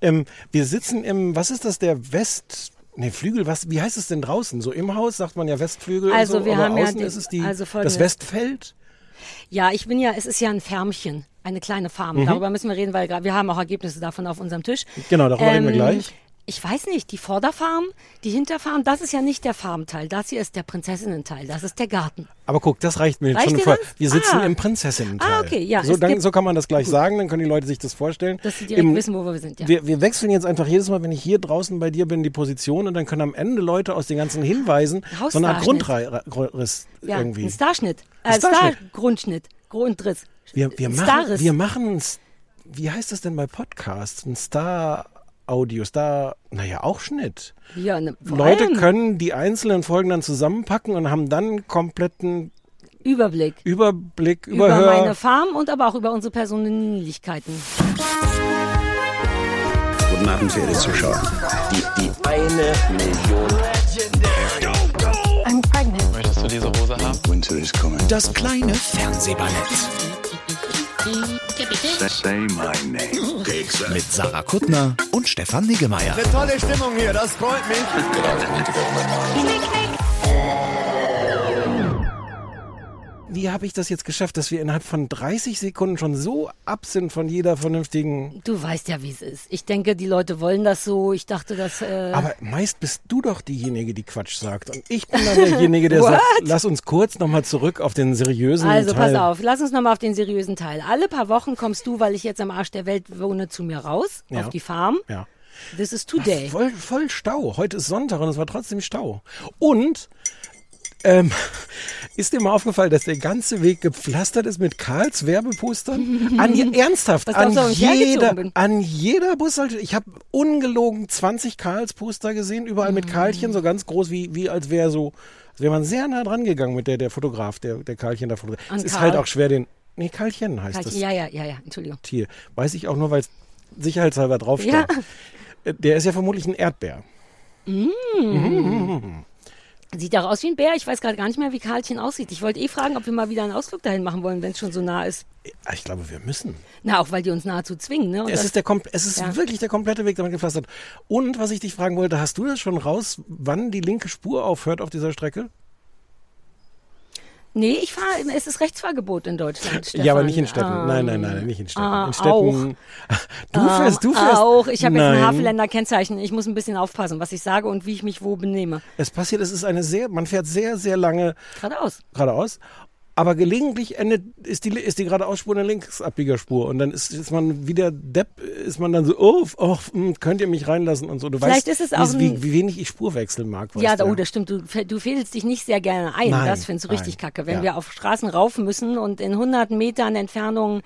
Ähm, wir sitzen im, was ist das, der West... Nee, Flügel, was, wie heißt es denn draußen? So im Haus sagt man ja Westflügel Also so, wir haben ja den- ist es die, also das. Westfeld. Ja, ich bin ja, es ist ja ein Färmchen, eine kleine Farm. Darüber müssen wir reden, weil wir haben auch Ergebnisse davon auf unserem Tisch. Genau, darüber reden wir gleich. Ich weiß nicht, die Vorderfarm, die Hinterfarm, das ist ja nicht der Farmteil. Das hier ist der Prinzessinnenteil, das ist der Garten. Aber guck, das reicht mir Reicht schon voll. das? Wir sitzen Ah. im Prinzessinnenteil. Ah, okay, ja, So, dann, so kann man das gleich sagen, dann können die Leute sich das vorstellen. Dass sie direkt Im- wissen, wo wir sind. Ja. Wir, wir wechseln jetzt einfach jedes Mal, wenn ich hier draußen bei dir bin, die Position und dann können am Ende Leute aus den ganzen Hinweisen so eine Art. Grundriss ja, irgendwie. ein Starschnitt, äh, Starschnitt. Stargrundschnitt, Grundriss. Wir, wir, machen, Starriss. wir machen, wie heißt das denn bei Podcasts? Ein Star-Audio, Star, naja, auch Schnitt. Ja, ne, Leute können die einzelnen Folgen dann zusammenpacken und haben dann einen kompletten Überblick. Überblick, Über Überhör. meine Farm und aber auch über unsere Persönlichkeiten. Guten Abend, verehrte Zuschauer. Die, die eine Million. I'm pregnant. Möchtest du diese Hose haben? Winter is coming. Das kleine Fernsehballett. Mit Sarah Kuttner und Stefan Niggemeier. Tolle Stimmung hier, das freut mich. Wie habe ich das jetzt geschafft, dass wir innerhalb von 30 Sekunden schon so ab sind von jeder vernünftigen. Du weißt ja, wie es ist. Ich denke, die Leute wollen das so. Ich dachte, dass. Äh, Aber meist bist du doch diejenige, die Quatsch sagt. Und ich bin dann derjenige, der sagt, lass uns kurz nochmal zurück auf den seriösen also Teil. pass auf, lass uns nochmal auf den seriösen Teil. Alle paar Wochen kommst du, weil ich jetzt am Arsch der Welt wohne, zu mir raus, Ja. auf die Farm. Ja. This is today. Voll, voll Stau. Heute ist Sonntag und es war trotzdem Stau. Und ähm, ist dir mal aufgefallen, dass der ganze Weg gepflastert ist mit Karls Werbepostern? An, je- ernsthaft, an jeder, an jeder Bushalte. Ich habe ungelogen 20 Karls Poster gesehen, überall mit Karlchen, so ganz groß, wie, wie als wäre so, als wäre man sehr nah dran gegangen mit der, der Fotograf, der, der Karlchen da fotografiert. Es ist Karl? halt auch schwer, den, nee, Karlchen heißt das. Ja, ja, ja, ja, Entschuldigung. Tier. Weiß ich auch nur, weil es sicherheitshalber draufsteht. Ja. Äh, Der ist ja vermutlich ein Erdbeer. Sieht auch aus wie ein Bär. Ich weiß gerade gar nicht mehr, wie Karlchen aussieht. Ich wollte eh fragen, ob wir mal wieder einen Ausflug dahin machen wollen, wenn es schon so nah ist. Ich glaube, wir müssen. Na, auch weil die uns nahezu zwingen, ne? Und Es ist, der, kom- es ist Ja. wirklich der komplette Weg damit gepflastert. Und was ich dich fragen wollte, hast du das schon raus, wann die linke Spur aufhört auf dieser Strecke? Nee, ich fahre, es ist Rechtsfahrgebot in Deutschland. Stefan. Ja, aber nicht in Städten. Ähm, nein, nein, nein, nicht in Städten. ah, in Städten. Du fährst, du ähm, fährst. Auch. Ich habe jetzt ein Nein. Havelländer Kennzeichen. Ich muss ein bisschen aufpassen, was ich sage und wie ich mich wo benehme. Es passiert, es ist eine sehr, man fährt sehr, sehr lange Geradeaus. geradeaus. Aber gelegentlich endet, ist die, ist die geradeausspur eine Linksabbiegerspur. Und dann ist, ist man wieder Depp, ist man dann so, oh, oh hm, könnt ihr mich reinlassen und so. Du Vielleicht weißt, ist es auch wie, ein- wie, wenig ich Spur wechseln mag. Ja, du. oh, das stimmt. Du, du fädelst dich nicht sehr gerne ein. Nein, das findest du richtig nein, kacke. Wenn ja. wir auf Straßen rauf müssen und in 100 Metern Entfernung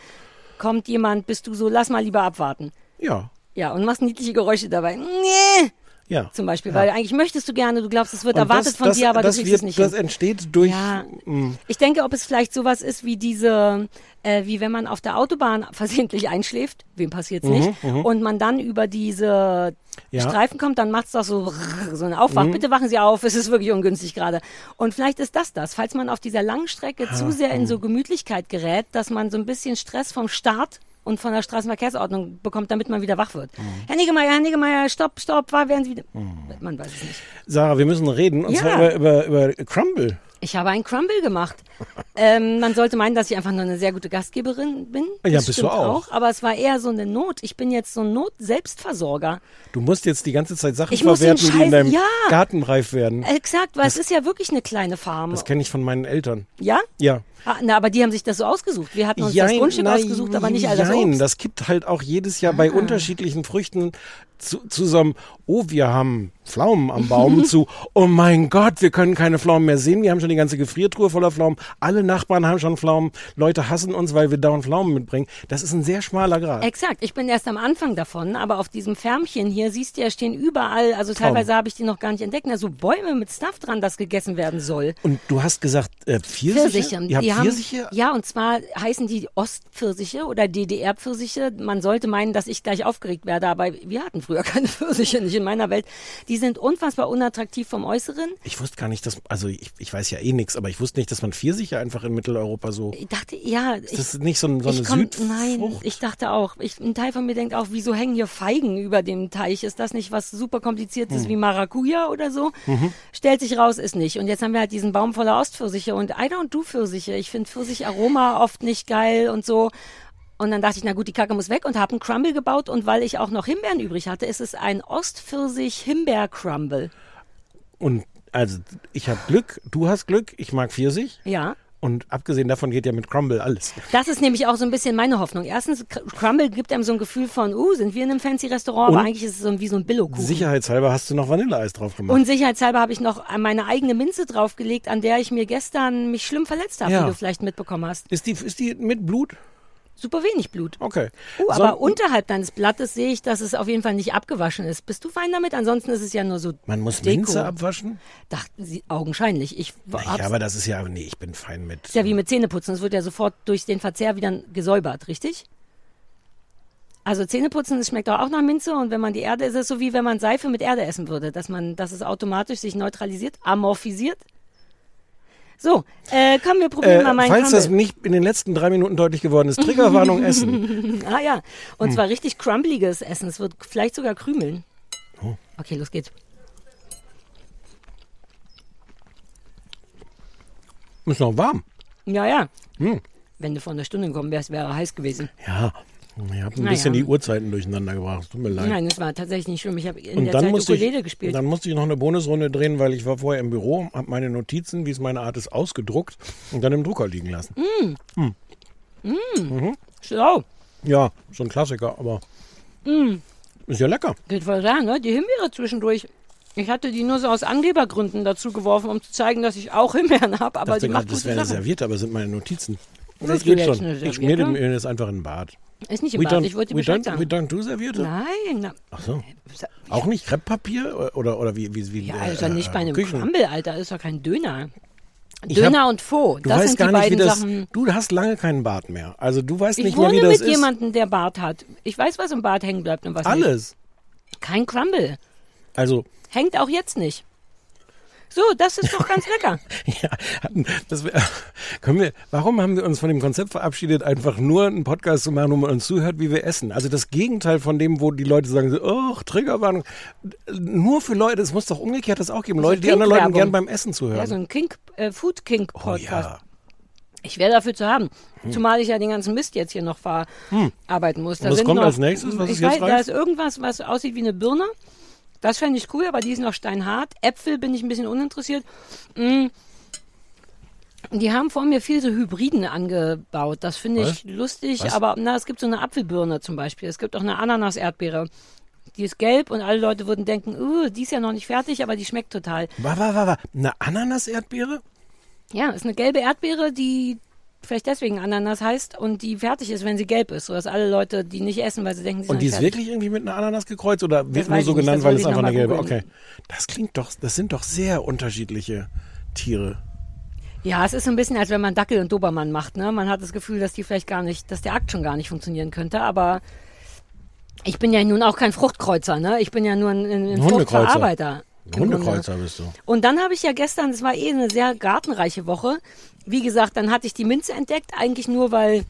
kommt jemand, bist du so, lass mal lieber abwarten. Ja, Ja, und machst niedliche Geräusche dabei. Nee, ja. zum Beispiel, weil eigentlich möchtest du gerne, du glaubst, es wird Und erwartet das, von das, dir, aber das du kriegst es nicht Das hin. entsteht durch. Ja. mm, Ich denke, ob es vielleicht sowas ist wie diese, äh, wie wenn man auf der Autobahn versehentlich einschläft, wem passiert's nicht, und man dann über diese Ja. Streifen kommt, dann macht's doch so, so eine Aufwach. Bitte wachen Sie auf, es ist wirklich ungünstig gerade. Und vielleicht ist das das, falls man auf dieser langen Strecke zu sehr in so Gemütlichkeit gerät, dass man so ein bisschen Stress vom Start und von der Straßenverkehrsordnung bekommt, damit man wieder wach wird. Herr Niggemeier, Herr Niggemeier, stopp, stopp, war werden Sie wieder. Man weiß es nicht. Sarah, wir müssen reden. Und Ja. zwar über, über, über Crumble. Ich habe einen Crumble gemacht. ähm, man sollte meinen, dass ich einfach nur eine sehr gute Gastgeberin bin. Ja, Das bist stimmt du auch. Aber es war eher so eine Not. Ich bin jetzt so ein Not-Selbstversorger. Du musst jetzt die ganze Zeit Sachen Ich verwerten, die in Scheiß- deinem ja. Garten reif werden. Exakt, weil es ist ja wirklich eine kleine Farm. Das kenne ich von meinen Eltern. ja? Ja. Ah, na, aber die haben sich das so ausgesucht. Wir hatten uns das Jein, Grundstück na, ausgesucht, aber nicht all das Obst. Ah. das kippt halt auch jedes Jahr bei unterschiedlichen Früchten zu, zusammen. Oh, wir haben Pflaumen am Baum zu. Oh mein Gott, wir können keine Pflaumen mehr sehen. Wir haben schon die ganze Gefriertruhe voller Pflaumen. Alle Nachbarn haben schon Pflaumen. Leute hassen uns, weil wir dauernd Pflaumen mitbringen. Das ist ein sehr schmaler Grad. Exakt, ich bin erst am Anfang davon, aber auf diesem Färmchen hier siehst du ja stehen überall, also teilweise habe ich die noch gar nicht entdeckt, also Bäume mit Stuff dran, das gegessen werden soll. Und du hast gesagt, äh, Pfirsiche? Pfirsiche. Ihr habt die haben, Pfirsiche? ja, und zwar heißen die Ostpfirsiche oder DDR-Pfirsiche. Man sollte meinen, dass ich gleich aufgeregt werde, aber wir hatten früher keine Pfirsiche, nicht in meiner Welt. Die sind unfassbar unattraktiv vom Äußeren. Ich wusste gar nicht, dass, also ich, ich weiß ja eh nichts, aber ich wusste nicht, dass man Pfirsiche einfach in Mitteleuropa so. Ich dachte, ja, ich, Ist das nicht so, ein- so eine ich komm, Südfrucht? Nein, ich dachte auch. Ich, ein Teil von mir denkt auch, wieso hängen hier Feigen über dem Teich? Ist das nicht was super kompliziertes Hm. wie Maracuja oder so? Mhm. Stellt sich raus, ist nicht. Und jetzt haben wir halt diesen Baum voller Ostpfirsiche und I don't do Pfirsiche. Ich finde Pfirsicharoma oft nicht geil und so. Und dann dachte ich, na gut, die Kacke muss weg und habe einen Crumble gebaut. Und weil ich auch noch Himbeeren übrig hatte, ist es ein Ostpfirsich-Himbeer-Crumble. Und also ich habe Glück, du hast Glück, ich mag Pfirsich. Ja. Und abgesehen davon geht ja mit Crumble alles. Das ist nämlich auch so ein bisschen meine Hoffnung. Erstens, Cr- Crumble gibt einem so ein Gefühl von, uh, sind wir in einem fancy Restaurant, aber Und eigentlich ist es so wie so ein Billo-Kuchen. Sicherheitshalber hast du noch Vanilleeis drauf gemacht. Und sicherheitshalber habe ich noch meine eigene Minze draufgelegt, an der ich mir gestern mich schlimm verletzt habe, Ja. wie du vielleicht mitbekommen hast. ist, die, ist die mit Blut? Super wenig Blut. Okay. Uh, So- aber unterhalb deines Blattes sehe ich, dass es auf jeden Fall nicht abgewaschen ist. Bist du fein damit? Ansonsten ist es ja nur so Man muss Deko. Minze abwaschen? Dachten sie augenscheinlich. Ich Ja, aber das ist ja, nee, ich bin fein mit. ist ja wie mit Zähneputzen. Es wird ja sofort durch den Verzehr wieder gesäubert, richtig? Also Zähneputzen, es schmeckt auch nach Minze und wenn man die Erde, ist es so wie wenn man Seife mit Erde essen würde, dass man, dass es automatisch sich neutralisiert, amorphisiert. So, äh, komm, wir probieren Äh, mal meinen falls das Crumble. nicht in den letzten drei Minuten deutlich geworden ist, Triggerwarnung Essen. Ah ja, Hm. und zwar richtig crumbliges Essen. Es wird vielleicht sogar krümeln. Oh. Okay, los geht's. Ist noch warm. Ja, ja. Hm. Wenn du vor einer Stunde gekommen wärst, wäre heiß gewesen. Ja, ich habe ein Na bisschen die Uhrzeiten durcheinander gebracht. Tut mir leid. Nein, das war tatsächlich nicht schlimm. Ich habe in Und der dann Zeit musste, Ukulele ich, gespielt. dann musste ich noch eine Bonusrunde drehen, weil ich war vorher im Büro, habe meine Notizen, wie es meine Art ist, ausgedruckt und dann im Drucker liegen lassen. Schlau. Ja, so ein Klassiker, aber Mm. ist ja lecker. Geht voll sagen, ne? Die Himbeere zwischendurch. Ich hatte die nur so aus Angebergründen dazu geworfen, um zu zeigen, dass ich auch Himbeeren habe, aber die macht gerade, das wäre. Serviette, aber sind meine Notizen. Das du geht schon. Ich schmier Serviette? mir jetzt einfach in den Bad. Ist nicht im We Bad, ich wollte dir Bescheid don't, sagen. we don't do Serviette? Nein, na, Ach so. Auch nicht Krepppapier oder, oder wie, wie, wie ja, äh, also nicht bei einem Küchen. Crumble, Alter, ist doch kein Döner. Ich Döner hab- und Faux, Du das weißt sind gar die nicht, beiden das. Sachen. Du hast lange keinen Bart mehr. Also du weißt Ich nicht mehr, wohne wie das mit ist. jemandem, der Bart hat. Ich weiß, was im Bart hängen bleibt und was nicht. Alles. Kein Crumble. Also Hängt auch jetzt nicht. So, das ist doch ganz lecker. Ja, hatten- das wär, können wir, warum haben wir uns von dem Konzept verabschiedet, einfach nur einen Podcast zu machen, wo man uns zuhört, wie wir essen? Also das Gegenteil von dem, wo die Leute sagen, oh, Triggerwarnung. Nur für Leute, es muss doch umgekehrt das auch geben. Leute, die anderen Leuten gern beim Essen zuhören. Ja, so ein Kink, äh, Food Kink oh Podcast. ja. Ich wäre dafür zu haben. Zumal ich ja den ganzen Mist jetzt hier noch verarbeiten muss. Da Und was kommt noch, als nächstes, was ich ist jetzt weiß? Da ist irgendwas, was aussieht wie eine Birne. Das fände ich cool, aber die ist noch steinhart. Äpfel bin ich ein bisschen uninteressiert. Mm. Die haben vor mir viel so Hybriden angebaut. Das finde ich lustig. Was? Aber na, es gibt so eine Apfelbirne zum Beispiel. Es gibt auch eine Ananas-Erdbeere. Die ist gelb und alle Leute würden denken, uh, die ist ja noch nicht fertig, aber die schmeckt total. War, war, war, war. Eine Ananas-Erdbeere? Ja, ist eine gelbe Erdbeere, die vielleicht deswegen Ananas heißt und die fertig ist, wenn sie gelb ist, sodass alle Leute die nicht essen, weil sie denken, sie ist Und die ist fertig. wirklich irgendwie mit einer Ananas gekreuzt oder wird nur so nicht, genannt, weil es einfach eine gelbe? googeln. Okay. Das klingt doch, das sind doch sehr unterschiedliche Tiere. Ja, es ist so ein bisschen, als wenn man Dackel und Dobermann macht. Ne? Man hat das Gefühl, dass die vielleicht gar nicht, dass der Akt schon gar nicht funktionieren könnte. Aber ich bin ja nun auch kein Fruchtkreuzer. Ne? Ich bin ja nur ein, ein. Fruchtverarbeiter. Hundekreuzer bist du. Und dann habe ich ja gestern, das war eh eine sehr gartenreiche Woche. Wie gesagt, dann hatte ich die Minze entdeckt, eigentlich nur weil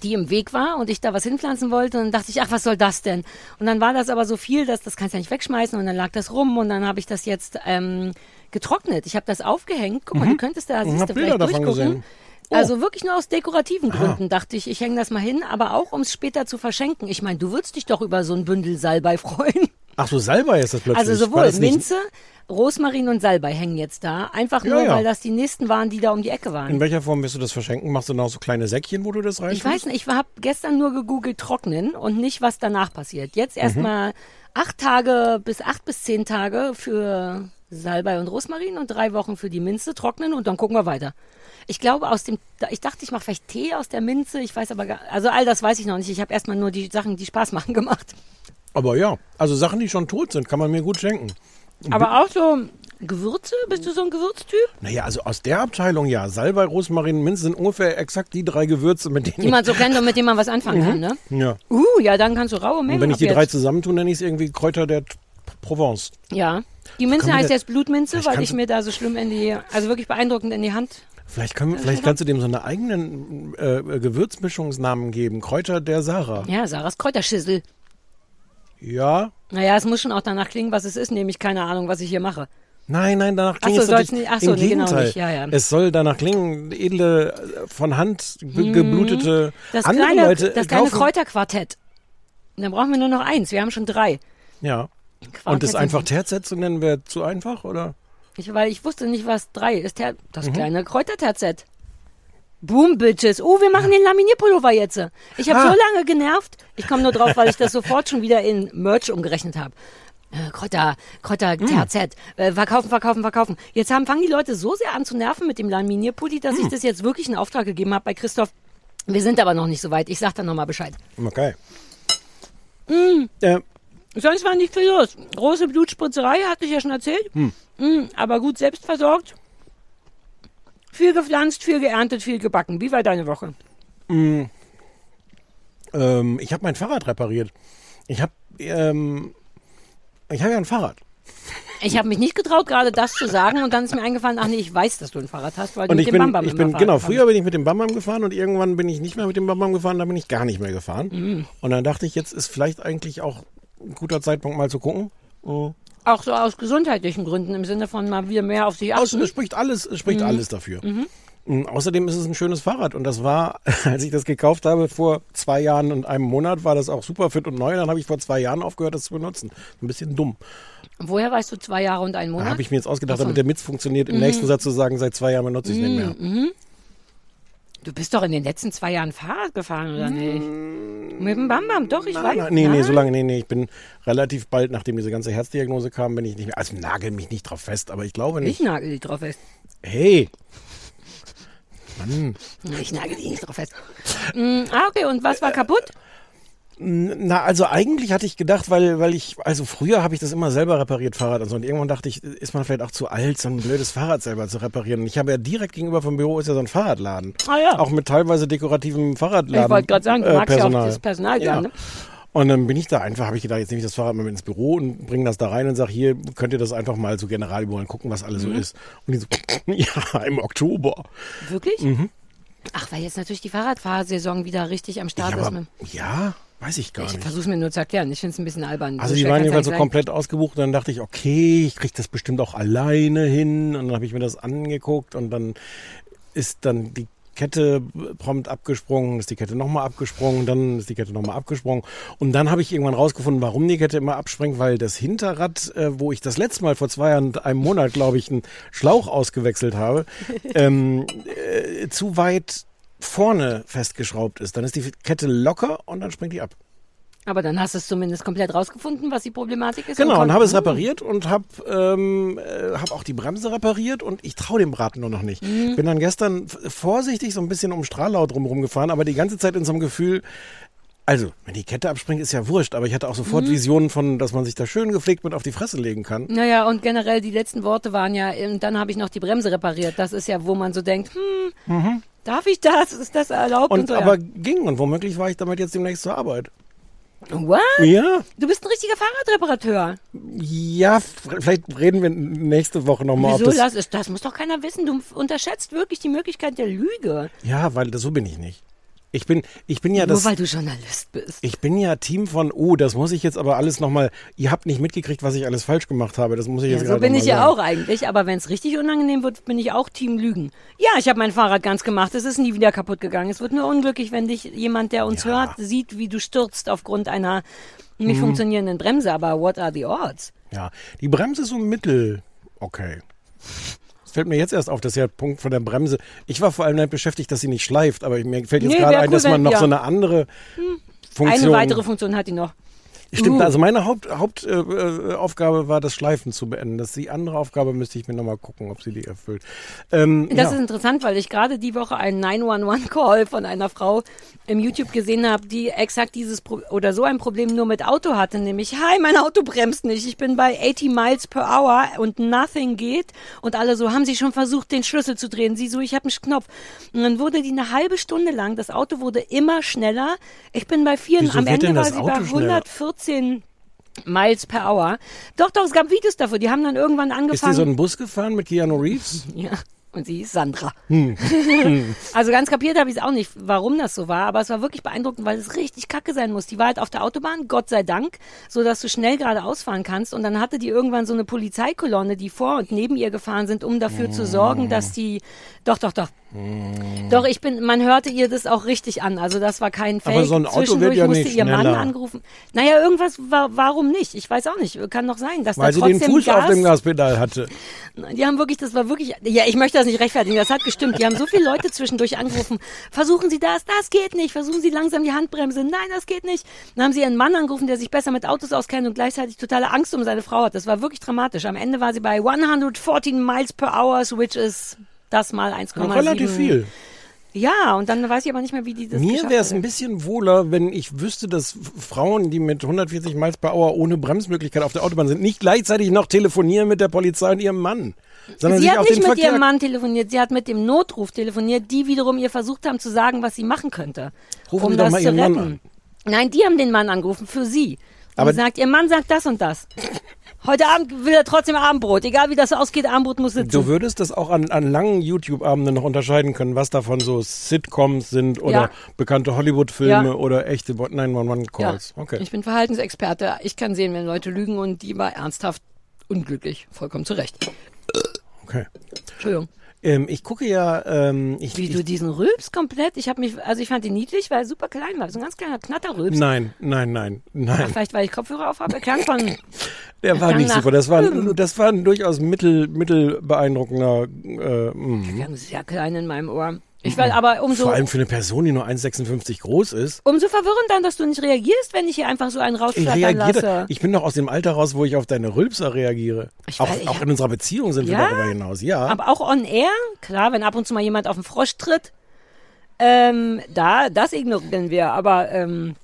die im Weg war und ich da was hinpflanzen wollte und dann dachte ich, ach, was soll das denn? Und dann war das aber so viel, dass das kannst du ja nicht wegschmeißen und dann lag das rum und dann habe ich das jetzt ähm, getrocknet. Ich habe das aufgehängt. Guck mal, du könntest da, siehst du, vielleicht durchgucken. gesehen. Oh. Also wirklich nur aus dekorativen Gründen dachte ich, ich hänge das mal hin, aber auch um es später zu verschenken. Ich meine, du würdest dich doch über so ein Bündel Salbei freuen. Ach so, Salbei ist das plötzlich. Also sowohl Minze, Rosmarin und Salbei hängen jetzt da. Einfach Ja, nur, ja. weil das die nächsten waren, die da um die Ecke waren. In welcher Form wirst du das verschenken? Machst du noch so kleine Säckchen, wo du das rein Ich weiß nicht, ich habe gestern nur gegoogelt trocknen und nicht, was danach passiert. Jetzt Mhm. erstmal acht Tage bis acht bis zehn Tage für Salbei und Rosmarin und drei Wochen für die Minze trocknen und dann gucken wir weiter. Ich glaube aus dem, ich dachte, ich mache vielleicht Tee aus der Minze, ich weiß aber gar, also all das weiß ich noch nicht. Ich habe erstmal nur die Sachen, die Spaß machen gemacht. Aber ja, also Sachen, die schon tot sind, kann man mir gut schenken. Aber auch so Gewürze, bist du so ein Gewürztyp? Naja, also aus der Abteilung ja. Salbei, Rosmarin, Minze sind ungefähr exakt die drei Gewürze, mit denen Die man so kennt und mit denen man was anfangen kann, ne? ja. Uh, ja, dann kannst du raue Mengen Und wenn ich die jetzt. drei zusammentue, nenne ich es irgendwie Kräuter der Provence. Ja. Die Minze heißt jetzt Blutminze, weil ich mir da so schlimm in die, also wirklich beeindruckend in die Hand. Vielleicht, können, wir- vielleicht kannst du dem so einen eigenen äh, äh, Gewürzmischungsnamen geben. Kräuter der Sarah. Ja, Sarahs Kräuterschüssel. Ja. Naja, es muss schon auch danach klingen, was es ist, nämlich keine Ahnung, was ich hier mache. Nein, nein, danach klingt so, es nicht- ach so, im nee, genau Gegenteil. nicht. Ja, ja. Es soll danach klingen, edle, äh, von Hand ge geblutete Mhm. Das andere kleine, Leute das kleine kaufen. Kräuterquartett. Und dann brauchen wir nur noch eins. Wir haben schon drei. Ja. Quartett Und das einfach Terzett zu nennen, wäre zu einfach, oder? Ich, weil ich wusste nicht, was drei ist. Das Mhm. kleine Kräuterterzett. Boom, Bitches. Oh, wir machen den Laminierpullover jetzt. Ich habe Ah. so lange genervt. Ich komme nur drauf, weil ich das sofort schon wieder in Merch umgerechnet habe. Äh, Kräuter, Kräuter, Hm. Terzett. Äh, verkaufen, verkaufen, verkaufen. Jetzt haben, fangen die Leute so sehr an zu nerven mit dem Laminierpulli, dass Hm. ich das jetzt wirklich in Auftrag gegeben habe bei Christoph. Wir sind aber noch nicht so weit. Ich sag dann nochmal Bescheid. Okay. Mm. Äh, Sonst war nicht viel los. Große Blutspritzerei, hatte ich ja schon erzählt. Hm. Mm, aber gut selbst versorgt. Viel gepflanzt, viel geerntet, viel gebacken. Wie war deine Woche? ähm, ich habe mein Fahrrad repariert. Ich habe ähm, ich habe ja ein Fahrrad. Ich habe mich nicht getraut, gerade das zu sagen. Und dann ist mir eingefallen, ach nee, ich weiß, dass du ein Fahrrad hast, weil du Und mit ich dem bin, Bambam ich immer bin Fahrrad genau, gefahren früher bin ich mit dem Bambam gefahren und irgendwann bin ich nicht mehr mit dem Bambam gefahren, da bin ich gar nicht mehr gefahren. Mhm. Und dann dachte ich, jetzt ist vielleicht eigentlich auch ein guter Zeitpunkt mal zu gucken. Oh. Auch so aus gesundheitlichen Gründen, im Sinne von mal wieder mehr auf sich Aus, achten. es spricht alles, es Mhm. spricht alles dafür. Mm, Außerdem ist es ein schönes Fahrrad und das war, als ich das gekauft habe vor zwei Jahren und einem Monat, war das auch super fit und neu. Dann habe ich vor zwei Jahren aufgehört, das zu benutzen. Ein bisschen dumm. Woher weißt du zwei Jahre und einen Da Monat? habe ich mir jetzt ausgedacht, Ach so. Mhm. damit der Mitz funktioniert, im nächsten Satz zu sagen, seit zwei Jahren benutze ich es nicht mehr. Du bist doch in den letzten zwei Jahren Fahrrad gefahren, oder nicht? Mit dem Bambam, doch, ich weiß. Nein, nee, nee, Nein? so lange, nee, nee. Ich bin relativ bald, nachdem diese ganze Herzdiagnose kam, bin ich nicht mehr. Also nagel mich nicht drauf fest, aber ich glaube Ich nicht. nagel dich drauf fest. Hey, Ich nagel dich nicht drauf fest. Mm, ah, okay, und was war kaputt? Na, also eigentlich hatte ich gedacht, weil, weil ich, also früher habe ich das immer selber repariert, Fahrrad und so. Und irgendwann dachte ich, ist man vielleicht auch zu alt, so ein blödes Fahrrad selber zu reparieren. Und ich habe ja direkt gegenüber vom Büro ist ja so ein Fahrradladen. Ah, ja. Auch mit teilweise dekorativem Fahrradladen. Ich wollte gerade sagen, du äh, magst ja auch Personal. das Personal Ja. gerne. Und dann bin ich da einfach, habe ich gedacht, jetzt nehme ich das Fahrrad mal mit ins Büro und bringe das da rein und sage, hier könnt ihr das einfach mal so Generalüberholen gucken, was alles Mhm. so ist. Und die so, ja, im Oktober. Wirklich? Mhm. Ach, weil jetzt natürlich die Fahrradfahrsaison wieder richtig am Start Ja, ist. aber, Ne? ja, weiß ich gar Ich nicht. versuche es mir nur zu erklären. Ich finde es ein bisschen albern. Also So die waren jedenfalls so komplett ausgebucht. Dann dachte ich, okay, ich kriege das bestimmt auch alleine hin. Und dann habe ich mir das angeguckt und dann ist dann die Kette prompt abgesprungen, ist die Kette nochmal abgesprungen, dann ist die Kette nochmal abgesprungen. Und dann habe ich irgendwann rausgefunden, warum die Kette immer abspringt, weil das Hinterrad, äh, wo ich das letzte Mal vor zwei Jahren, und einem Monat, glaube ich, einen Schlauch ausgewechselt habe, ähm, äh, zu weit vorne festgeschraubt ist. Dann ist die Kette locker und dann springt die ab. Aber dann hast du es zumindest komplett rausgefunden, was die Problematik ist. Genau, und konnt- habe es repariert und habe ähm, äh, hab auch die Bremse repariert und ich traue dem Braten nur noch nicht. Mhm. Bin dann gestern vorsichtig so ein bisschen um Strahlau drumherum gefahren, aber die ganze Zeit in so einem Gefühl, also, wenn die Kette abspringt, ist ja wurscht, aber ich hatte auch sofort Mhm. Visionen von, dass man sich da schön gepflegt mit auf die Fresse legen kann. Naja, und generell die letzten Worte waren ja, und dann habe ich noch die Bremse repariert. Das ist ja, wo man so denkt, hm, darf ich das? Ist das erlaubt? Mhm. Und so, aber ja. ging und womöglich war ich damit jetzt demnächst zur Arbeit. What? Ja, Du bist ein richtiger Fahrradreparateur. ja, vielleicht reden wir nächste Woche nochmal. Wieso? das, Das, ist, das muss doch keiner wissen. Du unterschätzt wirklich die Möglichkeit der Lüge. Ja, weil so bin ich nicht. Ich bin, ich bin ja Nur das. weil du Journalist bist. Ich bin ja Team von, oh, das muss ich jetzt aber alles nochmal, ihr habt nicht mitgekriegt, was ich alles falsch gemacht habe, das muss ich Ja, jetzt so gerade bin ich ja auch eigentlich, aber wenn es richtig unangenehm wird, bin ich auch Team Lügen. Ja, ich habe mein Fahrrad ganz gemacht, es ist nie wieder kaputt gegangen. Es wird nur unglücklich, wenn dich jemand, der uns Ja. hört, sieht, wie du stürzt aufgrund einer Mhm. nicht funktionierenden Bremse. Aber what are the odds? Ja, die Bremse ist so mittel, okay. Es fällt mir jetzt erst auf, das ist ja der Punkt von der Bremse. Ich war vor allem damit beschäftigt, dass sie nicht schleift, aber mir fällt jetzt Nee, gerade ein, cool, dass man noch ja. so eine andere Funktion... Eine weitere Funktion hat die noch. Stimmt, Uh. also meine Hauptaufgabe Haupt, äh, äh, Aufgabe war, das Schleifen zu beenden. Das die andere Aufgabe müsste ich mir nochmal gucken, ob sie die erfüllt. Ähm, Das ja. ist interessant, weil ich gerade die Woche einen 911-Call von einer Frau im YouTube gesehen habe, die exakt dieses Pro oder so ein Problem nur mit Auto hatte, nämlich, hi, mein Auto bremst nicht, ich bin bei 80 Miles per Hour und nothing geht und alle so, haben sie schon versucht, den Schlüssel zu drehen? Sie so, ich habe einen Knopf. Und dann wurde die eine halbe Stunde lang, das Auto wurde immer schneller. Ich bin bei vier, Wieso am Ende war sie bei schneller? 114 Miles per Hour. Doch, doch, es gab Videos dafür, die haben dann irgendwann Ist angefangen. die so einen Bus gefahren mit Keanu Reeves? Ja. Und sie ist Sandra. Hm. also ganz kapiert habe ich es auch nicht, warum das so war, aber es war wirklich beeindruckend, weil es richtig kacke sein muss. Die war halt auf der Autobahn, Gott sei Dank, so dass du schnell geradeaus fahren kannst. Und dann hatte die irgendwann so eine Polizeikolonne, die vor und neben ihr gefahren sind, um dafür zu sorgen, dass die. Doch, doch, doch. Doch, ich bin, man hörte ihr das auch richtig an. Also das war kein Fake. Aber so ein Auto wird Zwischendurch ja musste ihr Mann schneller. angerufen. Naja, irgendwas war, warum nicht? Ich weiß auch nicht. Kann doch sein, dass Weil da sie den trotzdem Fuß Gas auf dem Gaspedal hatte. die haben wirklich, das war wirklich, ja, ich möchte das nicht rechtfertigen, das hat gestimmt. Die haben so viele Leute zwischendurch angerufen. Versuchen Sie das, das geht nicht. Versuchen Sie langsam die Handbremse. Nein, das geht nicht. Dann haben sie ihren Mann angerufen, der sich besser mit Autos auskennt und gleichzeitig totale Angst um seine Frau hat. Das war wirklich dramatisch. Am Ende war sie bei 114 Miles per Hour, which is das mal 1,7. Relativ viel. Ja, und dann weiß ich aber nicht mehr, wie die das Mir wäre es ein bisschen wohler, wenn ich wüsste, dass Frauen, die mit 140 Miles per Hour ohne Bremsmöglichkeit auf der Autobahn sind, nicht gleichzeitig noch telefonieren mit der Polizei und ihrem Mann, sondern Sie sich hat auf nicht den mit Verkehr... ihrem Mann telefoniert, sie hat mit dem Notruf telefoniert, die wiederum ihr versucht haben zu sagen, was sie machen könnte, Rufen um Sie das mal zu retten. Nein, die haben den Mann angerufen für sie. Und Aber- sagt, ihr Mann sagt das und das. Heute Abend will er trotzdem Abendbrot. Egal wie das ausgeht, Abendbrot muss sitzen. Du würdest das auch an, an langen YouTube-Abenden noch unterscheiden können, was davon so Sitcoms sind oder Ja. bekannte Hollywood-Filme Ja. oder echte ja, 911-Calls. Okay. Ich bin Verhaltensexperte. Ich kann sehen, wenn Leute lügen und die war ernsthaft unglücklich. Vollkommen zu Recht. okay. Entschuldigung. Ähm, ich gucke ja, ähm, ich, Wie ich, du diesen Rülps komplett, ich habe mich, also ich fand ihn niedlich, weil er super klein war. So ein ganz kleiner Knatterrülps. Nein, nein, nein, Ach, nein. vielleicht, weil ich Kopfhörer auf habe. Er klang von, Der war nicht super. Das war, das war ein durchaus mittel, mittel beeindruckender. Äh, mm. klang sehr klein in meinem Ohr. Ich will aber umso, Vor allem für eine Person, die nur 1,56 groß ist. umso verwirrend dann, dass du nicht reagierst, wenn ich hier einfach so einen Ich rausflattern lasse. reagiere. Ich bin doch aus dem Alter raus, wo ich auf deine Rülpser reagiere. Ich auch weiß, ich auch in unserer Beziehung sind wir Ja? darüber hinaus. Ja. Aber auch on air, klar, wenn ab und zu mal jemand auf den Frosch tritt, ähm, da, das ignorieren wir, aber, ähm,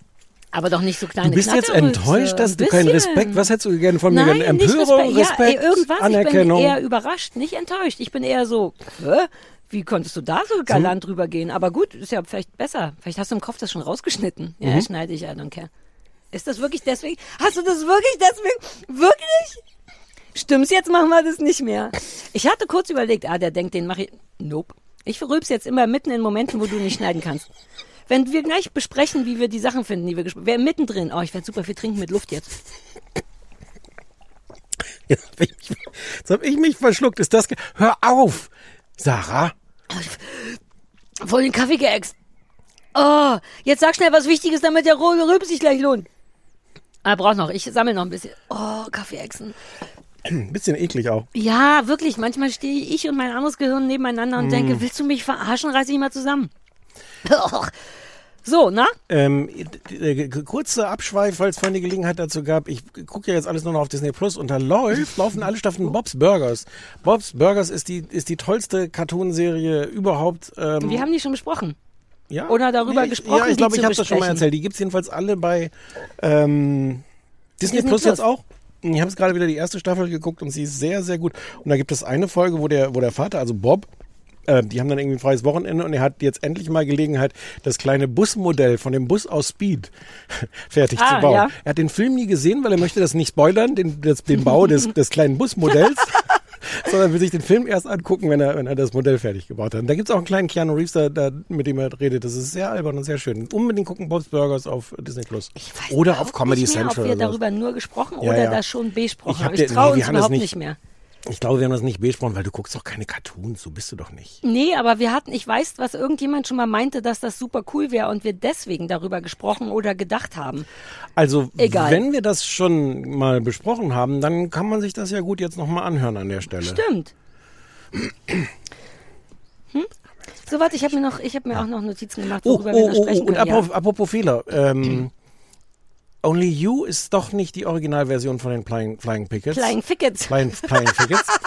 aber doch nicht so kleine Du bist jetzt enttäuscht, dass du keinen. Respekt. Was hättest du gerne von mir? Nein, Empörung, Respekt, Respekt, ja, ey, irgendwas. Anerkennung. Ich bin eher überrascht, nicht enttäuscht. Ich bin eher so, hä? Wie konntest du da so galant drüber gehen? Aber gut, ist ja vielleicht besser. Vielleicht hast du im Kopf das schon rausgeschnitten. Ja, Mhm. schneide ich, I don't care. Ist das wirklich deswegen? Hast du das wirklich deswegen? Wirklich? Stimmt's, jetzt machen wir das nicht mehr. Ich hatte kurz überlegt, ah, der denkt, den mache ich. Nope. Ich verrüb's jetzt immer mitten in Momenten, wo du nicht schneiden kannst. Wenn wir gleich besprechen, wie wir die Sachen finden, die wir gesprochen Wer mittendrin? Oh, ich werde super viel trinken mit Luft jetzt. Jetzt habe ich, hab ich mich verschluckt. Ist das? Hör auf, Sarah. Voll den Kaffee geäxt. Oh, jetzt sag schnell was Wichtiges, damit der rohe Rülp sich gleich lohnt. Ah, braucht noch. Ich sammle noch ein bisschen. Oh, Kaffeeechsen. Ein bisschen eklig auch. Ja, wirklich. Manchmal stehe ich und mein anderes Gehirn nebeneinander und Mm. denke, willst du mich verarschen? Reiß dich mal zusammen. So, na? Ähm, d- kurzer Abschweif, weil es vorhin die Gelegenheit dazu gab. Ich gucke ja jetzt alles nur noch auf Disney Plus und da läuft, laufen alle Staffeln Bob's Burgers. Bob's Burgers ist die, ist die tollste Cartoonserie überhaupt. Ähm, Wir haben die schon besprochen. ja? oder darüber ich, gesprochen, Ja, ich glaube, ich habe das schon mal erzählt. Die gibt's jedenfalls alle bei ähm, Disney, Disney Plus, Plus. jetzt auch. Ich habe es gerade wieder die erste Staffel geguckt und sie ist sehr, sehr gut. Und da gibt es eine Folge, wo der, wo der Vater, also Bob, äh, die haben dann irgendwie ein freies Wochenende und er hat jetzt endlich mal Gelegenheit, das kleine Busmodell von dem Bus aus Speed fertig Ah, zu bauen. ja. Er hat den Film nie gesehen, weil er möchte das nicht spoilern, den, das, den Bau des, des kleinen Busmodells. sondern will sich den Film erst angucken, wenn er, wenn er das Modell fertig gebaut hat. Und da gibt's auch einen kleinen Keanu Reeves, da, da, mit dem er redet. Das ist sehr albern und sehr schön. Unbedingt gucken Bob's Burgers auf Disney Plus. Oder auf Comedy nicht mehr, Central. Ob wir darüber nur gesprochen Ja, oder ja. da schon besprochen Ich hab haben. Ich traue nee, uns das überhaupt nicht- nicht mehr. Ich glaube, wir haben das nicht besprochen, weil du guckst doch keine Cartoons, so bist du doch nicht. Nee, aber wir hatten, ich weiß, was irgendjemand schon mal meinte, dass das super cool wäre und wir deswegen darüber gesprochen oder gedacht haben. Also, Egal. wenn wir das schon mal besprochen haben, dann kann man sich das ja gut jetzt nochmal anhören an der Stelle. Stimmt. Hm? So, warte, ich habe mir noch, ich habe mir auch noch Notizen gemacht, Oh, worüber oh, wir noch oh, oh, sprechen und können. apropos, ja. apropos Fehler. Ähm, Only You ist doch nicht die Originalversion von den Flying, Flying Pickets. Flying Fickets. Flying, Flying Pickets.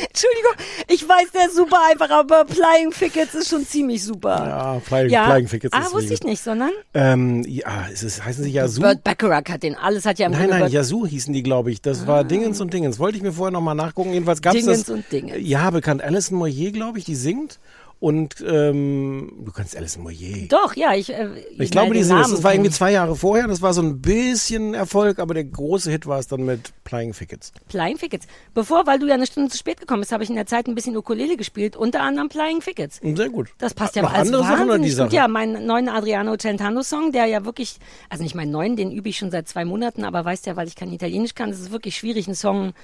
Entschuldigung, ich weiß, der ist super einfach, aber Flying Fickets ist schon ziemlich super. Ja, Flying, Ja, Flying Pickets ah, ist wusste ich nicht, sondern Ähm, ja, es ist, heißen sie Yazoo? Burt Bacharach hat den, alles hat ja im Nein, Grunde nein, Yazoo hießen die, glaube ich. Das war Dingens und Dingens. Wollte ich mir vorher nochmal nachgucken. Jedenfalls gab es das. Dingens und Dingens. Ja, bekannt. Alison Moyer, glaube ich, die singt. Und ähm, du kannst Alison Moyer. Doch, ja, ich. Äh, Ich glaube, die singt. Das Namen war irgendwie zwei Jahre vorher. Das war so ein bisschen Erfolg, aber der große Hit war es dann mit Flying Fickets. Flying Fickets. Bevor, weil du ja eine Stunde zu spät gekommen bist, habe ich in der Zeit ein bisschen Ukulele gespielt, unter anderem Flying Fickets. Sehr gut. Das passt ja Noch als andere Sachen oder die Sache? gut. Ja, meinen neuen Adriano Celentano Song, der ja wirklich, also nicht meinen neuen, den übe ich schon seit zwei Monaten, aber weißt ja, weil ich kein Italienisch kann, es ist wirklich schwierig, einen Song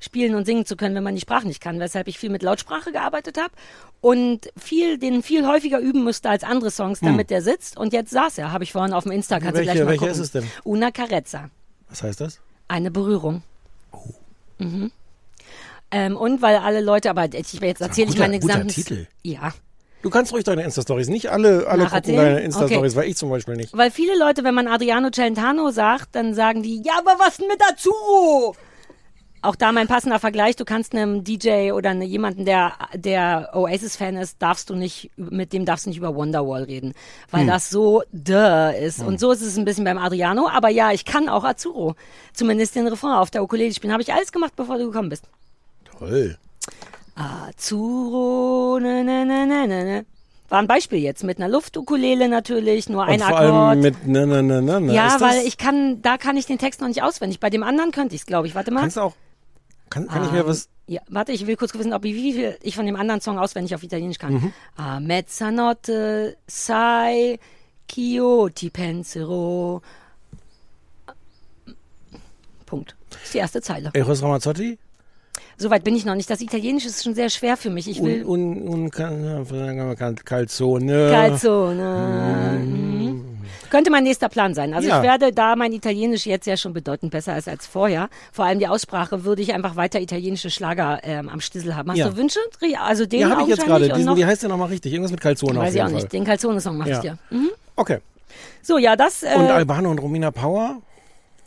spielen und singen zu können, wenn man die Sprache nicht kann, weshalb ich viel mit Lautsprache gearbeitet habe und viel, den viel häufiger üben musste als andere Songs, damit der sitzt. Und jetzt saß er, habe ich vorhin auf dem Insta, kannst Hm. Welche- du gleich mal welcher gucken. ist es denn? Una Carezza. Was heißt das? Eine Berührung. Mhm. Ähm, und weil alle Leute, aber ich jetzt erzähle ich meine gesamten... Titel. Ja. Du kannst ruhig deine Insta-Stories. Nicht alle, alle gucken deine Insta-Stories, Okay. weil ich zum Beispiel nicht. Weil viele Leute, wenn man Adriano Celentano sagt, dann sagen die, ja, aber was denn mit Azuro? Auch da mein passender Vergleich, du kannst einem DJ oder ne, jemanden, der, der Oasis-Fan ist, darfst du nicht, mit dem darfst du nicht über Wonderwall reden, weil Hm. das so duh ist. Und so ist es ein bisschen beim Adriano, aber ja, ich kann auch Azuro. Zumindest den Refrain auf der Ukulele spielen. Habe ich alles gemacht, bevor du gekommen bist. Toll. Azuro, ne, ne, ne, ne, ne, ne. War ein Beispiel jetzt mit einer Luftukulele natürlich, nur ein Und vor Akkord. allem mit ne, ne, ne, ne, ne. Ja, weil ich kann, da kann ich den Text noch nicht auswendig. Bei dem anderen könnte ich es, glaube ich. Warte mal. Kannst auch. Kann, kann ich mir Ähm, was. Ja, warte, ich will kurz wissen, ob ich, wie viel ich von dem anderen Song auswendig auf Italienisch kann. Mhm. A mezzanotte sai ch'io ti penserò. Punkt. Das ist die erste Zeile. Eros Ramazzotti? Soweit bin ich noch nicht. Das Italienische ist schon sehr schwer für mich. Ich will Un, un, un, Cal- Calzone. Calzone. Mhm. Könnte mein nächster Plan sein. Also Ja. ich werde, da mein Italienisch jetzt ja schon bedeutend besser ist als vorher, vor allem die Aussprache, würde ich einfach weiter italienische Schlager ähm, am Stissel haben. Hast Ja. du Wünsche? Also den Ja, habe ich jetzt gerade. wie heißt der nochmal richtig? Irgendwas mit Calzone weiß ich auch Fall. nicht. Den Calzone-Song mache Ja. ich dir. Mhm. Okay. So, ja, das. Äh, Und Albano und Romina Power?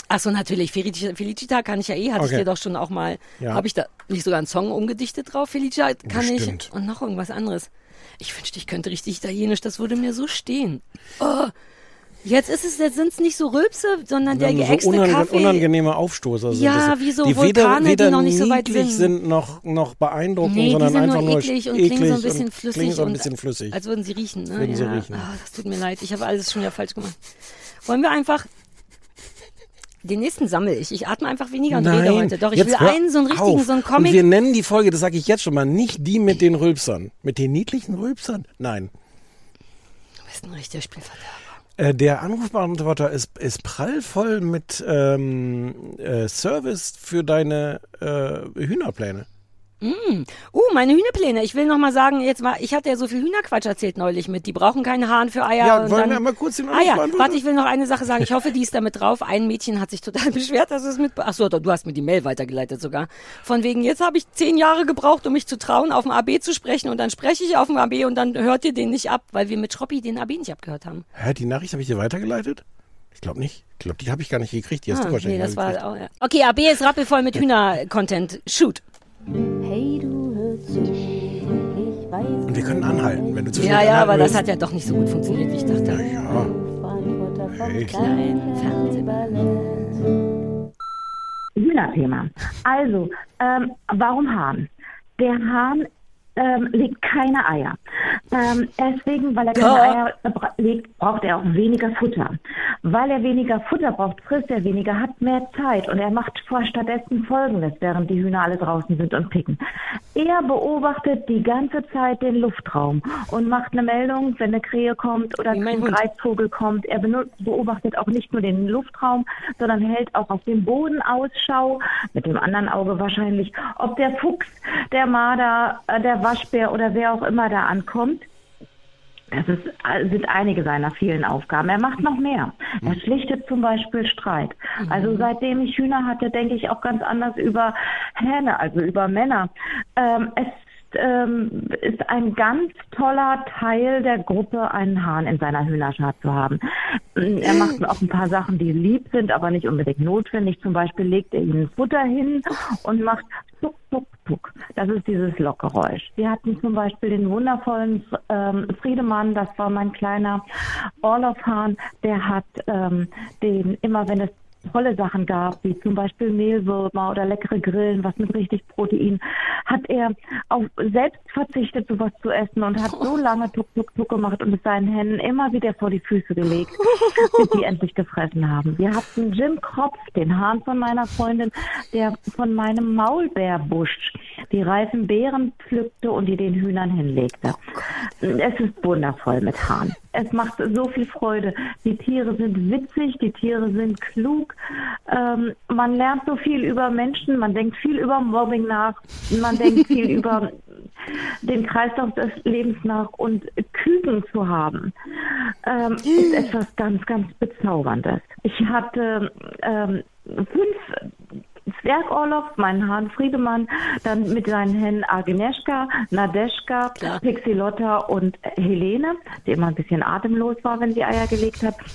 ach so, natürlich. Felicita, Felicita kann ich ja eh, hatte ich Okay. dir doch schon auch mal. Ja. Habe ich da nicht sogar einen Song umgedichtet drauf? Felicita kann Bestimmt. ich. Und noch irgendwas anderes. Ich wünschte, ich könnte richtig Italienisch. Das würde mir so stehen. Oh. Jetzt ist es, jetzt sind es nicht so Rülpse, sondern der Dann so geäxte unange Kaffee. unangenehme Aufstoßer sind Ja, das. wie so die Vulkane, weder, weder die noch nicht so weit sind. sind noch, noch beeindruckend, Nee, die sondern sind einfach nur eklig und eklig klingen so ein bisschen flüssig. So ein bisschen flüssig. Als würden sie riechen. Ne? würden sie ja. riechen. Ah, das tut mir leid. Ich habe alles schon wieder falsch gemacht. Wollen wir einfach. Den nächsten sammle ich. Ich atme einfach weniger und rede heute. Doch, ich will einen, so einen richtigen, auf. so einen Und wir Comic. nennen die Folge, das sage ich jetzt schon mal, nicht die mit den Rülpsern. Mit den niedlichen Rülpsern? Nein. Du bist ein richtiger Spielverderber. Äh, der Anrufbeantworter ist, ist prallvoll mit ähm, äh, Service für deine äh, Hühnerpläne. Uh, meine Hühnerpläne. Ich will noch mal sagen, jetzt war, ich hatte ja so viel Hühnerquatsch erzählt neulich mit. Die brauchen keine Haaren für Eier. Ja, und wollen dann, wir mal kurz den Ah ja, warte, ich will noch eine Sache sagen. Ich hoffe, die ist damit drauf. Ein Mädchen hat sich total beschwert, dass es mit. Ach so, du hast mir die Mail weitergeleitet sogar. Von wegen, jetzt habe ich zehn Jahre gebraucht, um mich zu trauen, auf dem AB zu sprechen und dann spreche ich auf dem AB und dann hört ihr den nicht ab, weil wir mit Schroppi den AB nicht abgehört haben. Hä, die Nachricht habe ich dir weitergeleitet? Ich glaube nicht. Ich glaube, die habe ich gar nicht gekriegt. Die hast Ah, du wahrscheinlich nee, das war auch, ja. Okay, AB ist rappelvoll mit Hühner-Content. Shoot. Hey, du hör zu, ich weiß. Und wir können anhalten, wenn du zu Ja, ja, aber das hat ja doch nicht so gut funktioniert, wie ich dachte. Ja, vom Hey. kleinen Fernsehballett. Hühnerthema. Also, ähm, warum Hahn? Der Hahn ähm, legt keine Eier. Ähm, deswegen, weil er keine Ja. Eier legt, braucht er auch weniger Futter. Weil er weniger Futter braucht, frisst er weniger, hat mehr Zeit und er macht vor stattdessen Folgendes, während die Hühner alle draußen sind und picken. Er beobachtet die ganze Zeit den Luftraum und macht eine Meldung, wenn eine Krähe kommt oder ein. Greifvogel kommt. Er beobachtet auch nicht nur den Luftraum, sondern hält auch auf dem Boden Ausschau, mit dem anderen Auge wahrscheinlich, ob der Fuchs, der Marder, äh, der Waschbär oder wer auch immer da ankommt. Das ist, sind einige seiner vielen Aufgaben. Er macht noch mehr. Er schlichtet zum Beispiel Streit. Also seitdem ich Hühner hatte, denke ich auch ganz anders über Hähne, also über Männer. Ähm, es ähm, ist ein ganz toller Teil der Gruppe, einen Hahn in seiner Hühnerschar zu haben. Er macht auch ein paar Sachen, die lieb sind, aber nicht unbedingt notwendig. Zum Beispiel legt er ihnen Futter hin und macht tuck, tuck, tuck. Das ist dieses Lockgeräusch. Wir hatten zum Beispiel den wundervollen ähm, Friedemann, das war mein kleiner Orloff-Hahn, der hat ähm, den, immer wenn es tolle Sachen gab, wie zum Beispiel Mehlwürmer oder leckere Grillen, was mit richtig Protein, hat er auf selbst verzichtet, sowas zu essen und hat so lange Tuck, Tuck, Tuck gemacht und es seinen Händen immer wieder vor die Füße gelegt, bis sie endlich gefressen haben. Wir hatten Jim Kropf, den Hahn von meiner Freundin, der von meinem Maulbeerbusch die reifen Beeren pflückte und die den Hühnern hinlegte. Es ist wundervoll mit Hahn. Es macht so viel Freude. Die Tiere sind witzig, die Tiere sind klug. Ähm, man lernt so viel über Menschen, man denkt viel über Mobbing nach, man denkt viel über den Kreislauf des Lebens nach und Küken zu haben, ähm, ist etwas ganz, ganz Bezauberndes. Ich hatte ähm, fünf Zwergorloff, meinen Hahn Friedemann, dann mit seinen Hennen Agnieszka, Nadeschka, Klar. Pixilotta und Helene, die immer ein bisschen atemlos war, wenn sie Eier gelegt hat.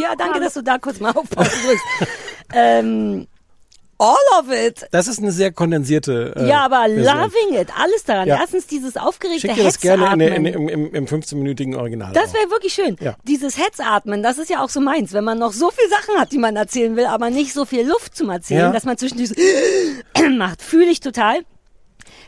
Ja, danke, dass du da kurz mal aufpassen drückst. ähm, all of it. Das ist eine sehr kondensierte. Äh, ja, aber Version. loving it. Alles daran. Ja. Erstens dieses aufgeregte Schick dir das gerne in, in, im, im, im 15-minütigen Original. Das wäre wirklich schön. Ja. Dieses Hetzatmen, das ist ja auch so meins, wenn man noch so viel Sachen hat, die man erzählen will, aber nicht so viel Luft zum Erzählen, Ja. dass man zwischendurch so macht. Fühle ich total.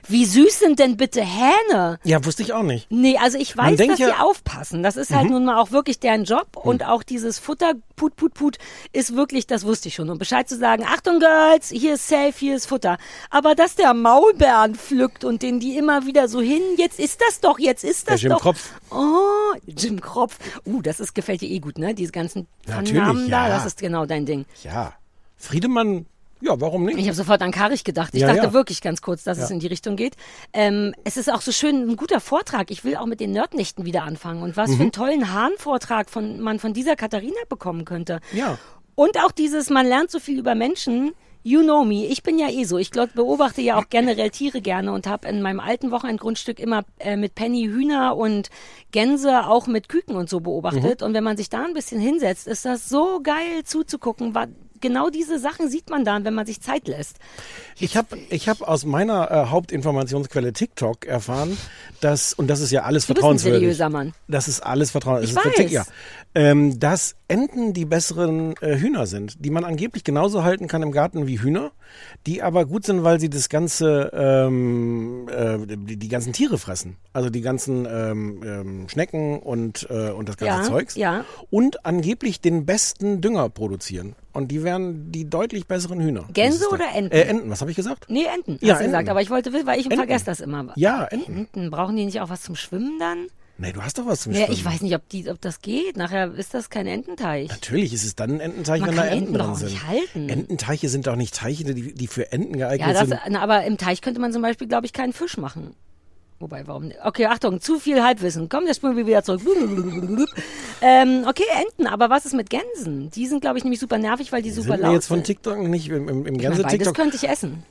Wie süß sind denn bitte Hähne? Ja, wusste ich auch nicht. Nee, also ich weiß, dass ja- Mhm. die aufpassen. Das ist halt nun mal auch wirklich deren Job. Und auch dieses Futter, put, put, put, ist wirklich, das wusste ich schon. Und Bescheid zu sagen, Achtung Girls, hier ist safe, hier ist Futter. Aber dass der Maulbeeren pflückt und den die immer wieder so hin, jetzt ist das doch, jetzt ist Der das Jim doch. Kropf. Oh, Jim Kropf. Uh, das ist, gefällt dir eh gut, ne? Diese ganzen Namen da, ja. das ist genau dein Ding. Ja. Friedemann, ja, warum nicht? Ich habe sofort an Karich gedacht. Ich Ja, dachte ja. wirklich ganz kurz, dass es Ja. in die Richtung geht. Ähm, es ist auch so schön, ein guter Vortrag. Ich will auch mit den Nerdnächten wieder anfangen. Und was für Mhm. einen tollen Hahn-Vortrag von, man von dieser Katharina bekommen könnte. Ja. Und auch dieses, man lernt so viel über Menschen. You know me, ich bin ja eh so. Ich glaub, beobachte ja auch generell Tiere gerne und habe in meinem alten Wochenendgrundstück immer äh, mit Penny Hühner und Gänse auch mit Küken und so beobachtet. Und wenn man sich da ein bisschen hinsetzt, ist das so geil zuzugucken. Genau diese Sachen sieht man dann, wenn man sich Zeit lässt. Ich habe ich hab aus meiner äh, Hauptinformationsquelle TikTok erfahren, dass, und das ist ja alles Du bist ein vertrauenswürdig. seriöser Mann. Das ist alles vertrauenswürdig. Ich das weiß. Ja. Ähm, dass Enten die besseren äh, Hühner sind, die man angeblich genauso halten kann im Garten wie Hühner, die aber gut sind, weil sie das ganze, ähm, äh, die, die ganzen Tiere fressen. Also die ganzen ähm, ähm, Schnecken und, äh, und das ganze Ja, Zeugs. ja. Und angeblich den besten Dünger produzieren. Und die wären die deutlich besseren Hühner. Gänse oder Enten? Äh, Enten, was habe ich gesagt? Nee, Enten, Ja, hast du gesagt. Enten. Aber ich wollte wissen, weil ich Enten. vergesse das immer. Ja, Enten. Enten, brauchen die nicht auch was zum Schwimmen dann? Nee, du hast doch was zum Ja, Schwimmen. ich weiß nicht, ob, die, ob das geht. Nachher ist das kein Ententeich. Natürlich ist es dann ein Ententeich, Man wenn da Enten Enten drin sind. nicht halten. Ententeiche sind doch nicht Teiche, die, die für Enten geeignet Ja, das, sind. na, aber im Teich könnte man zum Beispiel, glaube ich, keinen Fisch machen. Wobei, warum nicht? Okay, Achtung, zu viel Halbwissen. Komm, jetzt springen wir wieder zurück. ähm, okay, Enten, aber was ist mit Gänsen? Die sind, glaube ich, nämlich super nervig, weil die super sind laut mir jetzt von sind. TikTok nicht im, im, im Ich meine, ganzen beides TikTok. könnte ich essen.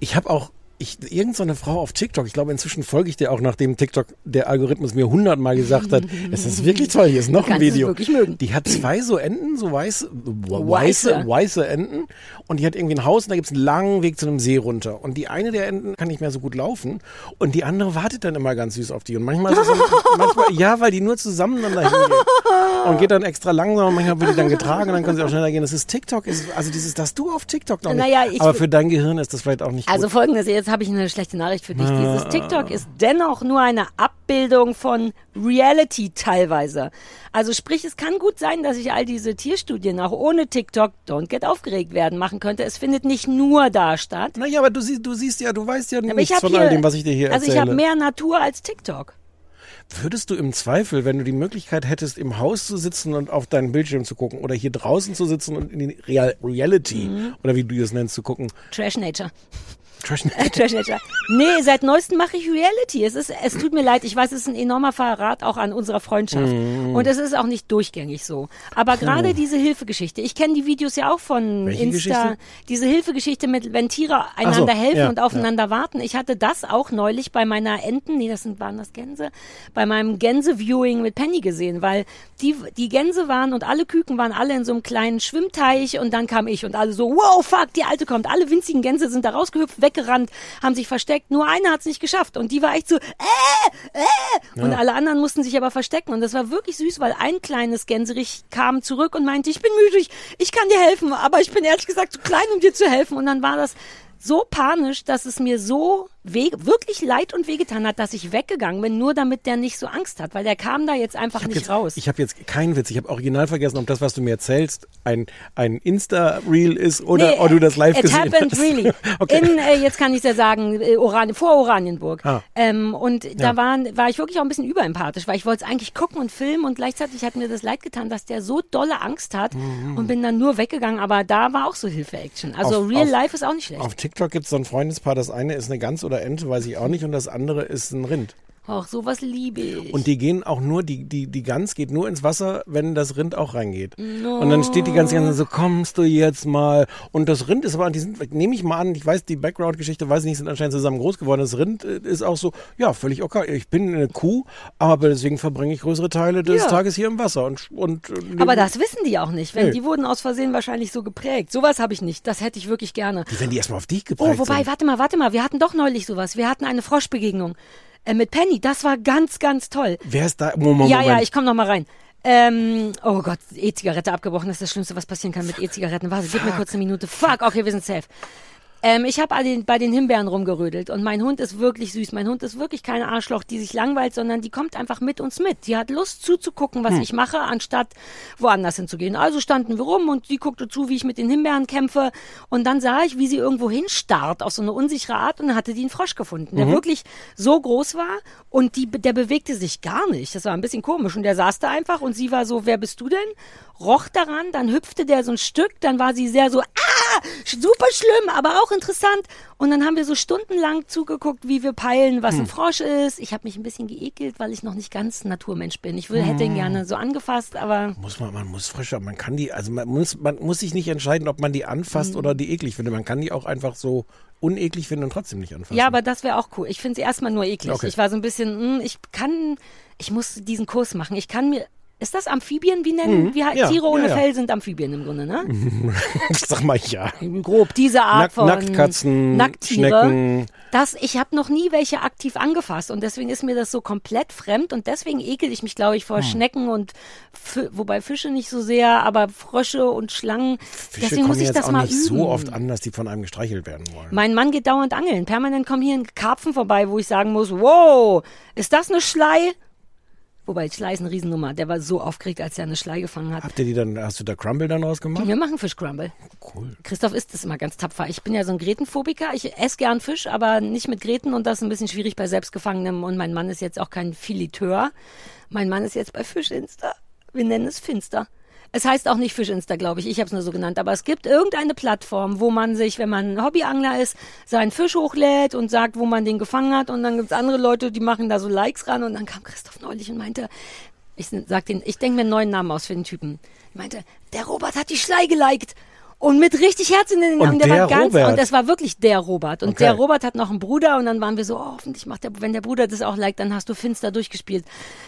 Ich habe auch ich, irgend so eine Frau auf TikTok, ich glaube inzwischen folge ich dir auch, nachdem TikTok der Algorithmus mir hundertmal gesagt hat, es ist wirklich toll, hier ist noch ein es Video. Die hat zwei so Enten, so weiß, weiße, Weiße. Enten und die hat irgendwie ein Haus und da gibt's einen langen Weg zu einem See runter. Und die eine der Enten kann nicht mehr so gut laufen und die andere wartet dann immer ganz süß auf die. Und manchmal, ist es so, manchmal ja, weil die nur zusammen dann dahin geht. Und geht dann extra langsam und manchmal wird die dann getragen und dann können sie auch schneller gehen. Das ist TikTok, also dieses, dass du auf TikTok noch nicht, Naja, aber für dein Gehirn ist das vielleicht auch nicht Also gut. folgendes, jetzt habe ich eine schlechte Nachricht für dich. Dieses TikTok ist dennoch nur eine Abbildung von Reality teilweise. Also sprich, es kann gut sein, dass ich all diese Tierstudien auch ohne TikTok Don't Get aufgeregt werden machen könnte. Es findet nicht nur da statt. Naja, aber du siehst, du siehst ja, du weißt ja Aber ich nichts von hier, all dem, was ich dir hier also ich erzähle. habe mehr Natur als TikTok. Würdest du im Zweifel, wenn du die Möglichkeit hättest, im Haus zu sitzen und auf deinen Bildschirm zu gucken oder hier draußen zu sitzen und in die Real Reality Mhm. oder wie du das nennst, zu gucken, Trash Nature. Trash Trash Nature. Nee, seit neuestem mache ich Reality. Es ist, es tut mir leid, ich weiß, es ist ein enormer Verrat auch an unserer Freundschaft. Mhm. Und es ist auch nicht durchgängig so. Aber gerade diese Hilfegeschichte, ich kenne die Videos ja auch von Welche Insta, Geschichte? diese Hilfegeschichte mit, wenn Tiere einander so, helfen ja, und aufeinander warten. Ich hatte das auch neulich bei meiner Enten, nee, das sind, waren das Gänse, bei meinem Gänse-Viewing mit Penny gesehen, weil die, die Gänse waren und alle Küken waren alle in so einem kleinen Schwimmteich und dann kam ich und alle so, wow, fuck, die Alte kommt. Alle winzigen Gänse sind da rausgehüpft, weggerannt, haben sich versteckt. Nur eine hat es nicht geschafft und die war echt so, äh, äh. Und alle anderen mussten sich aber verstecken und das war wirklich süß, weil ein kleines Gänserich kam zurück und meinte, ich bin müde, ich, ich kann dir helfen, aber ich bin ehrlich gesagt zu klein, um dir zu helfen. Und dann war das so panisch, dass es mir so weh, wirklich leid und wehgetan hat, dass ich weggegangen bin, nur damit der nicht so Angst hat, weil der kam da jetzt einfach nicht jetzt, raus. Ich habe jetzt keinen Witz. Ich habe original vergessen, ob das, was du mir erzählst, ein, ein Insta-Reel ist oder ob du das live it gesehen happened hast. really. okay. In, äh, jetzt kann ich ja sagen, äh, Oran vor Oranienburg. Ah. Ähm, und da waren, war ich wirklich auch ein bisschen überempathisch, weil ich wollte es eigentlich gucken und filmen und gleichzeitig hat mir das leid getan, dass der so dolle Angst hat und bin dann nur weggegangen. Aber da war auch so Hilfe-Action. Also Auf- Real auf- Life ist auch nicht schlecht. Auf TikTok gibt es so ein Freundespaar. Das eine ist eine Gans oder Ente, weiß ich auch nicht. Und das andere ist ein Rind. Auch sowas liebe ich. Und die gehen auch nur, die, die, die Gans geht nur ins Wasser, wenn das Rind auch reingeht. Und dann steht die ganze Gans so, kommst du jetzt mal. Und das Rind ist aber, die sind, nehme ich mal an, ich weiß, die Background-Geschichte, weiß ich nicht, sind anscheinend zusammen groß geworden. Das Rind äh, ist auch so, ja, völlig okay. Ich bin eine Kuh, aber deswegen verbringe ich größere Teile des Ja. Tages hier im Wasser. Und, und, äh, aber das wissen die auch nicht. Wenn Nee. die wurden aus Versehen wahrscheinlich so geprägt. Sowas habe ich nicht. Das hätte ich wirklich gerne. Die, wenn die erstmal auf dich geprägt Oh, wobei, sind. warte mal, warte mal. Wir hatten doch neulich sowas. Wir hatten eine Froschbegegnung äh, mit Penny. Das war ganz, ganz toll. Wer ist da? Moment, ja, Moment. ja, ich komme noch mal rein. Ähm, oh Gott, E-Zigarette abgebrochen. Das ist das Schlimmste, was passieren kann mit E-Zigaretten. Warte, gib mir kurz eine Minute. Fuck, okay, wir sind safe. Ähm, ich habe bei den Himbeeren rumgerödelt und mein Hund ist wirklich süß. Mein Hund ist wirklich kein Arschloch, die sich langweilt, sondern die kommt einfach mit uns mit. Die hat Lust zuzugucken, was ich mache, anstatt woanders hinzugehen. Also standen wir rum und sie guckte zu, wie ich mit den Himbeeren kämpfe. Und dann sah ich, wie sie irgendwo hinstarrt auf so eine unsichere Art und dann hatte die einen Frosch gefunden, der wirklich so groß war und die, der bewegte sich gar nicht. Das war ein bisschen komisch und der saß da einfach und sie war so, wer bist du denn? Roch daran, dann hüpfte der so ein Stück, dann war sie sehr so, ah, super schlimm, aber auch interessant. Und dann haben wir so stundenlang zugeguckt, wie wir peilen, was ein Frosch ist. Ich habe mich ein bisschen geekelt, weil ich noch nicht ganz Naturmensch bin. Ich will, hätte ihn gerne so angefasst, aber Muss man, man muss frischer, man kann die, also man muss, man muss sich nicht entscheiden, ob man die anfasst oder die eklig findet. Man kann die auch einfach so uneklig finden und trotzdem nicht anfassen. Ja, aber das wäre auch cool. Ich finde sie erstmal nur eklig. Okay. Ich war so ein bisschen, hm, ich kann, ich muss diesen Kurs machen. Ich kann mir, ist das Amphibien? Wie nennen, wie halt Mhm. Ja, Tiere ohne ja, ja. Fell sind Amphibien im Grunde, ne? Sag mal ja. Grob, diese Art Nack, von Nacktkatzen, Nacktiere. Schnecken. Das, ich habe noch nie welche aktiv angefasst und deswegen ist mir das so komplett fremd und deswegen ekel ich mich, glaube ich, vor Hm. Schnecken und wobei Fische nicht so sehr, aber Frösche und Schlangen. Fische deswegen muss ich jetzt das auch mal nicht üben. so oft an, dass die von einem gestreichelt werden wollen. Mein Mann geht dauernd angeln. Permanent kommen hier Karpfen vorbei, wo ich sagen muss, wow, ist das eine Schlei? Wobei Schlei ist eine Riesennummer. Der war so aufgeregt, als er eine Schlei gefangen hat. Habt ihr die dann, hast du da Crumble dann rausgemacht? Wir machen Fischcrumble. Cool. Christoph isst das immer ganz tapfer. Ich bin ja so ein Grätenphobiker. Ich esse gern Fisch, aber nicht mit Gräten und das ist ein bisschen schwierig bei Selbstgefangenem. Und mein Mann ist jetzt auch kein Filiteur. Mein Mann ist jetzt bei Fischinsta. Wir nennen es Finster. Es heißt auch nicht Fischinsta, glaube ich. Ich habe es nur so genannt. Aber es gibt irgendeine Plattform, wo man sich, wenn man Hobbyangler ist, seinen Fisch hochlädt und sagt, wo man den gefangen hat. Und dann gibt's andere Leute, die machen da so Likes ran. Und dann kam Christoph neulich und meinte, ich sag den, ich denke mir einen neuen Namen aus für den Typen. Ich meinte, der Robert hat die Schlei geliked. Und mit richtig Herz in den Und Augen. Der, der war ganz, Robert? und das war wirklich der Robert. Und Okay. der Robert hat noch einen Bruder und dann waren wir so, oh, hoffentlich macht der, wenn der Bruder das auch liked, dann hast du finster durchgespielt.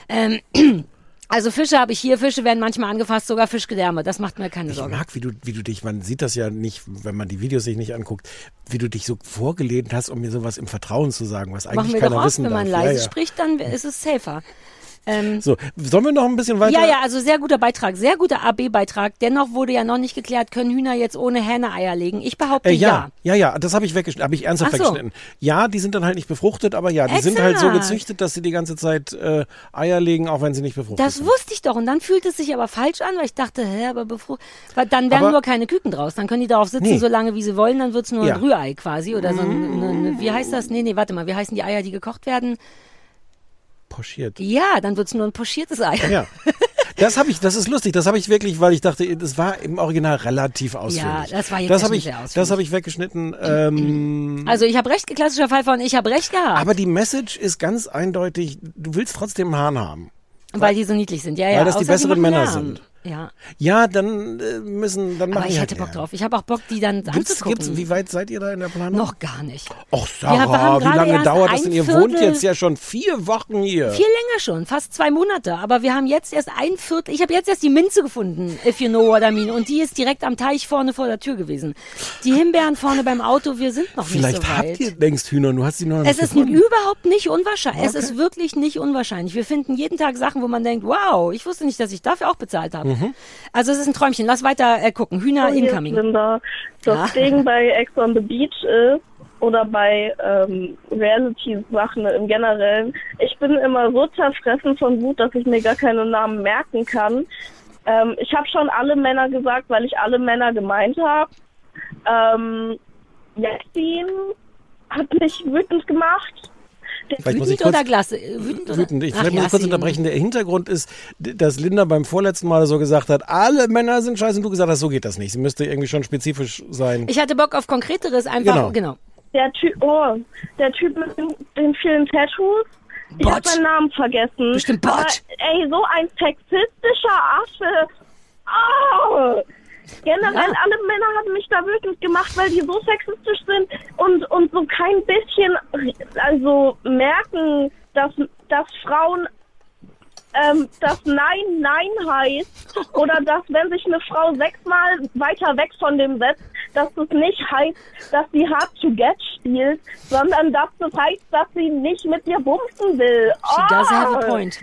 Ähm, also Fische habe ich hier, Fische werden manchmal angefasst, sogar Fischgedärme. Das macht mir keine Ich Sorge. mag, wie du, wie du dich, man sieht das ja nicht, wenn man die Videos sich nicht anguckt, wie du dich so vorgelehnt hast, um mir sowas im Vertrauen zu sagen, was eigentlich Machen wir keiner doch oft, wissen wenn man darf. leise ja, ja. spricht, dann ist es safer. Ähm, So, sollen wir noch ein bisschen weiter? ja, ja, also sehr guter Beitrag, sehr guter AB-Beitrag. Dennoch wurde ja noch nicht geklärt, können Hühner jetzt ohne Hähne Eier legen? Ich behaupte Äh, ja. ja, ja, ja, das habe ich weggeschnitten, habe ich ernsthaft so. weggeschnitten. Ja, die sind dann halt nicht befruchtet, aber ja, die sind halt so Exakt. gezüchtet, dass sie die ganze Zeit äh, Eier legen, auch wenn sie nicht befruchtet Das sind. wusste ich doch. Und dann fühlt es sich aber falsch an, weil ich dachte, hä, aber. Weil dann werden Aber- nur keine Küken draus. Dann können die darauf sitzen, Nee. so lange wie sie wollen, dann wird's nur Ja. ein Rührei quasi. Oder so ein, eine, eine, wie heißt das? Nee, nee, warte mal, wie heißen die Eier, die gekocht werden? Pochiert. Ja, dann wird's nur ein pochiertes Ei. Ja. Das habe ich, das ist lustig, das habe ich wirklich, weil ich dachte, das war im Original relativ ausführlich. das war jetzt das ich, sehr ausführlich. das habe ich weggeschnitten. Ähm, Also ich habe recht, klassischer Fall von ich habe recht gehabt. aber die Message ist ganz eindeutig, du willst trotzdem einen Hahn haben. weil die so niedlich sind. Ja, ja. Weil das die besseren machen Männer Lärm. sind. Ja, Ja, dann äh, müssen, dann machen ich die hätte halt Bock Lärm. drauf. Ich habe auch Bock, die dann Gibt's, anzugucken. gibt's, wie weit seid ihr da in der Planung? Noch gar nicht. Haben Sarah, wie lange dauert das denn? Ihr Viertel- wohnt jetzt ja schon vier Wochen hier. Viel länger schon, fast zwei Monate. Aber wir haben jetzt erst ein Viertel. Ich habe jetzt erst die Minze gefunden, if you know what I mean. Und die ist direkt am Teich vorne vor der Tür gewesen. Die Himbeeren vorne beim Auto, wir sind noch Vielleicht nicht so weit. habt ihr längst Hühner, du hast sie noch nicht es ist gefunden. überhaupt nicht unwahrscheinlich. Es ist wirklich nicht unwahrscheinlich. Wir finden jeden Tag Sachen, wo man denkt, wow, ich wusste nicht, dass ich dafür auch bezahlt habe. Mhm. Also es ist ein Träumchen. Lass weiter äh, gucken. Hühner ist incoming. Linda. Das Ja. Ding bei Ex on the Beach ist, oder bei ähm, Reality-Sachen im Generellen, ich bin immer so zerfressen von Wut, dass ich mir gar keine Namen merken kann. Ähm, ich habe schon alle Männer gesagt, weil ich alle Männer gemeint habe. Ähm, Yassin hat mich wütend gemacht. Vielleicht muss ich Wütend kurz, oder Glas? Äh, Wütend oder? wütend. Ich, Ach, vielleicht muss ich kurz unterbrechen. Der Hintergrund ist, dass Linda beim vorletzten Mal so gesagt hat, alle Männer sind scheiße und du gesagt hast, so geht das nicht. Sie müsste irgendwie schon spezifisch sein. Ich hatte Bock auf Konkreteres, einfach, Genau. genau. Der Typ, oh, der Typ mit den, den vielen Tattoos. Ich habe Botch. seinen Namen vergessen. Bestimmt Botch. Aber, ey, so ein sexistischer Affe. Oh! Generell, Ja. alle Männer haben mich da wütend gemacht, weil die so sexistisch sind und, und so kein bisschen, also merken, dass, dass Frauen ähm, dass Nein Nein heißt oder dass wenn sich eine Frau sechsmal weiter weg von dem setzt, dass das nicht heißt, dass sie hard to get spielt, sondern dass das heißt, dass sie nicht mit dir bumsen will. She does have a Oh! point.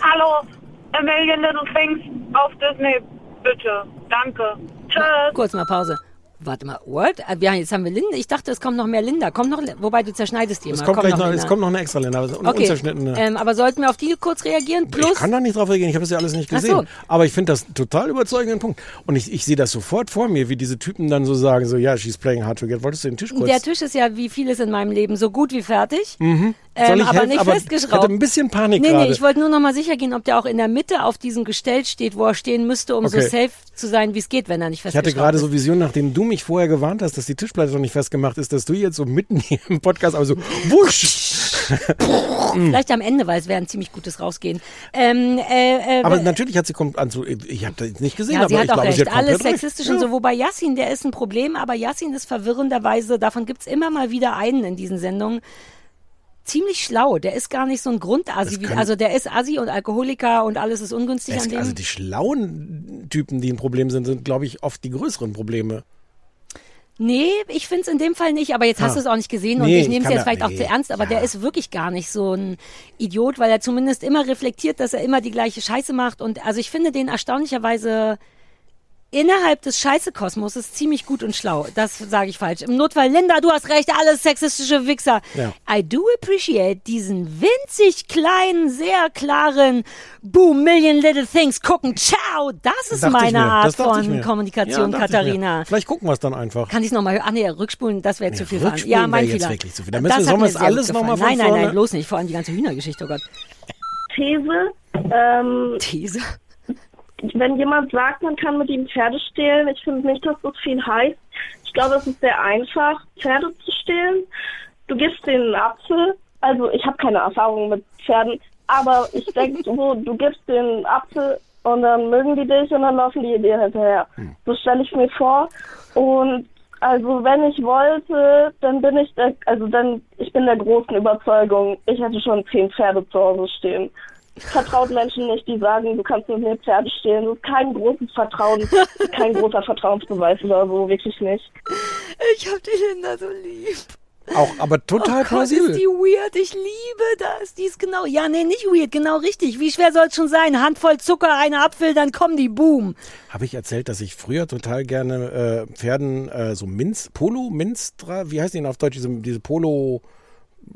Hallo, A Million Little Things auf Disney, bitte. Danke. Tschüss. Kurz mal Pause. Warte mal, what? Ja, jetzt haben wir Linda. Ich dachte, es kommt noch mehr Linda. Kommt noch, wobei du zerschneidest die Es immer. kommt, gleich noch, Linda. es kommt noch eine extra Linda, aber ist Okay, unzerschnittene. ähm, aber sollten wir auf die kurz reagieren? Ich Plus, kann da nicht drauf reagieren, ich habe das ja alles nicht gesehen. so. Aber ich finde das einen total überzeugenden Punkt. Und ich, ich sehe das sofort vor mir, wie diese Typen dann so sagen, so, ja, she's playing hard to get. Wolltest du den Tisch kurz? der Tisch ist ja wie vieles in meinem Leben so gut wie fertig. Soll Ähm, ich aber helfen? nicht aber Ich festgeschraubt. hatte ein bisschen Panik Nee, nee, ich wollte nur noch mal sicher gehen, ob der auch in der Mitte auf diesem Gestell steht, wo er stehen müsste, um so Okay. safe zu sein, wie es geht, wenn er nicht Ich hatte festgeschraubt gerade ist. so Vision, nachdem du mich vorher gewarnt hast, dass die Tischplatte noch nicht festgemacht ist, dass du jetzt so mitten hier im Podcast, aber so wusch. Vielleicht am Ende, weil es wäre ein ziemlich gutes Rausgehen. Ähm, äh, äh, Aber natürlich hat sie kommt an zu, ich habe das jetzt nicht gesehen, Ja, aber ich auch glaube, recht. sie hat Alles sexistisch recht. und so. Wobei Yassin, der ist ein Problem, aber Yassin ist verwirrenderweise, davon gibt's immer mal wieder einen in diesen Sendungen, ziemlich schlau. Der ist gar nicht so ein Grundasi. Also der ist Assi und Alkoholiker und alles ist ungünstig Es, an dem. also die schlauen Typen, die ein Problem sind, sind, glaube ich, oft die größeren Probleme. Nee, ich find's in dem Fall nicht, aber jetzt hast Ah. du es auch nicht gesehen und Nee, ich nehme es jetzt vielleicht auch nee, zu ernst, aber ja. der ist wirklich gar nicht so ein Idiot, weil er zumindest immer reflektiert, dass er immer die gleiche Scheiße macht und also ich finde den erstaunlicherweise innerhalb des Scheißekosmoses ziemlich gut und schlau. Das sage ich falsch. Im Notfall, Linda, du hast recht, alles sexistische Wichser. Ja. I do appreciate diesen winzig kleinen, sehr klaren Boom, Million Little Things gucken. Ciao, das ist Dachte ich meine mir, Art von. Kommunikation, Ja. Katharina. Vielleicht gucken wir es dann einfach. Kann ich nochmal hören? Ah nee, rückspulen, das wäre zu viel. Ja, mein Fehler. wirklich zu viel. Dann müssen wir- Das hat wir es sehr alles gut noch mal gefallen. von Nein, nein, nein, bloß nicht. Vor allem die ganze Hühnergeschichte, oh Gott. These. Ähm, These. Wenn jemand sagt, man kann mit ihm Pferde stehlen, ich finde nicht, dass das viel heißt. Ich glaube, es ist sehr einfach, Pferde zu stehlen. Du gibst denen einen Apfel. Also ich habe keine Erfahrung mit Pferden, aber ich denke, so, du gibst denen einen Apfel und dann mögen die dich und dann laufen die dir hinterher. So stelle ich mir vor. Und also wenn ich wollte, dann bin ich der, also dann, ich bin der großen Überzeugung, ich hätte schon zehn Pferde zu Hause stehen. Vertraut Menschen nicht, die sagen, du kannst mit mir Pferde stehlen. Das ist kein großes Vertrauen, kein großer Vertrauensbeweis oder so, wirklich nicht. Ich hab die Linda so lieb. Auch, aber total oh Gott, plausibel. ist die weird. Ich liebe das. Die ist genau, ja, nee, nicht weird, genau richtig. Wie schwer soll es schon sein? Handvoll Zucker, ein Apfel, dann kommen die, boom. Habe ich erzählt, dass ich früher total gerne äh, Pferden äh, so Minz, Polo, Minztra, wie heißt die denn auf Deutsch, diese, diese Polo,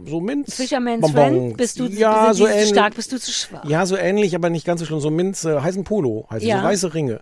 so Minz. Fisherman's. Friend, bist du, ja, sind so die zu ähnlich. stark, bist du zu schwach. Ja, so ähnlich, aber nicht ganz so schlimm. So Minz, äh, heißen Polo, heißt Ja. so weiße Ringe.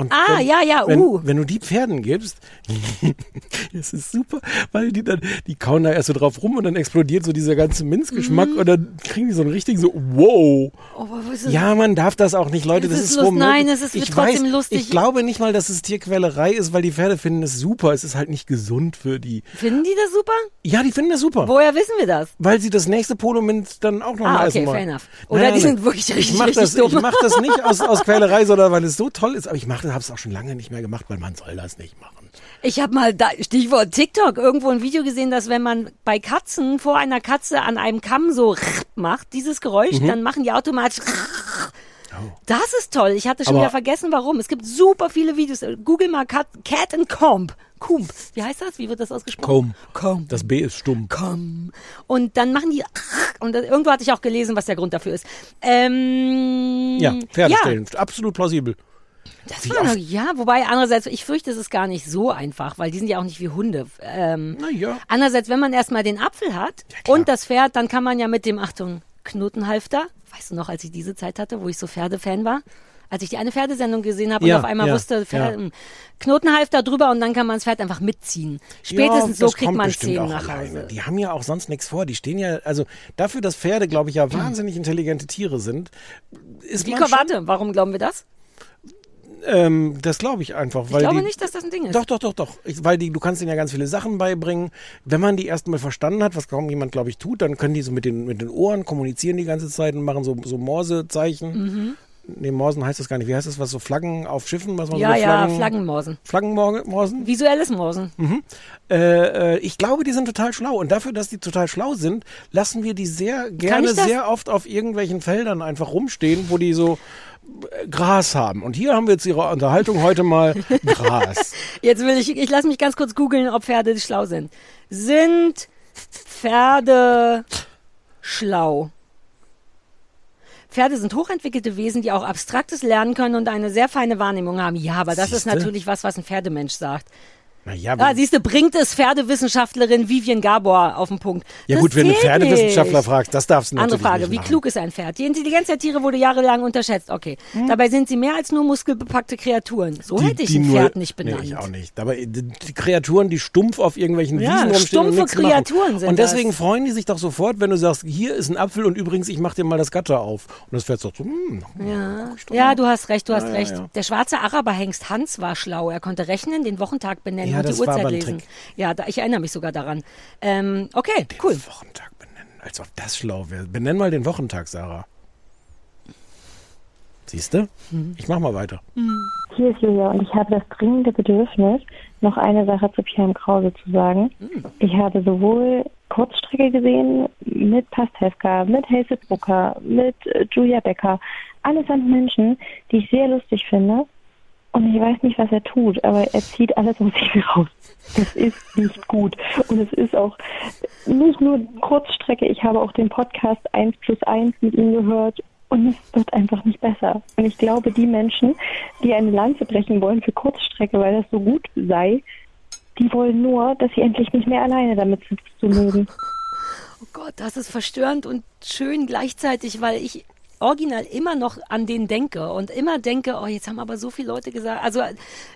Und Ah, wenn, ja, ja, wenn, uh. wenn du die Pferden gibst, das ist super, weil die dann, die kauen da erst so drauf rum und dann explodiert so dieser ganze Minzgeschmack Mhm. und dann kriegen die so einen richtigen so, wow. Oh, Ja, man darf das auch nicht, Leute. Das ist lust- womöglich- nein, es ist ich trotzdem weiß, lustig. Ich glaube nicht mal, dass es Tierquälerei ist, weil die Pferde finden es super. Es ist halt nicht gesund für die. Finden die das super? Ja, die finden das super. Woher wissen wir das? Weil sie das nächste Polo-Minz dann auch noch Ah, mal okay, essen wollen. fair enough. Oder die sind wirklich richtig, ich mach richtig das, dumm. Ich mache das nicht aus, aus Quälerei, sondern weil es so toll ist. Aber ich mache, habe es auch schon lange nicht mehr gemacht, weil man soll das nicht machen. Ich habe mal, da, Stichwort TikTok, irgendwo ein Video gesehen, dass wenn man bei Katzen vor einer Katze an einem Kamm so macht, dieses Geräusch, Mhm. dann machen die automatisch. Das ist toll. Ich hatte schon Oh. Aber- wieder vergessen, warum. Es gibt super viele Videos. Google mal Cat, Cat and Comb. Kump. Wie heißt das? Wie wird das ausgesprochen? Comb. Comb. Das B ist stumm. Komm. Und dann machen die und dann- irgendwo hatte ich auch gelesen, was der Grund dafür ist. Ähm, Ja, Pferde ja. Absolut plausibel. Das Wie war noch, ja, wobei andererseits, ich fürchte, es ist gar nicht so einfach, weil die sind ja auch nicht wie Hunde. Ähm, Na ja. Andererseits, wenn man erstmal den Apfel hat klar. und das Pferd, dann kann man ja mit dem, Achtung, Knotenhalfter, weißt du noch, als ich diese Zeit hatte, wo ich so Pferdefan war? Als ich die eine Pferdesendung gesehen habe Ja, und auf einmal ja, wusste, Pferde, ja. Knotenhalfter drüber und dann kann man das Pferd einfach mitziehen. Spätestens ja, so kriegt man auch nach alleine. Hause. Die haben ja auch sonst nichts vor. Die stehen ja, also dafür, dass Pferde, glaube ich, ja wahnsinnig intelligente Tiere sind, ist Wie, man schon, warte, warum glauben wir das? Ähm, das glaube ich einfach. Ich weil glaube die, nicht, dass das ein Ding ist. Doch, doch, doch, doch. Ich, weil die, du kannst ihnen ja ganz viele Sachen beibringen. Wenn man die erstmal verstanden hat, was kaum jemand, glaube ich, tut, dann können die so mit den, mit den Ohren kommunizieren die ganze Zeit und machen so, so Morsezeichen. Mhm. Nee, Morsen heißt das gar nicht. Wie heißt das, was so Flaggen auf Schiffen, was man Ja, so ja, Flaggen, Flaggenmorsen. Flaggenmorsen? Visuelles Morsen. Äh, äh, ich glaube, die sind total schlau. Und dafür, dass die total schlau sind, lassen wir die sehr gerne, sehr oft auf irgendwelchen Feldern einfach rumstehen, wo die so äh, Gras haben. Und hier haben wir jetzt ihre Unterhaltung heute mal Gras. Jetzt will ich, ich lasse mich ganz kurz googeln, ob Pferde schlau sind. Sind Pferde schlau? Pferde sind hochentwickelte Wesen, die auch abstraktes lernen können und eine sehr feine Wahrnehmung haben. Ja, aber das ist Siehste? natürlich was, was ein Pferdemensch sagt. Naja, Ah, siehst du, bringt es Pferdewissenschaftlerin Vivian Gabor auf den Punkt. ja Das gut, wenn du Pferdewissenschaftler nicht. fragst, das darfst du natürlich Andere Frage, nicht wie machen. klug ist ein Pferd? Die Intelligenz der Tiere wurde jahrelang unterschätzt. Okay. Dabei sind sie mehr als nur muskelbepackte Kreaturen. So Hm. Die- hätte ich ein nur- Pferd nicht benannt. Nee, ich auch nicht. Aber die, die Kreaturen, die stumpf auf irgendwelchen Ja, Wiesen rumstehen und stumpfe nichts machen. Kreaturen sind Und deswegen das. freuen die sich doch sofort, wenn du sagst, hier ist ein Apfel und übrigens, ich mach dir mal das Gatter auf. Und das Pferd sagt so, hm, Ja, ja du hast recht, du hast Ja, ja, recht. ja. Der schwarze Araberhengst Hans war schlau. Er konnte rechnen, den Wochentag benennen Ja, und die das war Uhrzeit aber ein lesen. Trick. Ja, da, ich erinnere mich sogar daran. Ähm, okay, cool. Wochentag benennen. Als ob das schlau wäre. Benenn mal den Wochentag, Sarah. Siehst du? Mhm. Ich mach mal weiter. Hier ist Julia und ich habe das dringende Bedürfnis, noch eine Sache zu Pierre Krause zu sagen. Ich habe sowohl Kurzstrecke gesehen mit Pastewka, mit Hazel Brooker, mit äh, Julia Becker. Allesamt Menschen, die ich sehr lustig finde. Und ich weiß nicht, was er tut, aber er zieht alles aus sich raus. Das ist nicht gut. Und es ist auch nicht nur Kurzstrecke, ich habe auch den Podcast 1 plus 1 mit ihm gehört und es wird einfach nicht besser. Und ich glaube, die Menschen, die eine Lanze brechen wollen für Kurzstrecke, weil das so gut sei, die wollen nur, dass sie endlich nicht mehr alleine damit sitzen zu mögen. Oh Gott, das ist verstörend und schön gleichzeitig, weil ich original immer noch an den denke und immer denke, oh, jetzt haben aber so viele Leute gesagt. Also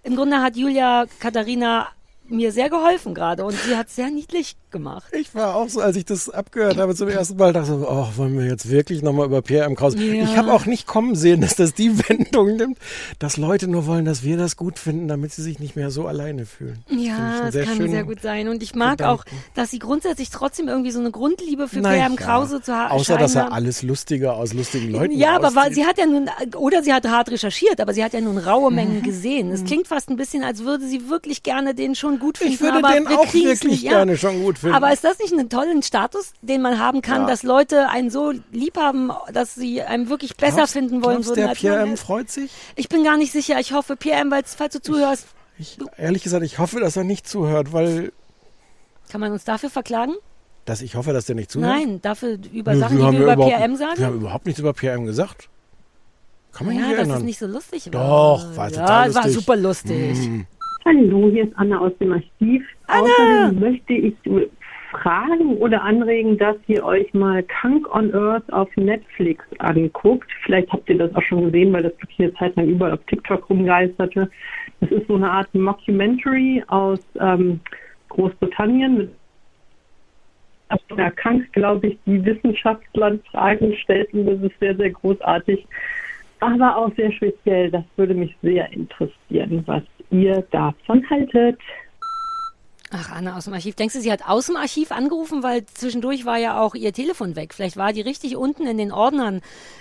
im Grunde hat Julia Katharina mir sehr geholfen gerade und sie hat sehr niedlich gemacht. Ich war auch so, als ich das abgehört habe zum ersten Mal, dachte so, oh, wollen wir jetzt wirklich nochmal über Pierre M. Krause. Ja. Ich habe auch nicht kommen sehen, dass das die Wendung nimmt, dass Leute nur wollen, dass wir das gut finden, damit sie sich nicht mehr so alleine fühlen. Ich Ja, das kann sehr gut sein. Und ich mag auch, Gedanken. dass sie grundsätzlich trotzdem irgendwie so eine Grundliebe für Naja, Pierre M. Krause zu haben. Außer, dass er alles Lustiger aus lustigen Leuten Ja, aber auszieht. sie hat ja nun, oder sie hat hart recherchiert, aber sie hat ja nun raue Mengen gesehen. Es klingt fast ein bisschen, als würde sie wirklich gerne den schon gut finden. Ich würde den auch wirklich nicht, ja. gerne schon gut finden. Aber ist das nicht ein tollen Status, den man haben kann, Ja. dass Leute einen so lieb haben, dass sie einen wirklich besser Glaubst- finden wollen glaubst, würden der als Pierre M. ist? freut sich? Ich bin gar nicht sicher. Ich hoffe, Pierre M., falls du zuhörst, Ich, ehrlich gesagt, ich hoffe, dass er nicht zuhört, weil Kann man uns dafür verklagen? Dass ich hoffe, dass der nicht zuhört. Nein, dafür über Nö, Sachen, wir die wir ja über PRM sagen? Wir haben überhaupt nichts über PRM gesagt. Kann man ja, nicht erinnern. es nicht so lustig war. Doch, war ja, total es war lustig. super lustig. Mm. Hallo, hier ist Anna aus dem Archiv. Anna! Außerdem möchte ich fragen oder anregen, dass ihr euch mal Kunk on Earth auf Netflix anguckt. Vielleicht habt ihr das auch schon gesehen, weil das wirklich eine Zeit lang überall auf TikTok rumgeisterte. Das ist so eine Art Mockumentary aus ähm, Großbritannien mit der Kunk, glaube ich, die Wissenschaftlern Fragen stellt und das ist sehr, sehr großartig. Aber auch sehr speziell. Das würde mich sehr interessieren, was ihr davon haltet. Ach, Anna aus dem Archiv. Denkst du, sie hat aus dem Archiv angerufen, weil zwischendurch war ja auch ihr Telefon weg. Vielleicht war die richtig unten in den Ordnern,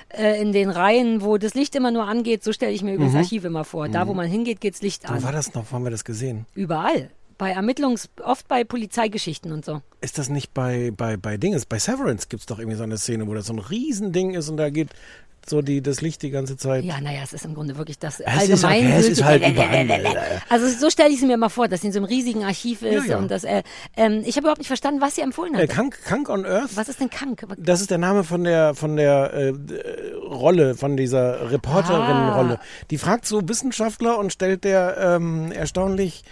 äh, in den Reihen, wo das Licht immer nur angeht. So stelle ich mir übrigens Mhm. Archiv immer vor. Da, wo man hingeht, geht's Licht Wo an. war das noch? Wo haben wir das gesehen? Überall. Bei Ermittlungs-, oft bei Polizeigeschichten und so. Ist das nicht bei, bei, bei Dinges? Bei Severance gibt es doch irgendwie so eine Szene, wo das so ein Riesending ist und da geht so die, das Licht die ganze Zeit. Ja, naja, es ist im Grunde wirklich das Es ist okay, es ist halt überall. Also so stelle ich es mir immer vor, dass sie in so einem riesigen Archiv ist Ja, ja. und das. Äh, ähm, ich habe überhaupt nicht verstanden, was sie empfohlen Äh, hat. Kunk, Kunk on Earth? Was ist denn Kank? Das ist der Name von der von der äh, äh, Rolle, von dieser Reporterinnenrolle. Ah. Die fragt so Wissenschaftler und stellt der ähm, erstaunlich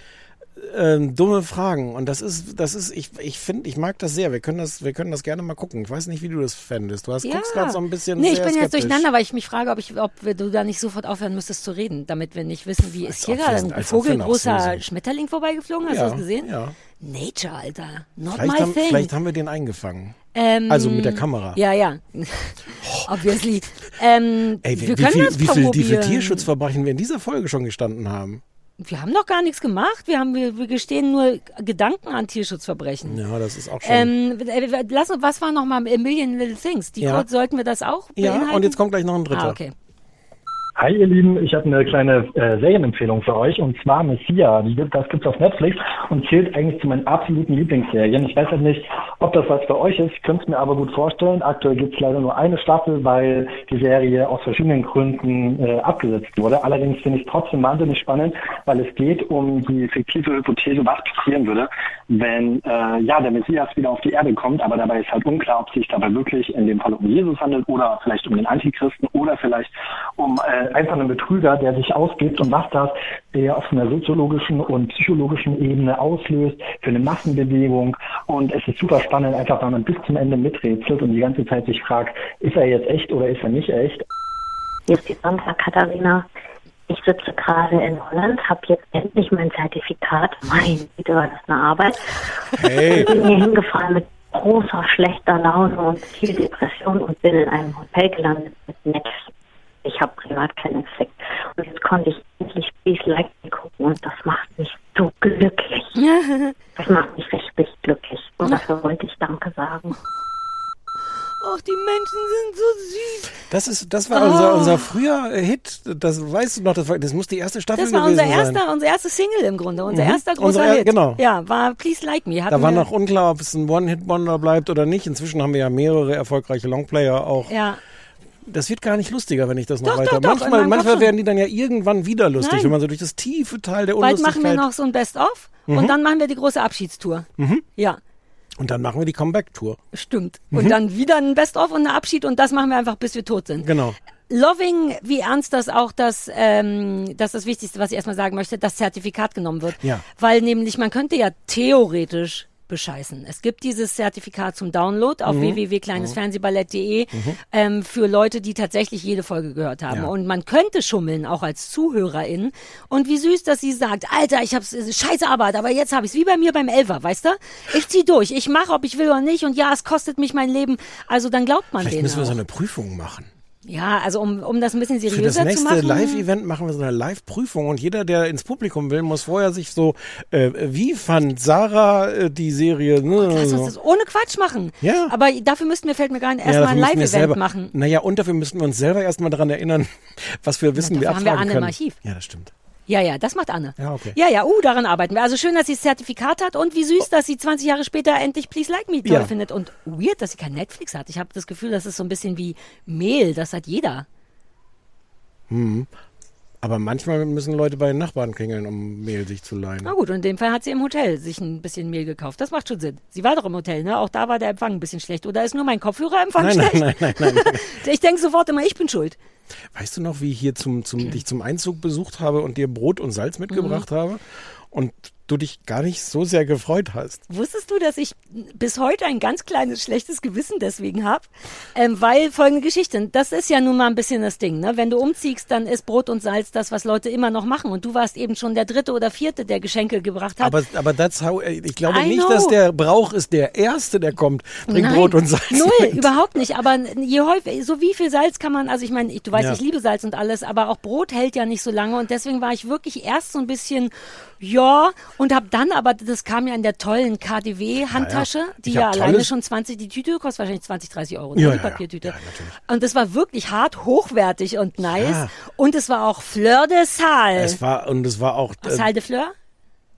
ähm, dumme Fragen. Und das ist, das ist, ich, ich finde, ich mag das sehr. Wir können das, wir können das gerne mal gucken. Ich weiß nicht, wie du das fändest. Du hast guckst gerade so ein bisschen. Nee, ich bin jetzt skeptisch. durcheinander, weil ich mich frage, ob, ich, ob wir, du da nicht sofort aufhören müsstest zu reden, damit wir nicht wissen, wie ist hier wir gerade ein wir so vogelgroßer sind. Schmetterling vorbeigeflogen? Hast Ja, du das gesehen? ja. Nature, Alter. Not Vielleicht my haben, thing. vielleicht haben wir den eingefangen. Ähm, also mit der Kamera. Ja, ja. Obviously. Ähm, Ey, wie, wir wie, können viel, das wie, viel, wie viel. Tierschutzverbrechen wir in dieser Folge schon gestanden haben. Wir haben noch gar nichts gemacht. Wir, haben, wir, wir gestehen nur Gedanken an Tierschutzverbrechen. Ja, das ist auch schon. Ähm, äh, lass, was war nochmal A Million Little Things? Die Ja. Sollten wir das auch ja, beinhalten? und jetzt kommt gleich noch ein dritter. Ah, okay. Hi ihr Lieben, ich habe eine kleine äh, Serienempfehlung für euch und zwar Messia. Die gibt, das gibt's auf Netflix und zählt eigentlich zu meinen absoluten Lieblingsserien. Ich weiß halt nicht, ob das was für euch ist, es mir aber gut vorstellen. Aktuell gibt's leider nur eine Staffel, weil die Serie aus verschiedenen Gründen äh, abgesetzt wurde. Allerdings finde ich es trotzdem wahnsinnig spannend, weil es geht um die fiktive Hypothese, was passieren würde, wenn äh, ja der Messias wieder auf die Erde kommt, aber dabei ist halt unklar, ob sich dabei wirklich in dem Fall um Jesus handelt oder vielleicht um den Antichristen oder vielleicht um äh, einfach einen Betrüger, der sich ausgibt und was das äh, auf einer soziologischen und psychologischen Ebene auslöst für eine Massenbewegung. Und es ist super spannend, einfach weil man bis zum Ende miträtselt und die ganze Zeit sich fragt, ist er jetzt echt oder ist er nicht echt? Hier ist die Sandra Katharina. Ich sitze gerade in Holland, habe jetzt endlich mein Zertifikat. Mein Güte, war das eine Arbeit. Hey. Ich bin hier hingefahren mit großer, schlechter Laune und viel Depression und bin in einem Hotel gelandet mit Netflix. Ich habe privat keinen Netflix. Und jetzt konnte ich endlich Please Like Me gucken und das macht mich so glücklich. Das macht mich richtig glücklich. Und dafür wollte ich Danke sagen. Ach, die Menschen sind so süß. Das ist, das war Oh. unser, unser früher Hit. Das weißt du noch, das, war, das muss die erste Staffel Das war unser sein. erster, unser erster Single im Grunde, unser Mhm. erster großer Unser er- Hit. genau. Ja, war Please Like Me. Hatten Da war noch unklar, ob es ein One-Hit-Wonder bleibt oder nicht. Inzwischen haben wir ja mehrere erfolgreiche Longplayer auch. Ja. Das wird gar nicht lustiger, wenn ich das noch Doch, weiter. doch, doch, manchmal meinem manchmal werden die dann ja irgendwann wieder lustig, Nein. wenn man so durch das tiefe Teil der Bald Unlustigkeit... machen wir noch so ein Best-of Mhm. und dann machen wir die große Abschiedstour. Mhm. Ja, Und dann machen wir die Comeback-Tour. stimmt. Mhm. Und dann wieder ein Best-of und ein Abschied und das machen wir einfach, bis wir tot sind. Genau. Loving, wie ernst das auch das, ähm, das ist das Wichtigste, was ich erstmal sagen möchte, das Zertifikat genommen wird. Ja. Weil nämlich man könnte ja theoretisch bescheißen. Es gibt dieses Zertifikat zum Download auf Mhm. www.kleinesfernsehballett.de Mhm. ähm, für Leute, die tatsächlich jede Folge gehört haben. Ja. Und man könnte schummeln, auch als Zuhörerin. Und wie süß, dass sie sagt, Alter, ich hab's, äh, scheiße Arbeit, aber jetzt hab ich's, wie bei mir beim Elfer, weißt du? Ich zieh durch, ich mache, ob ich will oder nicht. Und ja, es kostet mich mein Leben. Also dann glaubt man Vielleicht denen müssen wir auch. so eine Prüfung machen. Ja, also um, um das ein bisschen Für das seriöser zu nächste machen. Live-Event machen wir so eine Live-Prüfung und jeder, der ins Publikum will, muss vorher sich so, äh, wie fand Sarah äh, die Serie? Ne, Lass so. uns das ohne Quatsch machen. Ja. Aber dafür müssten wir, fällt mir gar nicht, Ja, erstmal dafür ein wir Live-Event machen. Naja, und dafür müssten wir uns selber erstmal daran erinnern, was für Wissen wir dafür haben wir abfragen Anne im können. Archiv. Ja, das stimmt. Ja, ja, das macht Anne. Ja, okay. Ja, ja, uh, daran arbeiten wir. Also schön, dass sie das Zertifikat hat und wie süß, dass sie 20 Jahre später endlich Please Like Me toll Ja. findet. Und weird, dass sie kein Netflix hat. Ich habe das Gefühl, das ist so ein bisschen wie Mehl, das hat jeder. Hm. Aber manchmal müssen Leute bei den Nachbarn klingeln, um Mehl sich zu leihen. Na gut, und in dem Fall hat sie im Hotel sich ein bisschen Mehl gekauft. Das macht schon Sinn. Sie war doch im Hotel, ne? Auch da war der Empfang ein bisschen schlecht. Oder ist nur mein Kopfhörerempfang Nein, nein, schlecht? nein, nein, nein, nein. Ich denke sofort immer, ich bin schuld. Weißt du noch, wie ich hier zum, zum, dich zum Einzug besucht habe und dir Brot und Salz mitgebracht Mhm. habe? Und du dich gar nicht so sehr gefreut hast. Wusstest du, dass ich bis heute ein ganz kleines schlechtes Gewissen deswegen habe? Ähm, weil folgende Geschichte, das ist ja nun mal ein bisschen das Ding, ne? Wenn du umziehst, dann ist Brot und Salz das, was Leute immer noch machen. Und du warst eben schon der dritte oder vierte, der Geschenke gebracht hat. Aber, aber that's how, äh, ich glaube I nicht, know. dass der Brauch ist der Erste, der kommt, bringt Nein, Brot und Salz Null, mit. überhaupt nicht. Aber je häufig, so wie viel Salz kann man, also ich meine, du weißt, Ja. ich liebe Salz und alles, aber auch Brot hält ja nicht so lange und deswegen war ich wirklich erst so ein bisschen, ja, und habe dann, aber das kam ja in der tollen KDW-Handtasche, Ja, ja. die ja alleine tolles- schon 20, die Tüte kostet wahrscheinlich 20, 30 Euro, ne, Ja, die. Papiertüte. und das war wirklich hart, hochwertig und nice. Und es war auch Fleur de Sal. Es war, und es war auch, äh, Sal de Fleur?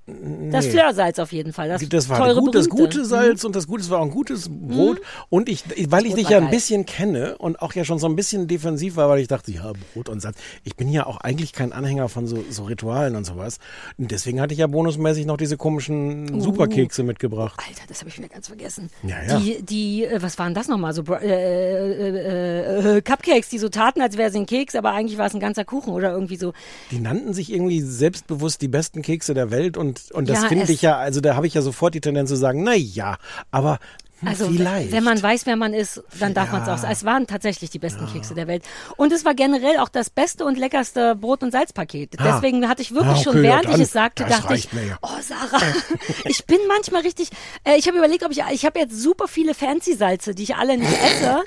Das nee. Fleursalz auf jeden Fall. Das, das war teure, gut, das gute Salz und das gute, es war auch ein gutes Brot. Und ich, weil ich dich ja ein bisschen kenne und auch ja schon so ein bisschen defensiv war, weil ich dachte, ja, Brot und Salz. Ich bin ja auch eigentlich kein Anhänger von so, so Ritualen und sowas. Und deswegen hatte ich ja bonusmäßig noch diese komischen Uh. Superkekse mitgebracht. Alter, das habe ich wieder ganz vergessen. Ja, ja. Die, die, äh, was waren das nochmal? So Bra- äh, äh, äh, Cupcakes, die so taten, als wäre es ein Keks, aber eigentlich war es ein ganzer Kuchen oder irgendwie so. Die nannten sich irgendwie selbstbewusst die besten Kekse der Welt und, und das Ja, finde ich ja, also da habe ich ja sofort die Tendenz zu sagen, na ja, aber hm, Also vielleicht. wenn man weiß, wer man ist, dann darf man es Ja. auch. sagen. Es waren tatsächlich die besten Kekse der Welt. Und es war generell auch das beste und leckerste Brot- und Salzpaket. Ah. Deswegen hatte ich wirklich Ah, schon, okay, ja, während dann, ich es sagte, dachte ich, ja. oh Sarah, ich bin manchmal richtig, äh, ich habe überlegt, ob ich, ich habe jetzt super viele Fancy-Salze, die ich alle nicht esse,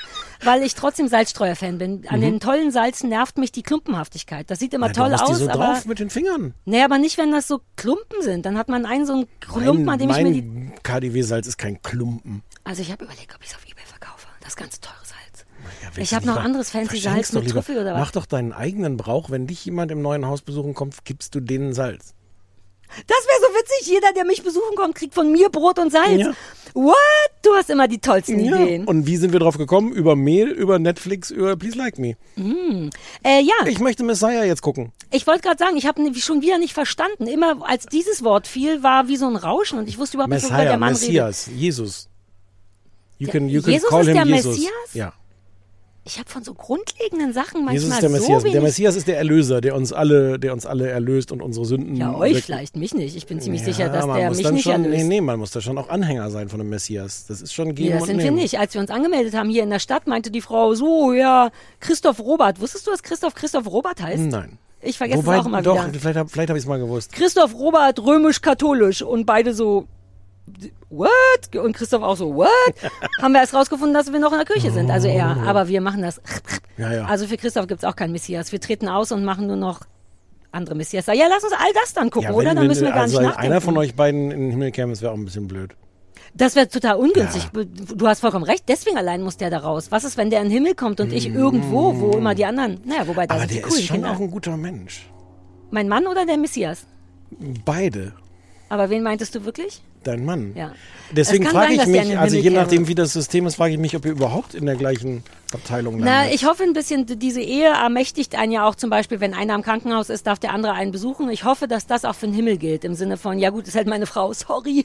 weil ich trotzdem Salzstreuer-Fan bin. An Mhm. den tollen Salzen nervt mich die Klumpenhaftigkeit. Das sieht immer Na, toll aus, die so aber drauf mit den Fingern. nee, aber nicht, wenn das so Klumpen sind. Dann hat man einen so einen Klumpen, an dem ich mir die mein KDW-Salz ist kein Klumpen. also ich habe überlegt, ob ich es auf Ebay verkaufe. Das ganz teure Salz. Ja, ich habe noch anderes fancy Salz mit. Trüffel oder was. Mach doch deinen eigenen Brauch. Wenn dich jemand im neuen Haus besuchen kommt, gibst du denen Salz. Das wäre so witzig. Jeder, der mich besuchen kommt, kriegt von mir Brot und Salz. Ja. What? Du hast immer die tollsten Ideen. Und wie sind wir drauf gekommen? Über Mehl, über Netflix, über Please Like Me. Mm. Äh, ja, Ich möchte Messiah jetzt gucken. ich wollte gerade sagen, ich habe schon wieder nicht verstanden. Immer als dieses Wort fiel, war wie so ein Rauschen und ich wusste überhaupt nicht, worüber Messiah, der Mann redet. Messias, Jesus. You can, you can Jesus call ist him der Jesus. Messias? Ja. Ich habe von so grundlegenden Sachen manchmal Jesus ist der so Messias. wenig. Der Messias ist der Erlöser, der uns alle, der uns alle erlöst und unsere Sünden. ja, euch vielleicht, mich nicht. Ich bin ziemlich Ja, sicher, dass der mich nicht schon, erlöst. Nee, nee, man muss da schon auch Anhänger sein von dem Messias. Das ist schon geben Nee, das sind wir nehmen. nicht. Als wir uns angemeldet haben hier in der Stadt, meinte die Frau, so, ja, Christoph Robert. Wusstest du, dass Christoph Christoph Robert heißt? Nein. Ich vergesse Wobei, es auch immer doch, wieder. vielleicht, vielleicht habe ich es mal gewusst. Christoph Robert, römisch-katholisch. Und beide so, what? Und Christoph auch so, what? haben wir erst rausgefunden, dass wir noch in der Kirche sind. Also er. Aber wir machen das. Ja, ja. Also für Christoph gibt's auch keinen Messias. Wir treten aus und machen nur noch andere Messias. Ja, lass uns all das dann gucken, ja, oder? Dann müssen wir gar also nicht nachdenken. einer von euch beiden in den Himmel käme, das wäre auch ein bisschen blöd. Das wäre total ungünstig. Du hast vollkommen recht. Deswegen allein muss der da raus. Was ist, wenn der in den Himmel kommt und ich irgendwo, wo immer die anderen. Naja, wobei da Aber sind die der coolen ist schon Kinder. auch ein guter Mensch. Mein Mann oder der Messias? Beide. Aber wen meintest du wirklich? Dein Mann. Ja. Deswegen frage ich mich, also je nachdem, wie das System ist, frage ich mich, ob ihr überhaupt in der gleichen Abteilung landet. Na, ich hoffe ein bisschen, diese Ehe ermächtigt einen ja auch zum Beispiel, wenn einer im Krankenhaus ist, darf der andere einen besuchen. Ich hoffe, dass das auch für den Himmel gilt, im Sinne von, ja gut, ist halt meine Frau, sorry,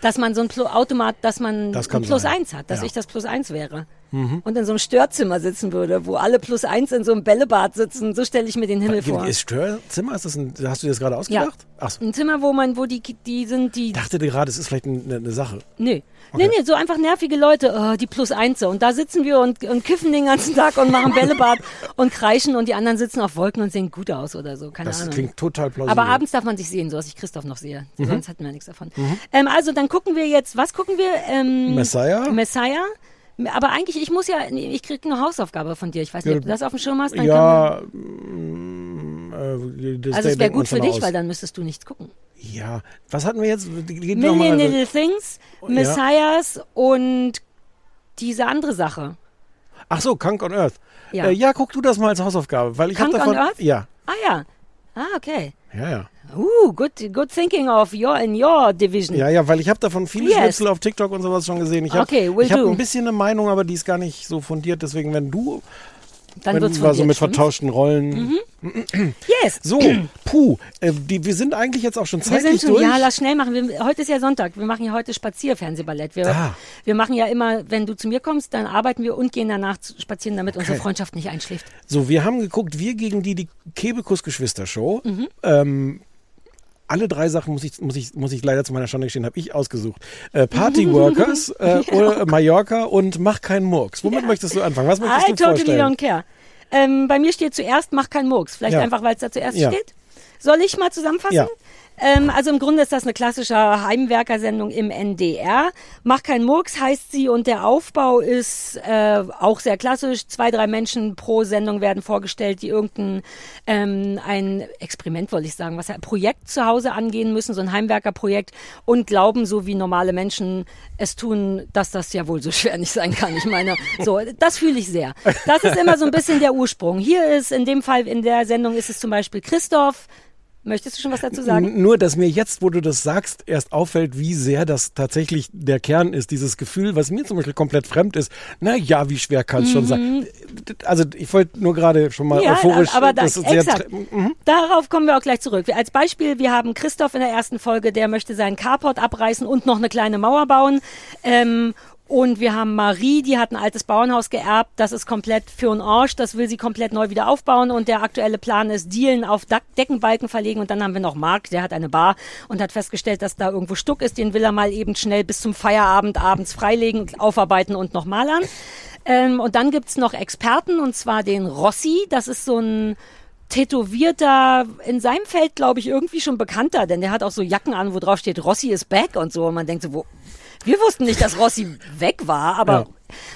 dass man so ein Plu Automat, dass man Das ein Plus sein. eins hat, dass Ja. ich das Plus eins wäre. Mhm. Und in so einem Störzimmer sitzen würde, wo alle Plus eins in so einem Bällebad sitzen, so stelle ich mir den Himmel vor. Ist Störzimmer? Ist das ein, hast du dir das gerade ausgedacht? Ach so. Ein Zimmer, wo man, wo die, die sind, die Ich dachte dir gerade, es ist vielleicht eine, eine Sache. Nee. Nee, nee, so einfach nervige Leute, oh, die plus Einze. Und da sitzen wir und, und kiffen den ganzen Tag und machen Bällebad und kreischen und die anderen sitzen auf Wolken und sehen gut aus oder so. Keine Das Ahnung. klingt total plausibel. Aber abends darf man sich sehen, so dass ich Christoph noch sehe. Mhm. Sonst hatten wir nichts davon. Mhm. Ähm, also dann gucken wir jetzt, was gucken wir? Ähm, Messiah? Messiah. Aber eigentlich, ich muss ja, ich krieg eine Hausaufgabe von dir. Ich weiß nicht, ob du das auf dem Schirm hast. Dann ja, mm, äh, das also es wäre gut für dich, aus. weil dann müsstest du nichts gucken. Ja, was hatten wir jetzt? Geht Million Little Things, Oh. Messiahs und diese andere Sache. Ach so, Kunk on Earth. Ja. Äh, ja, guck du das mal als Hausaufgabe, weil ich Kunk davon. on Earth? Ja, Ah ja. Ah, okay. ja, ja. Uh, good, good thinking of your in your division. Ja, ja, weil ich habe davon viele Yes. Schnipsel auf TikTok und sowas schon gesehen. Ich habe Okay, ich hab do. ein bisschen eine Meinung, aber die ist gar nicht so fundiert. Deswegen, wenn du Dann Wenn wird's wir von so mit vertauschten Rollen. Yes. So, puh, äh, die, wir sind eigentlich jetzt auch schon Wir sind zeitlich schon, durch. ja, lass schnell machen. Wir, heute ist ja Sonntag. Wir machen ja heute Spazierfernsehballett. Wir, Ah. wir machen ja immer, wenn du zu mir kommst, dann arbeiten wir und gehen danach spazieren, damit unsere Okay. Freundschaft nicht einschläft. So, wir haben geguckt, wir gegen die, die Kebekus-Geschwister-Show. Mhm. Ähm, alle drei Sachen muss ich, muss ich, muss ich leider zu meiner Schande gestehen, habe ich ausgesucht. Äh, Party Workers, äh, oder Mallorca und Mach keinen Murks. Womit möchtest du anfangen? Was möchtest I du totally vorstellen? don't care. Ähm, bei mir steht zuerst, mach keinen Murks. Vielleicht Ja. einfach, weil es da zuerst Ja. steht. Soll ich mal zusammenfassen? Ja. Ähm, also im Grunde ist das eine klassische Heimwerkersendung im NDR. Mach keinen Murks heißt sie und der Aufbau ist äh, auch sehr klassisch. Zwei, drei Menschen pro Sendung werden vorgestellt, die irgendein ähm, ein Experiment, wollte ich sagen, was ein Projekt zu Hause angehen müssen, so ein Heimwerkerprojekt und glauben, so wie normale Menschen es tun, dass das ja wohl so schwer nicht sein kann. Ich meine, so, das fühle ich sehr. Das ist immer so ein bisschen der Ursprung. Hier ist in dem Fall, in der Sendung ist es zum Beispiel Christoph. Möchtest du schon was dazu sagen? Nur, dass mir jetzt, wo du das sagst, erst auffällt, wie sehr das tatsächlich der Kern ist. Dieses Gefühl, was mir zum Beispiel komplett fremd ist. Na ja, wie schwer kann es schon sein? Also ich wollte nur gerade schon mal Mhm. Ja, euphorisch. aber da, das ist sehr exakt. tre- Mhm. Darauf kommen wir auch gleich zurück. Als Beispiel, wir haben Christoph in der ersten Folge, der möchte seinen Carport abreißen und noch eine kleine Mauer bauen. Ähm, und wir haben Marie, die hat ein altes Bauernhaus geerbt. Das ist komplett für einen Arsch. Das will sie komplett neu wieder aufbauen. Und der aktuelle Plan ist, Dielen auf Deckenbalken verlegen. Und dann haben wir noch Marc, der hat eine Bar und hat festgestellt, dass da irgendwo Stuck ist. Den will er mal eben schnell bis zum Feierabend abends freilegen, aufarbeiten und noch malern. Ähm, und dann gibt's noch Experten, und zwar den Rossi. Das ist so ein tätowierter, in seinem Feld, glaube ich, irgendwie schon bekannter, denn der hat auch so Jacken an, wo drauf steht, Rossi is back und so. Und man denkt so, wo, wir wussten nicht, dass Rossi weg war, aber Ja.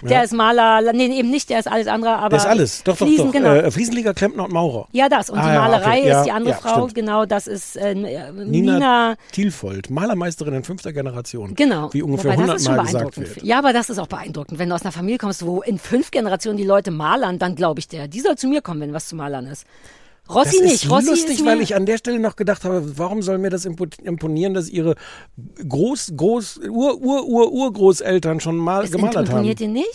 der Ja. ist Maler, nee, eben nicht, der ist alles andere, aber. Das ist alles. Doch, doch, Fliesen, doch. Genau. Äh, Fliesenleger, Klempner und Maurer. ja, das. Und Ah, die Malerei okay. Ist die andere Frau, stimmt. genau, das ist äh, Nina, Nina, Thielfold, Malermeisterin in fünfter Generation. Genau. Wie ungefähr Wobei, das 100 ist schon Mal gesagt beeindruckend. wird. Ja, aber das ist auch beeindruckend. Wenn du aus einer Familie kommst, wo in fünf Generationen die Leute malern, dann glaube ich der. Die soll zu mir kommen, wenn was zu malern ist. Rossi das nicht. ist Rossi lustig, ist weil ich an der Stelle noch gedacht habe, warum soll mir das impo- imponieren, dass ihre Groß, Groß, Ur, Ur, Ur, Urgroßeltern schon mal Es gemalt haben. imponiert dir nicht?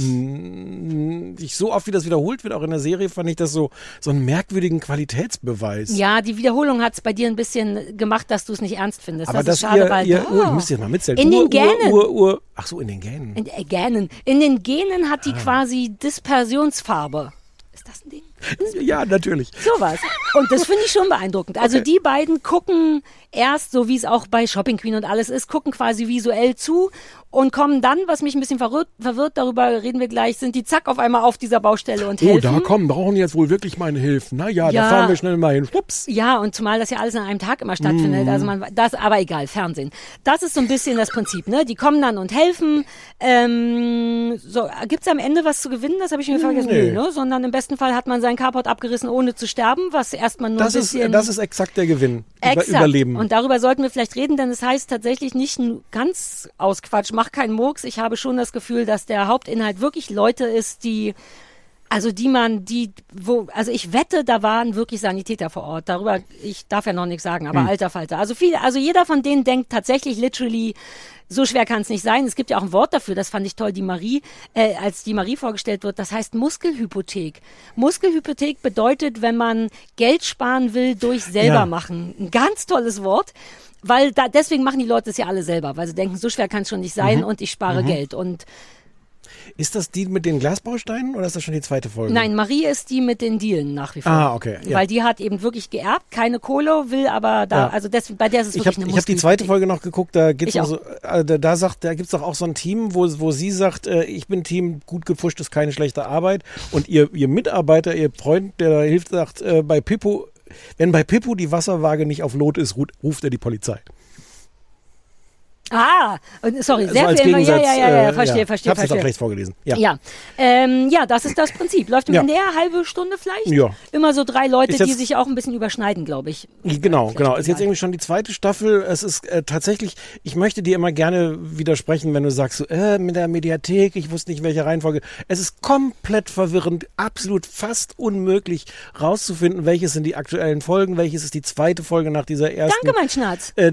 Ich, so oft wie das wiederholt wird, auch in der Serie, fand ich das so, so einen merkwürdigen Qualitätsbeweis. Ja, die Wiederholung hat es bei dir ein bisschen gemacht, dass du es nicht ernst findest. Aber das dass ist schade, ihr, weil ihr Oh. Ur, ich müsste jetzt mal mitzählen. In Ur, den Gänen. Ur, Ur, ach so, in den Gänen. in äh, Gänen. In den Genen hat Ah. die quasi Dispersionsfarbe. Ist das ein Ding? Ja, natürlich. Sowas. Und das finde ich schon beeindruckend. Also Okay. die beiden gucken erst, so wie es auch bei Shopping Queen und alles ist, gucken quasi visuell zu und kommen dann, was mich ein bisschen verwirrt, verwirrt darüber reden wir gleich, sind die zack auf einmal auf dieser Baustelle und Oh, helfen. da kommen, brauchen jetzt wohl wirklich meine Hilfe. Na ja, Ja. da fahren wir schnell mal hin. Schwupps. Ja, und zumal das ja alles an einem Tag immer stattfindet. Mhm. Also man, das, aber egal, Fernsehen. Das ist so ein bisschen das Prinzip, ne? Die kommen dann und helfen. Ähm, so, gibt's am Ende was zu gewinnen? Das habe ich mir vergessen. Nee. Ne? Sondern im besten Fall hat man seinen Carport abgerissen, ohne zu sterben, was erstmal nur Das ein ist, bisschen... das ist exakt der Gewinn. Über, Exakt. Überleben. Und darüber sollten wir vielleicht reden, denn es heißt tatsächlich nicht ganz aus Quatsch, mach keinen Murks. Ich habe schon das Gefühl, dass der Hauptinhalt wirklich Leute ist, die, also die man, die, wo, also ich wette, da waren wirklich Sanitäter vor Ort. Darüber, ich darf ja noch nichts sagen, aber Hm. alter Falter. Also viele, also jeder von denen denkt tatsächlich literally, so schwer kann es nicht sein. Es gibt ja auch ein Wort dafür, das fand ich toll, die Marie, äh, als die Marie vorgestellt wird, das heißt Muskelhypothek. Muskelhypothek bedeutet, wenn man Geld sparen will durch selber Ja. machen. Ein ganz tolles Wort. Weil da, deswegen machen die Leute es ja alle selber, weil sie denken, so schwer kann es schon nicht sein Mhm. und ich spare Mhm. Geld. Und Ist das die mit den Glasbausteinen oder ist das schon die zweite Folge? nein, Marie ist die mit den Dealen nach wie vor. Ah, okay, ja. Weil die hat eben wirklich geerbt, keine Kohle, will aber da, Ja. also das, bei der ist es Ich wirklich habe eine ich hab die zweite Folge noch geguckt, da geht's Ich noch so, äh, da, da sagt, da gibt's doch auch so ein Team, wo, wo sie sagt, äh, ich bin Team, gut gepfuscht ist keine schlechte Arbeit. Und ihr, ihr Mitarbeiter, ihr Freund, der da hilft, sagt, äh, bei Pippo, wenn bei Pippo die Wasserwaage nicht auf Lot ist, ru- ruft er die Polizei. Ah, sorry, So sehr als viel. Ja, ja, ja, ja, äh, verstehe, ja. verstehe. Ich hab's jetzt verstehe. auch schlecht vorgelesen. Ja. Ja, ähm, ja, das ist das Prinzip. Läuft im Ja. NDR halbe Stunde vielleicht? Ja. Immer so drei Leute, jetzt- die sich auch ein bisschen überschneiden, glaube ich. Genau, genau. Ist jetzt irgendwie schon die zweite Staffel. Es ist äh, tatsächlich, ich möchte dir immer gerne widersprechen, wenn du sagst, so, äh, mit der Mediathek, ich wusste nicht, welche Reihenfolge. Es ist komplett verwirrend, absolut fast unmöglich rauszufinden, welches sind die aktuellen Folgen, welches ist die zweite Folge nach dieser ersten. Danke, mein Schnatz. Äh,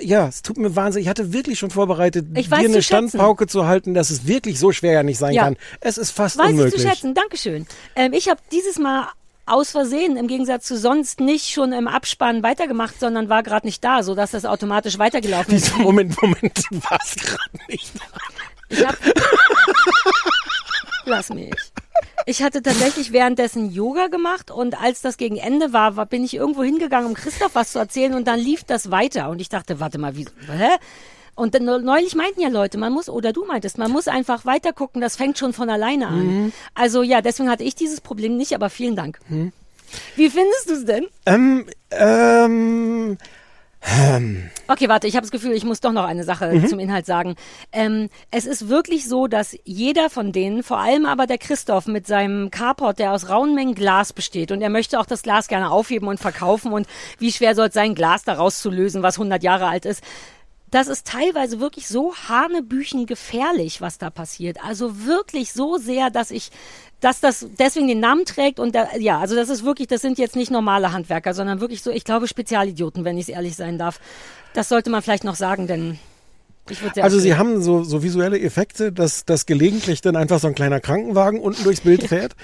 ja, es tut mir wahnsinnig. Ich hatte du wirklich schon vorbereitet, Ich dir weiß eine zu. Standpauke zu halten, dass es wirklich so schwer ja nicht sein Ja. kann? Es ist fast Weiß unmöglich. ich zu schätzen, Dankeschön. Ähm, ich habe dieses Mal aus Versehen im Gegensatz zu sonst nicht schon im Abspann weitergemacht, sondern war gerade nicht da, sodass das automatisch weitergelaufen ist. Moment, Moment, du warst gerade nicht da. Ich hab, lass mich. Ich hatte tatsächlich währenddessen Yoga gemacht und als das gegen Ende war, war bin ich irgendwo hingegangen, um Christoph was zu erzählen und dann lief das weiter und ich dachte, warte mal, wie, hä? Und dann, neulich meinten ja Leute, man muss, oder du meintest, man muss einfach weiter gucken, das fängt schon von alleine an. Mhm. Also ja, deswegen hatte ich dieses Problem nicht, aber vielen Dank. Wie findest du es denn? Ähm, ähm, ähm, Okay, warte, ich habe das Gefühl, ich muss doch noch eine Sache Mhm. zum Inhalt sagen. Ähm, es ist wirklich so, dass jeder von denen, vor allem aber der Christoph mit seinem Carport, der aus rauen Mengen Glas besteht und er möchte auch das Glas gerne aufheben und verkaufen und wie schwer soll es sein, Glas daraus zu lösen, was 100 Jahre alt ist. Das ist teilweise wirklich so hanebüchen gefährlich, was da passiert. Also wirklich so sehr, dass ich, dass das deswegen den Namen trägt und da, ja, also das ist wirklich, das sind jetzt nicht normale Handwerker, sondern wirklich so, ich glaube Spezialidioten, wenn ich ehrlich sein darf. Das sollte man vielleicht noch sagen, denn ich würde also sie haben so, so visuelle Effekte, dass, dass gelegentlich dann einfach so ein kleiner Krankenwagen unten durchs Bild fährt.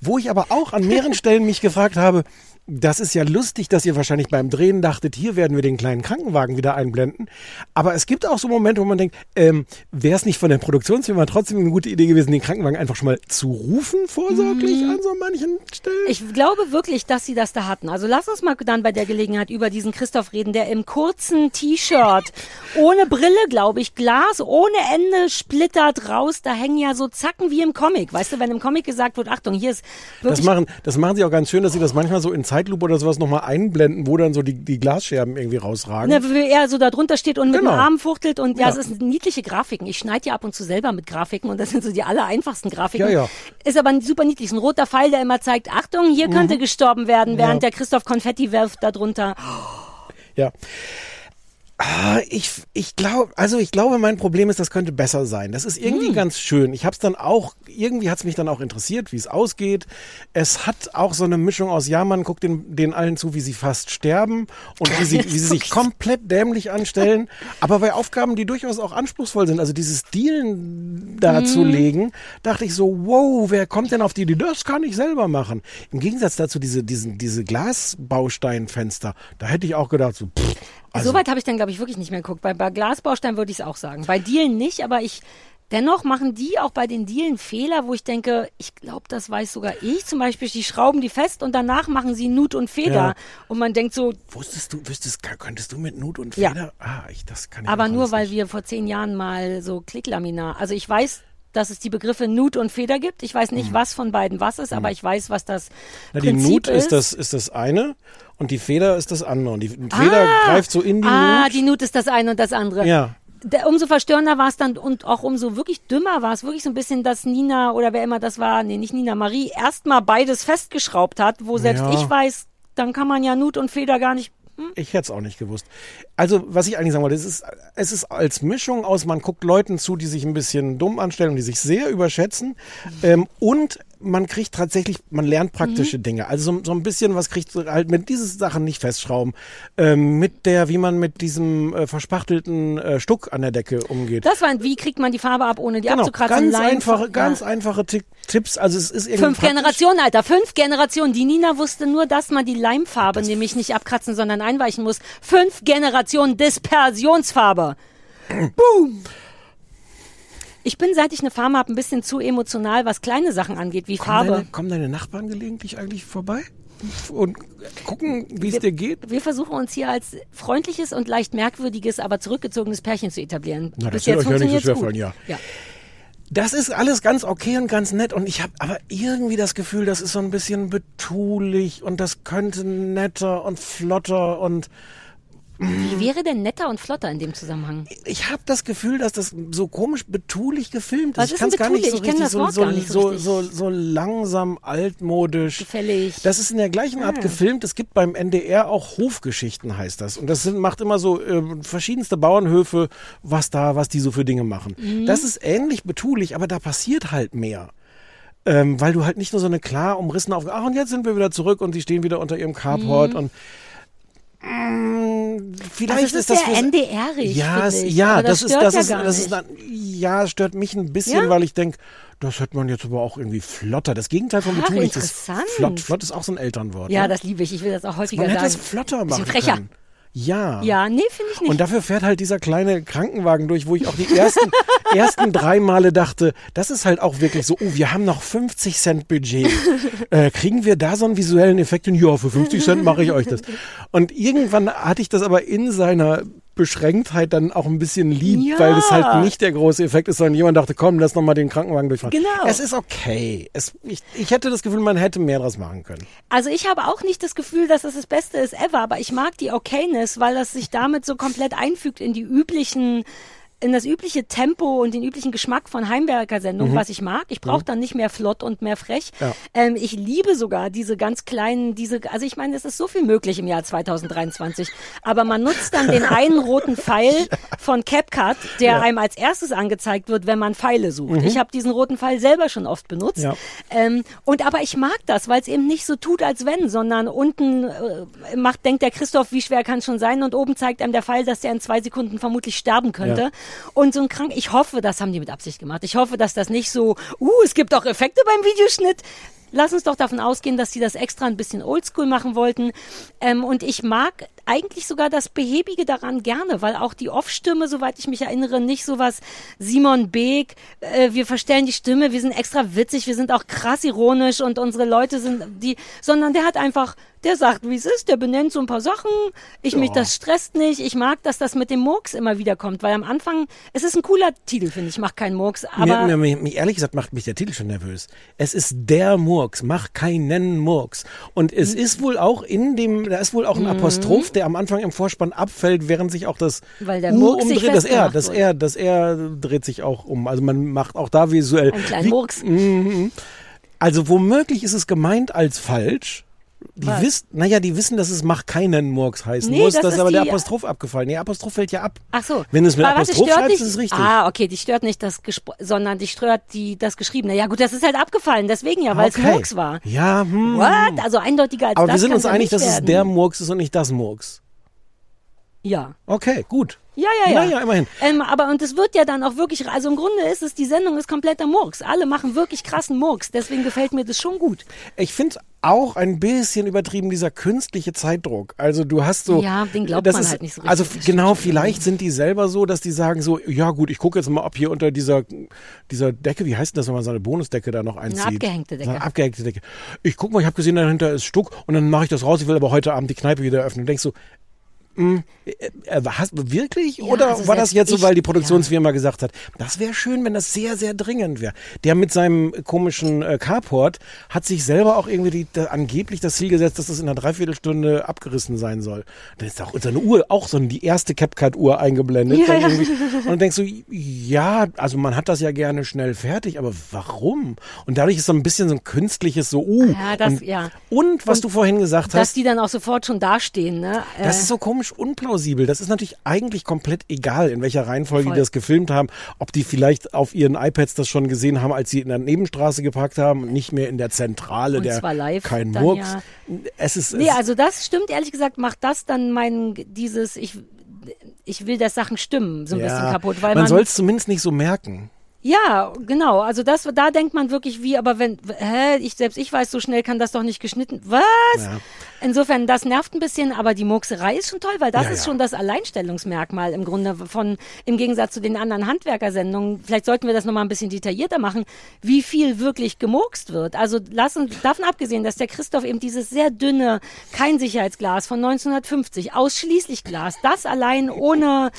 Wo ich aber auch an mehreren Stellen mich gefragt habe, das ist ja lustig, dass ihr wahrscheinlich beim Drehen dachtet, hier werden wir den kleinen Krankenwagen wieder einblenden. Aber es gibt auch so Momente, wo man denkt, ähm, wäre es nicht von der Produktionsfirma trotzdem eine gute Idee gewesen, den Krankenwagen einfach schon mal zu rufen, vorsorglich an so manchen Stellen? Ich glaube wirklich, dass sie das da hatten. Also lass uns mal dann bei der Gelegenheit über diesen Christoph reden, der im kurzen T-Shirt, ohne Brille, glaube ich, Glas, ohne Ende, splittert raus. Da hängen ja so Zacken wie im Comic. Weißt du, wenn im Comic gesagt wird, Achtung, hier ist Das machen, das machen sie auch ganz schön, dass sie das manchmal so in Zeitlupe oder sowas nochmal einblenden, wo dann so die, die Glasscherben irgendwie rausragen. Ne, wie er so da drunter steht und mit Genau. dem Arm fuchtelt und ja, Ja. es sind niedliche Grafiken. Ich schneide ja ab und zu selber mit Grafiken und das sind so die aller einfachsten Grafiken. Ja, ja. Ist aber super niedlich. Ein roter Pfeil, der immer zeigt, Achtung, hier könnte gestorben werden, während Mhm. Ja. der Christoph Konfetti wirft da drunter. Ja. Ah, ich, ich glaube, also ich glaube, mein Problem ist, das könnte besser sein. Das ist irgendwie Hm. ganz schön. Ich habe es dann auch, irgendwie hat es mich dann auch interessiert, wie es ausgeht. Es hat auch so eine Mischung aus, ja, man guckt den, den allen zu, wie sie fast sterben und wie sie, wie sie sich komplett dämlich anstellen. Aber bei Aufgaben, die durchaus auch anspruchsvoll sind, also dieses Dealen darzulegen, dachte ich so, wow, wer kommt denn auf die Idee, das kann ich selber machen. Im Gegensatz dazu diese, diesen, diese Glasbausteinfenster, da hätte ich auch gedacht, so, pff, also, Soweit habe ich dann, glaube ich, wirklich nicht mehr geguckt. Bei, bei Glasbaustein würde ich es auch sagen. Bei Dielen nicht, aber ich. Dennoch machen die auch bei den Dielen Fehler, wo ich denke, ich glaube, das weiß sogar ich. Zum Beispiel, die schrauben die fest und danach machen sie Nut und Feder. Ja. Und man denkt so, Wusstest du, wüsstest, könntest du mit Nut und Ja. Feder? Ah, ich, das kann ich aber nur weil nicht. wir vor zehn Jahren mal so Klicklaminar. Also ich weiß, dass es die Begriffe Nut und Feder gibt. Ich weiß nicht, was von beiden was ist, aber ich weiß, was das. Na, die Prinzip Nut ist. ist das, ist das eine und die Feder ist das andere. Und die Feder Ah! greift so in die ah, Nut. die Nut ist das eine und das andere. Ja. Umso verstörender war es dann und auch umso wirklich dümmer war es wirklich so ein bisschen, dass Nina oder wer immer das war, nee, nicht Nina, Marie, erstmal beides festgeschraubt hat, wo selbst Ja. ich weiß, dann kann man ja Nut und Feder gar nicht. Ich hätte es auch nicht gewusst. Also, was ich eigentlich sagen wollte, es ist, es ist als Mischung aus, man guckt Leuten zu, die sich ein bisschen dumm anstellen und die sich sehr überschätzen. Ähm, und man kriegt tatsächlich, man lernt praktische Dinge. Also so, so ein bisschen was kriegt halt mit diesen Sachen nicht festschrauben. Ähm, mit der, wie man mit diesem äh, verspachtelten äh, Stuck an der Decke umgeht. Das war, ein- wie kriegt man die Farbe ab, ohne die genau, abzukratzen? ganz einfache, Ja. ganz einfache Tipps. Also es ist irgendwie Fünf. Generationen, Alter, fünf Generationen. Die Nina wusste nur, dass man die Leimfarbe nämlich nicht abkratzen, sondern einweichen muss. Fünf Generationen Dispersionsfarbe. Boom! Ich bin, seit ich eine Farm habe, ein bisschen zu emotional, was kleine Sachen angeht, wie Kommen Farbe. deine, kommen deine Nachbarn gelegentlich eigentlich vorbei? Und gucken, wie es dir geht? Wir versuchen uns hier als freundliches und leicht merkwürdiges, aber zurückgezogenes Pärchen zu etablieren. Na, das Bis jetzt euch ja nicht so schwer fallen, ja. ja. Das ist alles ganz okay und ganz nett und ich habe aber irgendwie das Gefühl, das ist so ein bisschen betulich und das könnte netter und flotter und Wie wäre denn netter und flotter in dem Zusammenhang? ich habe das Gefühl, dass das so komisch betulich gefilmt ist. Was ich kann's denn gar nicht so richtig das so, Wort so, gar nicht so so, richtig. so, so langsam altmodisch. Gefällig. Das ist in der gleichen Art Ah. gefilmt. Es gibt beim NDR auch Hofgeschichten, heißt das. Und das sind, macht immer so äh, verschiedenste Bauernhöfe, was da, was die so für Dinge machen. Mhm. Das ist ähnlich betulich, aber da passiert halt mehr. Ähm, weil du halt nicht nur so eine klar umrissene Aufgabe, ach und jetzt sind wir wieder zurück und sie stehen wieder unter ihrem Carport Mhm. und Vielleicht also es ist ist das sehr NDR-ig. Ja, ja, das, das, ist, das ja ist, das nicht. ist, dann- ja, es stört mich ein bisschen, Ja? weil ich denke, das hört man jetzt aber auch irgendwie flotter. Das Gegenteil von betulich. Das interessant. flott, flott ist auch so ein Elternwort. ja, ne? das liebe ich. Ich will das auch häufiger man hätte sagen. es flotter Bisschen machen frecher. können. Ja. Ja, nee, finde ich nicht. Und dafür fährt halt dieser kleine Krankenwagen durch, wo ich auch die ersten, ersten drei Male dachte, das ist halt auch wirklich so, oh, wir haben noch 50 Cent Budget. Äh, kriegen wir da so einen visuellen Effekt? Und ja, für 50 Cent mache ich euch das. Und irgendwann hatte ich das aber in seiner Beschränktheit dann auch ein bisschen lieb, Ja. weil es halt nicht der große Effekt ist, sondern jemand dachte, komm, lass noch mal den Krankenwagen durchfahren. Genau. Es ist okay. Es, ich, ich hätte das Gefühl, man hätte mehr draus machen können. Also ich habe auch nicht das Gefühl, dass das das Beste ist ever, aber ich mag die Okayness, weil das sich damit so komplett einfügt in die üblichen in das übliche Tempo und den üblichen Geschmack von Heimwerker-Sendungen, Mhm. was ich mag. Ich brauche Mhm. dann nicht mehr flott und mehr frech. Ja. Ähm, ich liebe sogar diese ganz kleinen, diese, also ich meine, es ist so viel möglich im Jahr 2023. Aber man nutzt dann den einen roten Pfeil von CapCut, der Ja. einem als erstes angezeigt wird, wenn man Pfeile sucht. Mhm. Ich habe diesen roten Pfeil selber schon oft benutzt. Ähm, und aber ich mag das, weil es eben nicht so tut, als wenn, sondern unten äh, macht, denkt der Christoph, wie schwer kann es schon sein, und oben zeigt einem der Pfeil, dass der in zwei Sekunden vermutlich sterben könnte. Und so ein krank, ich hoffe, das haben die mit Absicht gemacht. Ich hoffe, dass das nicht so, uh, es gibt auch Effekte beim Videoschnitt. Lass uns doch davon ausgehen, dass sie das extra ein bisschen oldschool machen wollten. Ähm, und ich mag eigentlich sogar das Behäbige daran gerne, weil auch die Off-Stimme, soweit ich mich erinnere, nicht sowas Simon Beek, äh, wir verstellen die Stimme, wir sind extra witzig, wir sind auch krass ironisch und unsere Leute sind die, sondern der hat einfach, der sagt, wie es ist, der benennt so ein paar Sachen, ich mich, Ja. das stresst nicht, ich mag, dass das mit dem Murks immer wieder kommt, weil am Anfang, es ist ein cooler Titel, finde ich, macht keinen Murks, aber mir, mir, mir, ehrlich gesagt macht mich der Titel schon nervös. Es ist der Murks, mach keinen Murks. Und es Mhm. ist wohl auch in dem, da ist wohl auch ein Apostroph, der am Anfang im Vorspann abfällt, während sich auch das Weil der U Murks umdreht. Das R, das. R, das R dreht sich auch um. Also man macht auch da visuell. Einen kleinen Wie- Murks. Mhm. Also womöglich ist es gemeint als falsch. Die Was? wissen, naja, die wissen, dass es mach keinen Murks heißen Nee, muss, das das ist aber der die- Apostroph abgefallen. Nee, Apostroph fällt ja ab. Ach so. Wenn du es mit Aber Apostroph schreibst, dich- ist es richtig. Ah, okay, die stört nicht das Gespro sondern die stört die das Geschriebene. Ja gut, das ist halt abgefallen, deswegen ja, weil es Okay. Murks war. Ja, hm. What? Also eindeutiger als Aber das wir sind uns ja einig, dass es der Murks ist und nicht das Murks. Ja. Okay, gut. Ja, ja, ja. Naja, immerhin. Ähm, aber und es wird ja dann auch wirklich, also im Grunde ist es, die Sendung ist kompletter Murks. Alle machen wirklich krassen Murks, deswegen gefällt mir das schon gut. Ich finde auch ein bisschen übertrieben dieser künstliche Zeitdruck. Also du hast so. Ja, den glaubt das man ist, halt nicht so richtig. Also genau, vielleicht sind die selber so, dass die sagen so, ja gut, ich gucke jetzt mal, ob hier unter dieser, dieser Decke, wie heißt denn das, wenn man so eine Bonusdecke da noch einzieht? abgehängte Decke. Eine abgehängte Decke. Ich guck mal, ich habe gesehen, dahinter ist Stuck und dann mache ich das raus, ich will aber heute Abend die Kneipe wieder öffnen. Und denkst so, mh, äh, äh, hast, wirklich? Ja, Oder also war das jetzt so, weil die Produktionsfirma gesagt hat, das wäre schön, wenn das sehr, sehr dringend wäre. Der mit seinem komischen äh, Carport hat sich selber auch irgendwie die, da, angeblich das Ziel gesetzt, dass das in einer Dreiviertelstunde abgerissen sein soll. Dann ist auch seine Uhr, auch so die erste CapCut-Uhr eingeblendet. Ja, ja. Und dann denkst du, ja, also man hat das ja gerne schnell fertig, aber warum? Und dadurch ist so ein bisschen so ein künstliches so, uh. Ja, das, und, ja. und was Und du vorhin gesagt Dass hast, die dann auch sofort schon dastehen, ne? das Äh, ist so komisch unplausibel. Das ist natürlich eigentlich komplett egal, in welcher Reihenfolge Voll. die das gefilmt haben. Ob die vielleicht auf ihren iPads das schon gesehen haben, als sie in der Nebenstraße geparkt haben und nicht mehr in der Zentrale, Und der zwar live kein Murks. ja. Es ist Nee, es, also das stimmt, ehrlich gesagt, macht das dann mein, dieses, ich, ich will, dass Sachen stimmen, so ein ja, bisschen kaputt, weil man man, soll es zumindest nicht so merken. Ja, genau, also das, da denkt man wirklich wie, aber wenn, hä, ich, selbst ich weiß, so schnell kann das doch nicht geschnitten, was? Ja. Insofern, das nervt ein bisschen, aber die Murkserei ist schon toll, weil das Ja, ist ja. schon das Alleinstellungsmerkmal im Grunde von, im Gegensatz zu den anderen Handwerkersendungen. Vielleicht sollten wir das nochmal ein bisschen detaillierter machen, wie viel wirklich gemurkst wird. Also lassen, davon abgesehen, dass der Christoph eben dieses sehr dünne, kein Sicherheitsglas von 1950, ausschließlich Glas, das allein ohne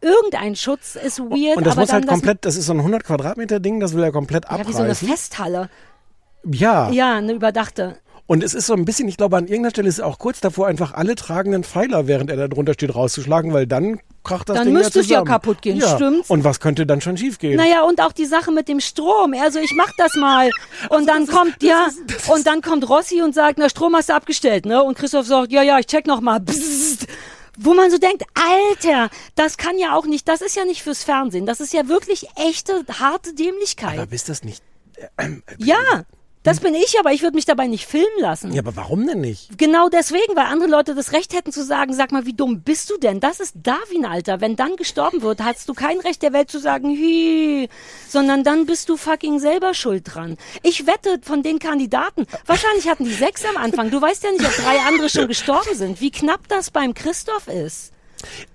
irgendein Schutz ist weird. Und das muss dann halt das, komplett, das ist so ein 100 Quadratmeter Ding, das will er komplett ja, wie so eine abreißen. Festhalle. ja. Ja, eine überdachte. Und es ist so ein bisschen, ich glaube, an irgendeiner Stelle ist er auch kurz davor, einfach alle tragenden Pfeiler, während er da drunter steht, rauszuschlagen, weil dann kracht das Dann Ding müsste ja es ja kaputt gehen, ja. stimmt's? Und was könnte dann schon schiefgehen? Naja, und auch die Sache mit dem Strom. Also ich mach das mal. Und dann kommt, ja, und dann kommt Rossi und sagt, na, Strom hast du abgestellt, ne? Und Christoph sagt, ja, ja, ich check noch mal. Bzzzt. Wo man so denkt, Alter, das kann ja auch nicht, das ist ja nicht fürs Fernsehen. Das ist ja wirklich echte, harte Dämlichkeit. Aber bist das nicht ja, Das bin ich, aber ich würde mich dabei nicht filmen lassen. Ja, aber warum denn nicht? Genau deswegen, weil andere Leute das Recht hätten zu sagen, sag mal, wie dumm bist du denn? Das ist Darwin, Alter. Wenn dann gestorben wird, hast du kein Recht der Welt zu sagen, hi, sondern dann bist du fucking selber schuld dran. Ich wette von den Kandidaten, wahrscheinlich hatten die sechs am Anfang. Du weißt ja nicht, ob drei andere schon gestorben sind. Wie knapp das beim Christoph ist.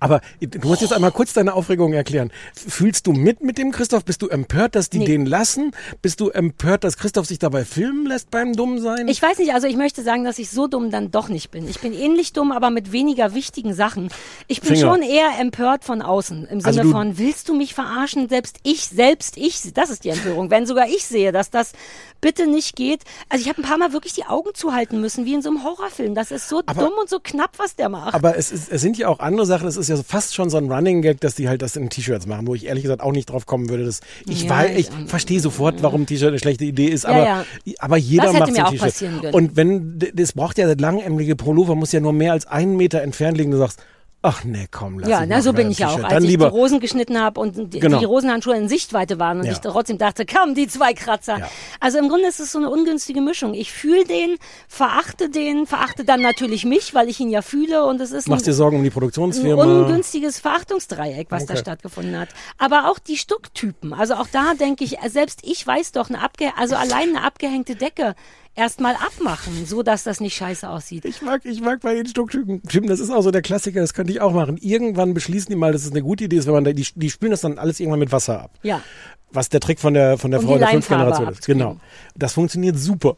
Aber du musst jetzt einmal kurz deine Aufregung erklären. Fühlst du mit mit dem Christoph? Bist du empört, dass die Nee. den lassen? Bist du empört, dass Christoph sich dabei filmen lässt beim Dummsein? Ich weiß nicht, also ich möchte sagen, dass ich so dumm dann doch nicht bin. Ich bin ähnlich dumm, aber mit weniger wichtigen Sachen. Ich bin Finger. schon eher empört von außen. Im Also Sinne du- von, willst du mich verarschen? Selbst ich, selbst ich, das ist die Empörung. Wenn sogar ich sehe, dass das bitte nicht geht. Also ich habe ein paar Mal wirklich die Augen zuhalten müssen, wie in so einem Horrorfilm. Das ist so dumm und so knapp, was der macht. Aber es, ist, es sind ja auch andere Sachen. Es ist ja fast schon so ein Running Gag, dass die halt das in T-Shirts machen, wo ich ehrlich gesagt auch nicht drauf kommen würde. Dass ich Ja, weiß, ich ich, verstehe sofort, warum ein T-Shirt eine schlechte Idee ist, Ja, aber, ja. aber jeder macht so ein T-Shirt. Und wenn, das braucht ja das langärmelige Pullover, muss ja nur mehr als einen Meter entfernt liegen. Du sagst, ach nee, komm, lass ja, na, so bin ich ja auch. Als Dann ich lieber, die Rosen geschnitten habe und die, Genau. die Rosenhandschuhe in Sichtweite waren und Ja. ich trotzdem dachte, komm, die zwei Kratzer. Ja. Also im Grunde ist es so eine ungünstige Mischung. Ich fühle den, verachte den, verachte dann natürlich mich, weil ich ihn ja fühle und es ist machst ein, dir Sorgen um die ein Produktionsfirma. ungünstiges Verachtungsdreieck, was da Okay. stattgefunden hat. Aber auch die Stucktypen. Also auch da denke ich, selbst ich weiß doch, eine abge also allein eine abgehängte Decke erstmal abmachen, so dass das nicht scheiße aussieht. Ich mag, ich mag bei den Stucktypen, Typen, das ist auch so der Klassiker, das könnte ich auch machen. Irgendwann beschließen die mal, dass es eine gute Idee ist, wenn man da, die, die spülen das dann alles irgendwann mit Wasser ab. Ja. Was der Trick von der, von der Um Frau der fünften Generation ist. Genau. Das funktioniert super.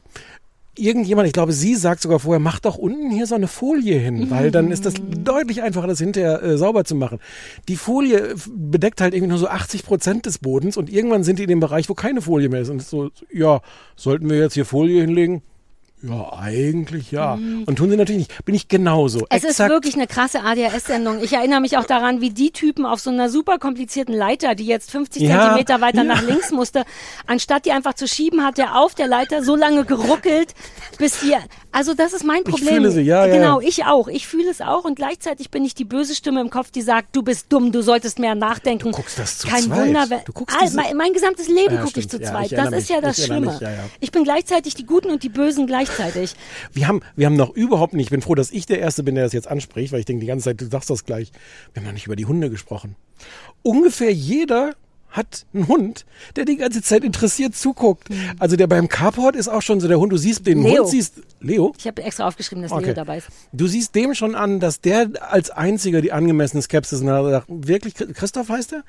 Irgendjemand, ich glaube, sie sagt sogar vorher, mach doch unten hier so eine Folie hin, weil dann ist das deutlich einfacher, das hinterher äh, sauber zu machen. Die Folie äh, bedeckt halt irgendwie nur so 80 Prozent des Bodens und irgendwann sind die in dem Bereich, wo keine Folie mehr ist. Und so, ja, sollten wir jetzt hier Folie hinlegen? Ja, eigentlich ja. Und tun sie natürlich nicht. Bin ich genauso. Mhm. Es ist Exakt. wirklich eine krasse ADHS-Sendung. Ich erinnere mich auch daran, wie die Typen auf so einer super komplizierten Leiter, die jetzt 50 Ja, Zentimeter weiter ja. nach links musste, anstatt die einfach zu schieben, hat der auf der Leiter so lange geruckelt, bis die, also das ist mein Ich Problem. fühle sie, ja, Genau, ja. ich auch. Ich fühle es auch und gleichzeitig bin ich die böse Stimme im Kopf, die sagt, du bist dumm, du solltest mehr nachdenken. Du guckst das zu Kein zweit. Wunder, wenn, Du guckst diese- mein, mein gesamtes Leben gucke ich zu zweit. ich das erinnere ist ja mich. das Ich Schlimme. mich. Ich bin gleichzeitig die Guten und die Bösen gleichzeitig. Wir haben, wir haben noch überhaupt nicht, ich bin froh, dass ich der Erste bin, der das jetzt anspricht, weil ich denke die ganze Zeit, du sagst das gleich. Wir haben noch nicht über die Hunde gesprochen. Ungefähr jeder hat einen Hund, der die ganze Zeit interessiert zuguckt. Also der beim Carport ist auch schon so der Hund, du siehst den Leo. Hund, siehst, Leo? Ich habe extra aufgeschrieben, dass Okay. Leo dabei ist. Du siehst dem schon an, dass der als einziger die angemessene Skepsis sagt, wirklich, Christoph heißt er?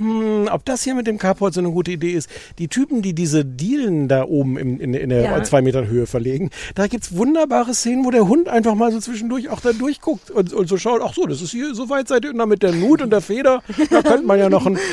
Hm, ob das hier mit dem Carport so eine gute Idee ist. Die Typen, die diese Dielen da oben im, in, in der Ja. zwei Metern Höhe verlegen, da gibt's wunderbare Szenen, wo der Hund einfach mal so zwischendurch auch da durchguckt und, und so schaut, ach so, das ist hier, so weit seid ihr da mit der Nut und der Feder, da könnte man ja noch ein...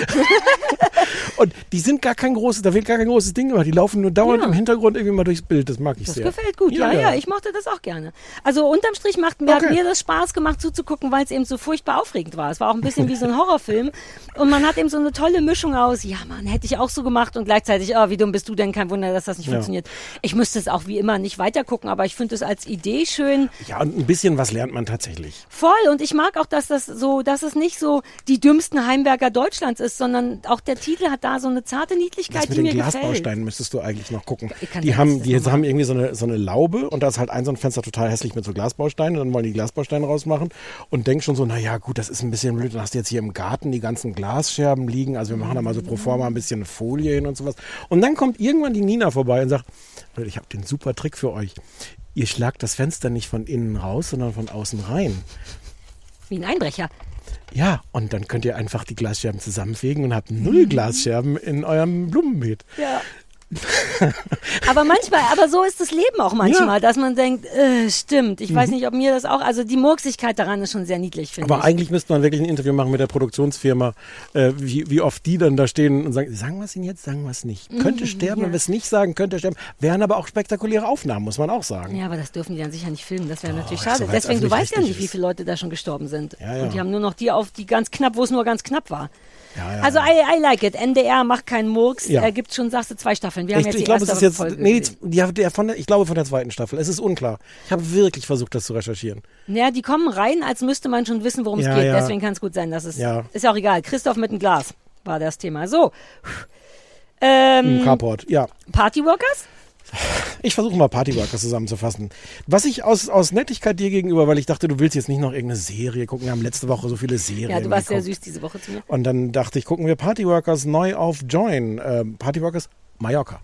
und die sind gar kein großes, da wird gar kein großes Ding gemacht, die laufen nur dauernd Ja. im Hintergrund irgendwie mal durchs Bild, das mag ich Das sehr. gefällt gut, ja, ja, Ich mochte das auch gerne. Also unterm Strich macht mir, hat Okay. mir das Spaß gemacht zuzugucken, weil es eben so furchtbar aufregend war. Es war auch ein bisschen wie so ein Horrorfilm. Und man hat eben so eine tolle Mischung aus, ja man, hätte ich auch so gemacht und gleichzeitig, oh, wie dumm bist du denn? Kein Wunder, dass das nicht Ja. funktioniert. Ich müsste es auch wie immer nicht weitergucken, aber ich finde es als Idee schön. Ja, und ein bisschen was lernt man tatsächlich. Voll und ich mag auch, dass das so, dass es nicht so die dümmsten Heimwerker Deutschlands ist, sondern auch der Titel hat da so eine zarte Niedlichkeit, Das mit die den mir gefällt. Glasbausteinen müsstest du eigentlich noch gucken. Die haben, die haben irgendwie so eine, so eine Laube und da ist halt ein so ein Fenster total hässlich mit so Glasbausteinen und dann wollen die Glasbausteine rausmachen und denken schon so, naja gut, das ist ein bisschen blöd, dann hast du jetzt hier im Garten die ganzen Glasscherben liegen, also wir machen da mal so pro forma ein bisschen Folie hin und sowas. Und dann kommt irgendwann die Nina vorbei und sagt, ich habe den super Trick für euch. Ihr schlagt das Fenster nicht von innen raus, sondern von außen rein. Wie ein Einbrecher. Ja, und dann könnt ihr einfach die Glasscherben zusammenfegen und habt null. Glasscherben in eurem Blumenbeet. Ja. aber manchmal, aber so ist das Leben auch manchmal, dass man denkt, äh, stimmt. Ich weiß Mhm. nicht, ob mir das auch, also die Murksigkeit daran ist schon sehr niedlich, finde Aber ich. eigentlich müsste man wirklich ein Interview machen mit der Produktionsfirma, äh, wie, wie oft die dann da stehen und sagen, sagen wir es Ihnen jetzt, sagen wir es nicht. Könnte Mhm, sterben, ja. wenn wir es nicht sagen, könnte er sterben. Wären aber auch spektakuläre Aufnahmen, muss man auch sagen. Ja, aber das dürfen die dann sicher nicht filmen. Das wäre natürlich jetzt schade. so, Deswegen, du weißt ja nicht, wie viele Leute da schon gestorben sind. Ja, ja. Und die haben nur noch die auf die ganz knapp, wo es nur ganz knapp war. Ja, ja, also I, I like it. NDR macht keinen Murks. Ja. Er gibt schon, sagst du, zwei Staffeln. Wir haben Ich, jetzt ich die glaube, es ist jetzt, Folge nee, die, die, der von der, ich glaube von der zweiten Staffel. Es ist unklar. Ich habe wirklich versucht, das zu recherchieren. Ja, die kommen rein, als müsste man schon wissen, worum es geht. Deswegen kann es gut sein, dass es. Ja. Ist ja auch egal. Christoph mit dem Glas war das Thema. So. Ähm, Carport, ja. Partyworkers? Ich versuche mal Partyworkers zusammenzufassen. Was ich aus, aus Nettigkeit dir gegenüber, weil ich dachte, du willst jetzt nicht noch irgendeine Serie gucken. Wir haben letzte Woche so viele Serien. Ja, du warst sehr geguckt. süß diese Woche zu mir. Und dann dachte ich, gucken wir Partyworkers neu auf Join. Ähm, Partyworkers Mallorca.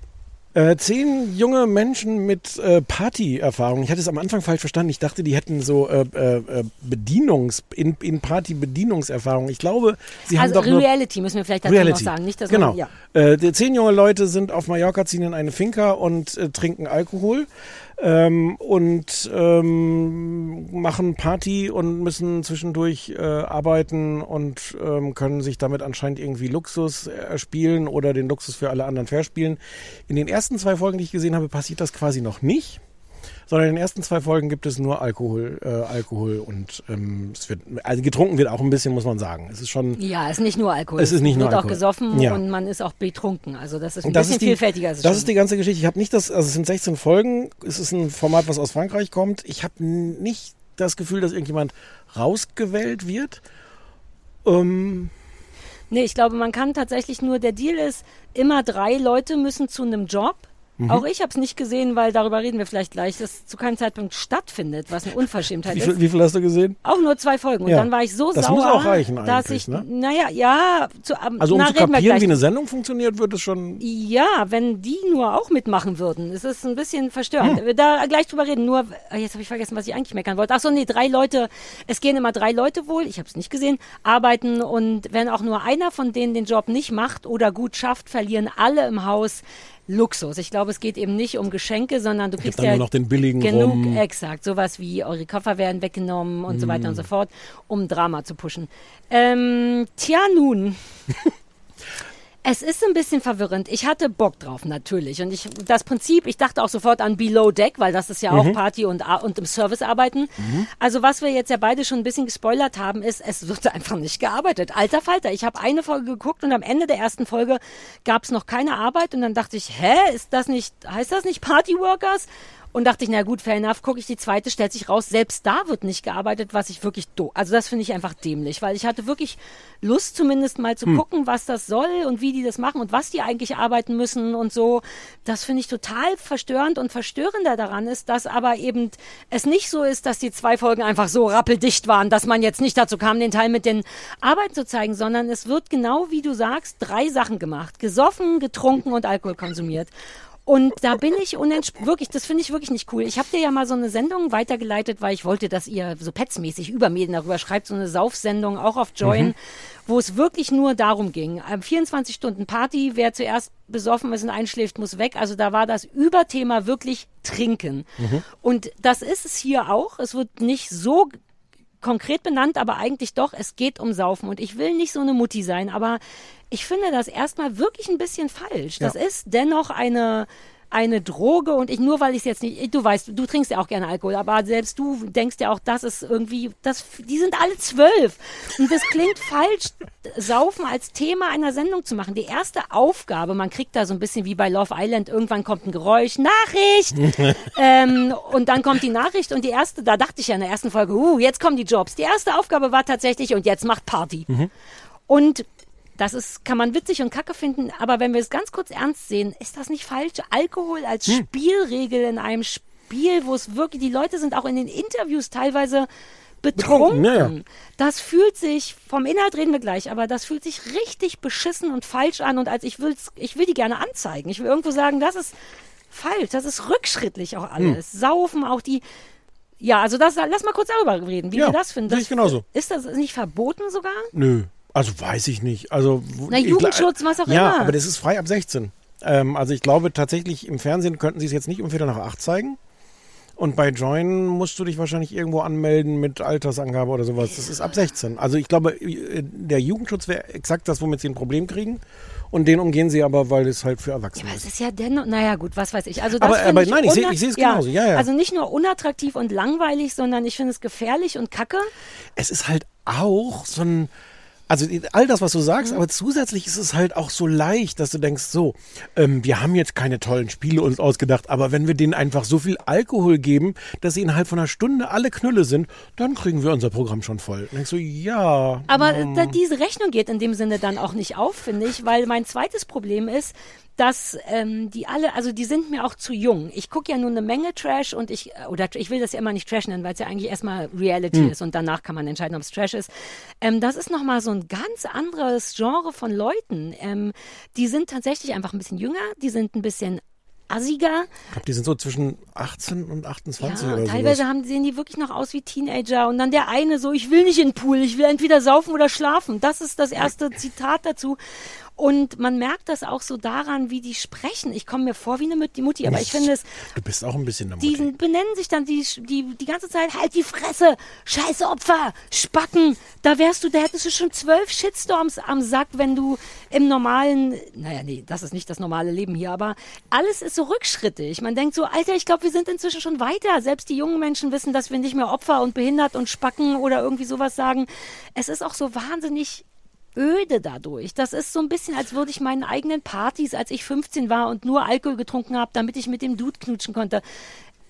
Äh, zehn junge Menschen mit äh, Party-Erfahrung. Ich hatte es am Anfang falsch verstanden. Ich dachte, die hätten so äh, äh, äh, Bedienungs-, in, in Party-Bedienungserfahrung. Ich glaube, sie haben Also doch nur Reality müssen wir vielleicht dazu Reality. noch sagen. Nicht, dass genau. man, ja. Äh, die zehn junge Leute sind auf Mallorca, ziehen in eine Finca und äh, trinken Alkohol ähm, und ähm, machen Party und müssen zwischendurch äh, arbeiten und ähm, können sich damit anscheinend irgendwie Luxus erspielen oder den Luxus für alle anderen verspielen. In den ersten zwei Folgen, die ich gesehen habe, passiert das quasi noch nicht. Sondern in den ersten zwei Folgen gibt es nur Alkohol, äh, Alkohol und ähm, es wird, also getrunken wird auch ein bisschen, muss man sagen. Es ist schon, Ja, es ist nicht nur Alkohol. Es ist nicht nur wird Alkohol. auch gesoffen Ja. und man ist auch betrunken. Also das ist ein das bisschen ist die, vielfältiger. Ist Das schon. ist die ganze Geschichte. Ich habe nicht das, also es sind 16 Folgen. Es ist ein Format, was aus Frankreich kommt. Ich habe nicht das Gefühl, dass irgendjemand rausgewählt wird. Ähm, Nee, ich glaube, man kann tatsächlich nur, der Deal ist, immer drei Leute müssen zu einem Job. Mhm. Auch ich habe es nicht gesehen, weil darüber reden wir vielleicht gleich, dass zu keinem Zeitpunkt stattfindet, was eine Unverschämtheit wie, ist. viel, wie viel hast du gesehen? Auch nur zwei Folgen. Und Ja. dann war ich so Das sauer, muss auch reichen dass ich, ne? naja, ja, zu, ähm, Also um na, zu kapieren, wie eine Sendung funktioniert, wird es schon. Ja, wenn die nur auch mitmachen würden, ist es ein bisschen verstörend. Hm. Da gleich drüber reden. Nur, äh, jetzt habe ich vergessen, was ich eigentlich meckern wollte. Ach so, nee, drei Leute, es gehen immer drei Leute wohl, ich habe es nicht gesehen, arbeiten und wenn auch nur einer von denen den Job nicht macht oder gut schafft, verlieren alle im Haus Luxus. Ich glaube, es geht eben nicht um Geschenke, sondern du kriegst ja nur noch den billigen genug, Rum. exakt, sowas wie eure Koffer werden weggenommen und so weiter Mm. und so fort, um Drama zu pushen. Ähm, tja, nun. Es ist ein bisschen verwirrend. Ich hatte Bock drauf, natürlich. Und ich, das Prinzip, ich dachte auch sofort an Below Deck, weil das ist ja auch Mhm. Party und, und im Service arbeiten. Also was wir jetzt ja beide schon ein bisschen gespoilert haben, ist, es wird einfach nicht gearbeitet. Alter Falter, ich habe eine Folge geguckt und am Ende der ersten Folge gab es noch keine Arbeit und dann dachte ich, hä, ist das nicht, heißt das nicht Party Workers? Und dachte ich, na gut, fair enough, gucke ich die zweite, stellt sich raus, selbst da wird nicht gearbeitet, was ich wirklich doof. Also das finde ich einfach dämlich, weil ich hatte wirklich Lust zumindest mal zu Hm. gucken, was das soll und wie die das machen und was die eigentlich arbeiten müssen und so. Das finde ich total verstörend und verstörender daran ist, dass aber eben es nicht so ist, dass die zwei Folgen einfach so rappeldicht waren, dass man jetzt nicht dazu kam, den Teil mit den Arbeiten zu zeigen, sondern es wird genau wie du sagst, drei Sachen gemacht. Gesoffen, getrunken und Alkohol konsumiert. Und da bin ich unentspannt, wirklich, das finde ich wirklich nicht cool. Ich habe dir ja mal so eine Sendung weitergeleitet, weil ich wollte, dass ihr so petsmäßig über Medien darüber schreibt, so eine Saufsendung auch auf Join, Mhm. wo es wirklich nur darum ging. Ähm, 24 Stunden Party, wer zuerst besoffen ist und einschläft, muss weg. Also da war das Überthema wirklich Trinken. Und das ist es hier auch. Es wird nicht so konkret benannt, aber eigentlich doch, es geht um Saufen. Und ich will nicht so eine Mutti sein, aber ich finde das erstmal wirklich ein bisschen falsch. Das Ja. ist dennoch eine eine Droge und ich nur weil ich es jetzt nicht, du weißt, du trinkst ja auch gerne Alkohol, aber selbst du denkst ja auch, das ist irgendwie, das, die sind alle zwölf und das klingt falsch, Saufen als Thema einer Sendung zu machen. Die erste Aufgabe, man kriegt da so ein bisschen wie bei Love Island, irgendwann kommt ein Geräusch, Nachricht, ähm, und dann kommt die Nachricht und die erste, da dachte ich ja in der ersten Folge, uh, jetzt kommen die Jobs. Die erste Aufgabe war tatsächlich und jetzt macht Party. Und das ist, kann man witzig und kacke finden, aber wenn wir es ganz kurz ernst sehen, ist das nicht falsch? Alkohol als Hm. Spielregel in einem Spiel, wo es wirklich, die Leute sind auch in den Interviews teilweise betrunken. Betrunken, ja, ja. Das fühlt sich, vom Inhalt reden wir gleich, aber das fühlt sich richtig beschissen und falsch an und als ich will's, ich will die gerne anzeigen. Ich will irgendwo sagen, das ist falsch, das ist rückschrittlich auch alles. Saufen, auch die, ja, also das, lass mal kurz darüber reden, wie Ja, wir das finden. Das, ich genauso. Ist das nicht verboten sogar? Nö. Also weiß ich nicht. Also Na, Jugendschutz, was auch ja, immer. aber das ist frei ab 16. Ähm, also ich glaube tatsächlich, im Fernsehen könnten sie es jetzt nicht um Viertel nach acht zeigen. Und bei Join musst du dich wahrscheinlich irgendwo anmelden mit Altersangabe oder sowas. Das ist ab 16. Also ich glaube, äh, der Jugendschutz wäre exakt das, womit sie ein Problem kriegen. Und den umgehen sie aber, weil es halt für Erwachsene Es ist. ist ja dennoch, naja gut, was weiß ich. Also das Aber- aber ich nein, ich sehe- ich sehe es genauso. Ja, ja. Also nicht nur unattraktiv und langweilig, sondern ich finde es gefährlich und kacke. Es ist halt auch so ein, also all das, was du sagst, Mhm. aber zusätzlich ist es halt auch so leicht, dass du denkst, so, ähm, wir haben jetzt keine tollen Spiele uns ausgedacht, aber wenn wir denen einfach so viel Alkohol geben, dass sie innerhalb von einer Stunde alle Knülle sind, dann kriegen wir unser Programm schon voll. Und denkst du, ja. Aber ähm, diese Rechnung geht in dem Sinne dann auch nicht auf, finde ich, weil mein zweites Problem ist, dass ähm, die alle, also die sind mir auch zu jung. Ich gucke ja nur eine Menge Trash und ich, äh, oder ich will das ja immer nicht Trash nennen, weil es ja eigentlich erstmal Reality Hm. ist und danach kann man entscheiden, ob es Trash ist. Ähm, das ist nochmal so ein ganz anderes Genre von Leuten. Ähm, die sind tatsächlich einfach ein bisschen jünger, die sind ein bisschen assiger. Ich glaube, die sind so zwischen 18 und 28 Ja, oder teilweise sowas. haben, sehen die wirklich noch aus wie Teenager und dann der eine so, ich will nicht in den Pool, ich will entweder saufen oder schlafen. Das ist das erste Zitat dazu. Und man merkt das auch so daran, wie die sprechen. Ich komme mir vor wie eine Mut- die Mutti, aber ich finde es, Du bist auch ein bisschen die Mutti. benennen sich dann die, die, die ganze Zeit, halt die Fresse, scheiße Opfer, Spacken. Da wärst du, da hättest du schon zwölf Shitstorms am Sack, wenn du im normalen, naja, nee, das ist nicht das normale Leben hier, aber alles ist so rückschrittig. Man denkt so, Alter, ich glaube, wir sind inzwischen schon weiter. Selbst die jungen Menschen wissen, dass wir nicht mehr Opfer und behindert und Spacken oder irgendwie sowas sagen. Es ist auch so wahnsinnig öde dadurch. Das ist so ein bisschen, als würde ich meinen eigenen Partys, als ich 15 war und nur Alkohol getrunken habe, damit ich mit dem Dude knutschen konnte.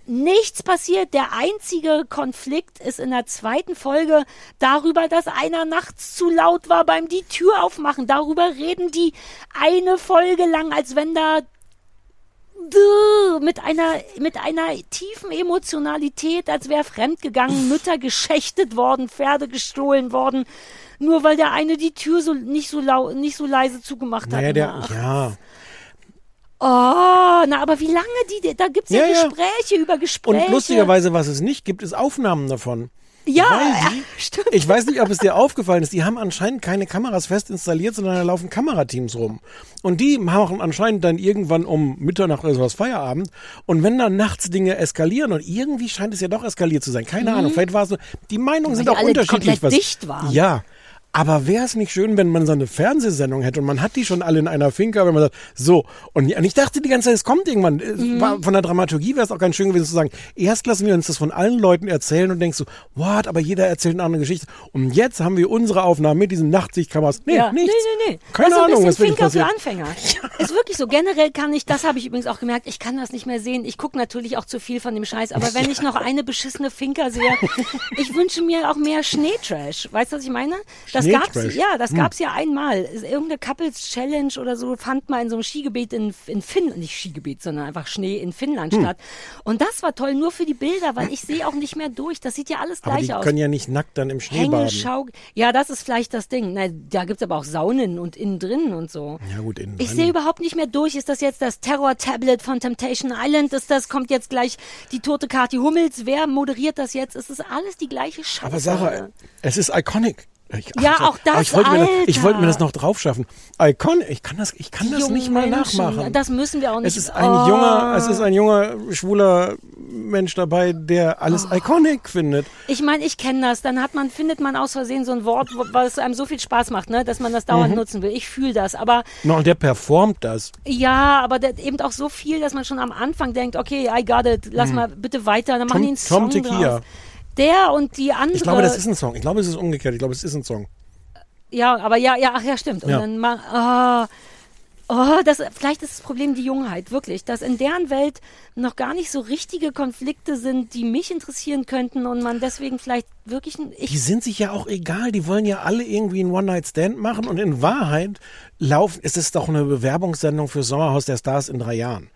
Nichts passiert. Der einzige Konflikt ist in der zweiten Folge darüber, dass einer nachts zu laut war beim die Tür aufmachen. Darüber reden die eine Folge lang, als wenn da mit einer mit einer tiefen Emotionalität, als wäre fremdgegangen, Mütter geschächtet worden, Pferde gestohlen worden, nur weil der eine die Tür so nicht so lau nicht so leise zugemacht Naja, hat. der, ja. Oh, na, aber wie lange die, da gibt's ja, Ja, ja. Gespräche über Gespräche. Und lustigerweise, was es nicht gibt, ist Aufnahmen davon. Ja, ja, sie- stimmt. Ich weiß nicht, ob es dir aufgefallen ist. Die haben anscheinend keine Kameras fest installiert, sondern da laufen Kamerateams rum. Und die machen anscheinend dann irgendwann um Mitternacht oder sowas Feierabend. Und wenn dann nachts Dinge eskalieren und irgendwie scheint es ja doch eskaliert zu sein. Keine Mhm. Ahnung. Vielleicht war es so. Die Meinungen sind die auch unterschiedlich. komplett dicht waren. Ja. Aber wäre es nicht schön, wenn man so eine Fernsehsendung hätte und man hat die schon alle in einer Finca, wenn man sagt, so. Und und ich dachte die ganze Zeit, es kommt irgendwann. Mhm. war- Von der Dramaturgie wäre es auch ganz schön gewesen zu sagen, erst lassen wir uns das von allen Leuten erzählen und denkst so, what, aber jeder erzählt eine andere Geschichte. Und jetzt haben wir unsere Aufnahmen mit diesen Nachtsichtkameras. Nee, ja. nichts. Nee, nee, nee. Keine das ist Ahnung, ein was bisschen wirklich Finker für passiert. Anfänger. Ist wirklich so. Generell kann ich, das habe ich übrigens auch gemerkt, ich kann das nicht mehr sehen. Ich gucke natürlich auch zu viel von dem Scheiß, aber wenn ich noch eine beschissene Finker sehe, ich wünsche mir auch mehr Schneetrash. Weißt du, was ich meine? Das gab's, Schneetrash? ja, das Hm. gab's ja einmal. Irgendeine Couples Challenge oder so fand mal in so einem Skigebiet in, in Finnland, nicht Skigebiet, sondern einfach Schnee in Finnland Hm. statt. Und das war toll, nur für die Bilder, weil ich sehe auch nicht mehr durch. Das sieht ja alles Aber gleich die aus. können ja nicht nackt dann im Schnee baden. Hängeschau. Ja, das ist vielleicht das Ding. Na, da gibt's aber auch Saunen und innen drin und so. Ja gut, innen Ich sehe überhaupt nicht mehr durch. Ist das jetzt das Terror-Tablet von Temptation Island? Ist das, kommt jetzt gleich die tote Kathi Hummels? Wer moderiert das jetzt? Es ist alles die gleiche Scheiße. Aber Sarah, es ist iconic. Ich, Ja, ach, auch das, ich wollte, mir das, ich wollte mir das noch drauf schaffen. Iconic, ich kann das, ich kann das nicht mal Menschen, nachmachen. Das müssen wir auch nicht. Es ist ein Oh. junger, es ist ein junger schwuler Mensch dabei, der alles Oh. iconic findet. Ich meine, ich kenne das. Dann hat man, findet man aus Versehen so ein Wort, wo- was einem so viel Spaß macht, ne, dass man das dauernd Mhm. nutzen will. Ich fühle das. Aber No, und der performt das. Ja, aber der, eben auch so viel, dass man schon am Anfang denkt, okay, I got it, lass Hm. mal bitte weiter, dann machen die einen Song Tom Tequila. draus. Der und die andere. Ich glaube, das ist ein Song. Ich glaube, es ist umgekehrt. Ich glaube, es ist ein Song. Ja, aber ja, ja, ach ja, stimmt. Und Ja. dann mal, oh, oh, das, vielleicht ist das Problem die Jungheit, wirklich, dass in deren Welt noch gar nicht so richtige Konflikte sind, die mich interessieren könnten und man deswegen vielleicht wirklich, ein- Die ich, sind sich ja auch egal. Die wollen ja alle irgendwie einen One-Night-Stand machen. Und in Wahrheit laufen, ist es doch eine Bewerbungssendung für Sommerhaus der Stars in drei Jahren.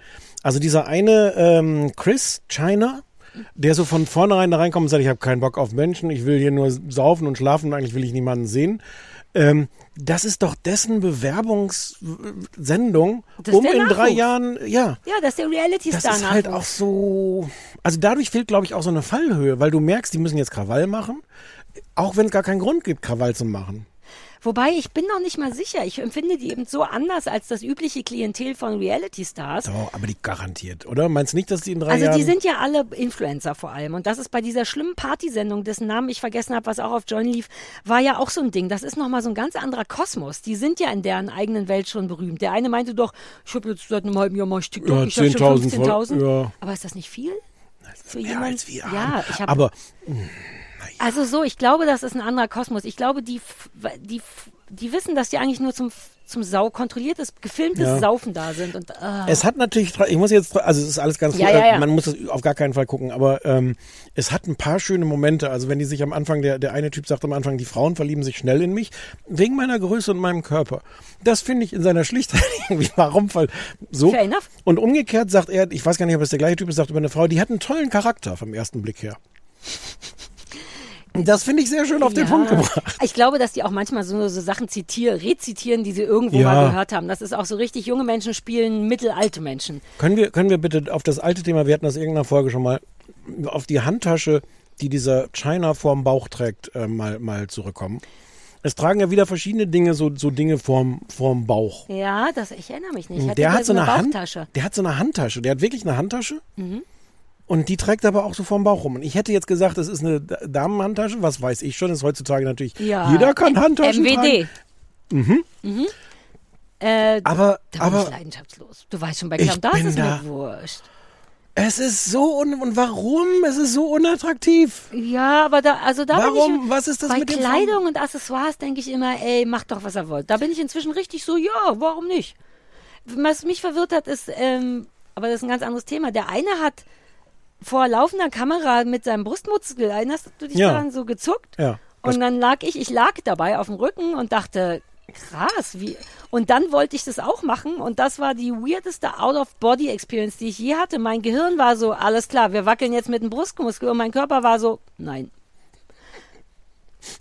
Also dieser eine ähm, Chris China, der so von vornherein da reinkommt und sagt, ich habe keinen Bock auf Menschen, ich will hier nur saufen und schlafen und eigentlich will ich niemanden sehen. Ähm, das ist doch dessen Bewerbungssendung, um in drei Nachwuchs. Jahren, ja. ja, das ist der Reality-Star. Das ist halt auch so. Also dadurch fehlt, glaube ich, auch so eine Fallhöhe, weil du merkst, die müssen jetzt Krawall machen, auch wenn es gar keinen Grund gibt, Krawall zu machen. Wobei, ich bin noch nicht mal sicher. Ich empfinde die eben so anders als das übliche Klientel von Reality-Stars. Doch, aber die garantiert, oder? Meinst du nicht, dass die in drei Also Jahren. die sind ja alle Influencer vor allem. Und das ist bei dieser schlimmen Partysendung, dessen Namen ich vergessen habe, was auch auf Join lief, war ja auch so ein Ding. Das ist nochmal so ein ganz anderer Kosmos. Die sind ja in deren eigenen Welt schon berühmt. Der eine meinte doch, ich habe jetzt seit einem halben Jahr mal TikTok, Ja, ich habe schon 10.000 voll- 15.000. ja. Aber ist das nicht viel? Für mehr jemand? als wir ja, ich habe aber also so, ich glaube, das ist ein anderer Kosmos. Ich glaube, die, die, die wissen, dass die eigentlich nur zum, zum Sau kontrolliertes, gefilmtes Ja. Saufen da sind. Und, ah. Es hat natürlich, ich muss jetzt, also es ist alles ganz Ja, gut, ja, ja. man muss das auf gar keinen Fall gucken, aber ähm, es hat ein paar schöne Momente. Also wenn die sich am Anfang, der, der eine Typ sagt am Anfang, die Frauen verlieben sich schnell in mich, wegen meiner Größe und meinem Körper. Das finde ich in seiner Schlichtheit irgendwie, warum? Weil so. Fair enough. Und umgekehrt sagt er, ich weiß gar nicht, ob es der gleiche Typ ist, sagt über eine Frau, die hat einen tollen Charakter vom ersten Blick her. Das finde ich sehr schön auf den Ja. Punkt gebracht. Ich glaube, dass die auch manchmal so, so Sachen zitieren, rezitieren, die sie irgendwo Ja. mal gehört haben. Das ist auch so richtig, junge Menschen spielen mittelalte Menschen. Können wir, können wir bitte auf das alte Thema, wir hatten das in irgendeiner Folge schon mal, auf die Handtasche, die dieser China vorm Bauch trägt, äh, mal, mal zurückkommen? Es tragen ja wieder verschiedene Dinge, so, so Dinge vorm, vorm Bauch. Ja, das, ich erinnere mich nicht. Hatte der hat so eine, Hand, Bauchtasche. der hat so eine Handtasche, der hat wirklich eine Handtasche Mhm. Und die trägt er aber auch so vorm Bauch rum. Und ich hätte jetzt gesagt, das ist eine Damenhandtasche, was weiß ich schon, ist heutzutage natürlich, Ja. jeder kann Handtaschen MWD. tragen. Mhm. Mhm. Äh, Aber, da bin aber ich leidenschaftslos. Du weißt schon, bei Ich Klamm, da ist bin es da- mir wurscht. es ist so, un und warum? Es ist so unattraktiv. Ja, aber da, also da bin Warum? ich, Was ist das bei mit Kleidung und Accessoires denke ich immer, ey, macht doch, was er wollt. Da bin ich inzwischen richtig so, ja, warum nicht? Was mich verwirrt hat, ist, ähm, aber das ist ein ganz anderes Thema. Der eine hat vor laufender Kamera mit seinem Brustmuskel, erinnerst du dich Ja. daran, so gezuckt? Ja. Und dann lag ich, ich lag dabei auf dem Rücken und dachte, krass, wie. Und dann wollte ich das auch machen und das war die weirdeste Out-of-Body-Experience, die ich je hatte. Mein Gehirn war so, alles klar, wir wackeln jetzt mit dem Brustmuskel und mein Körper war so, nein.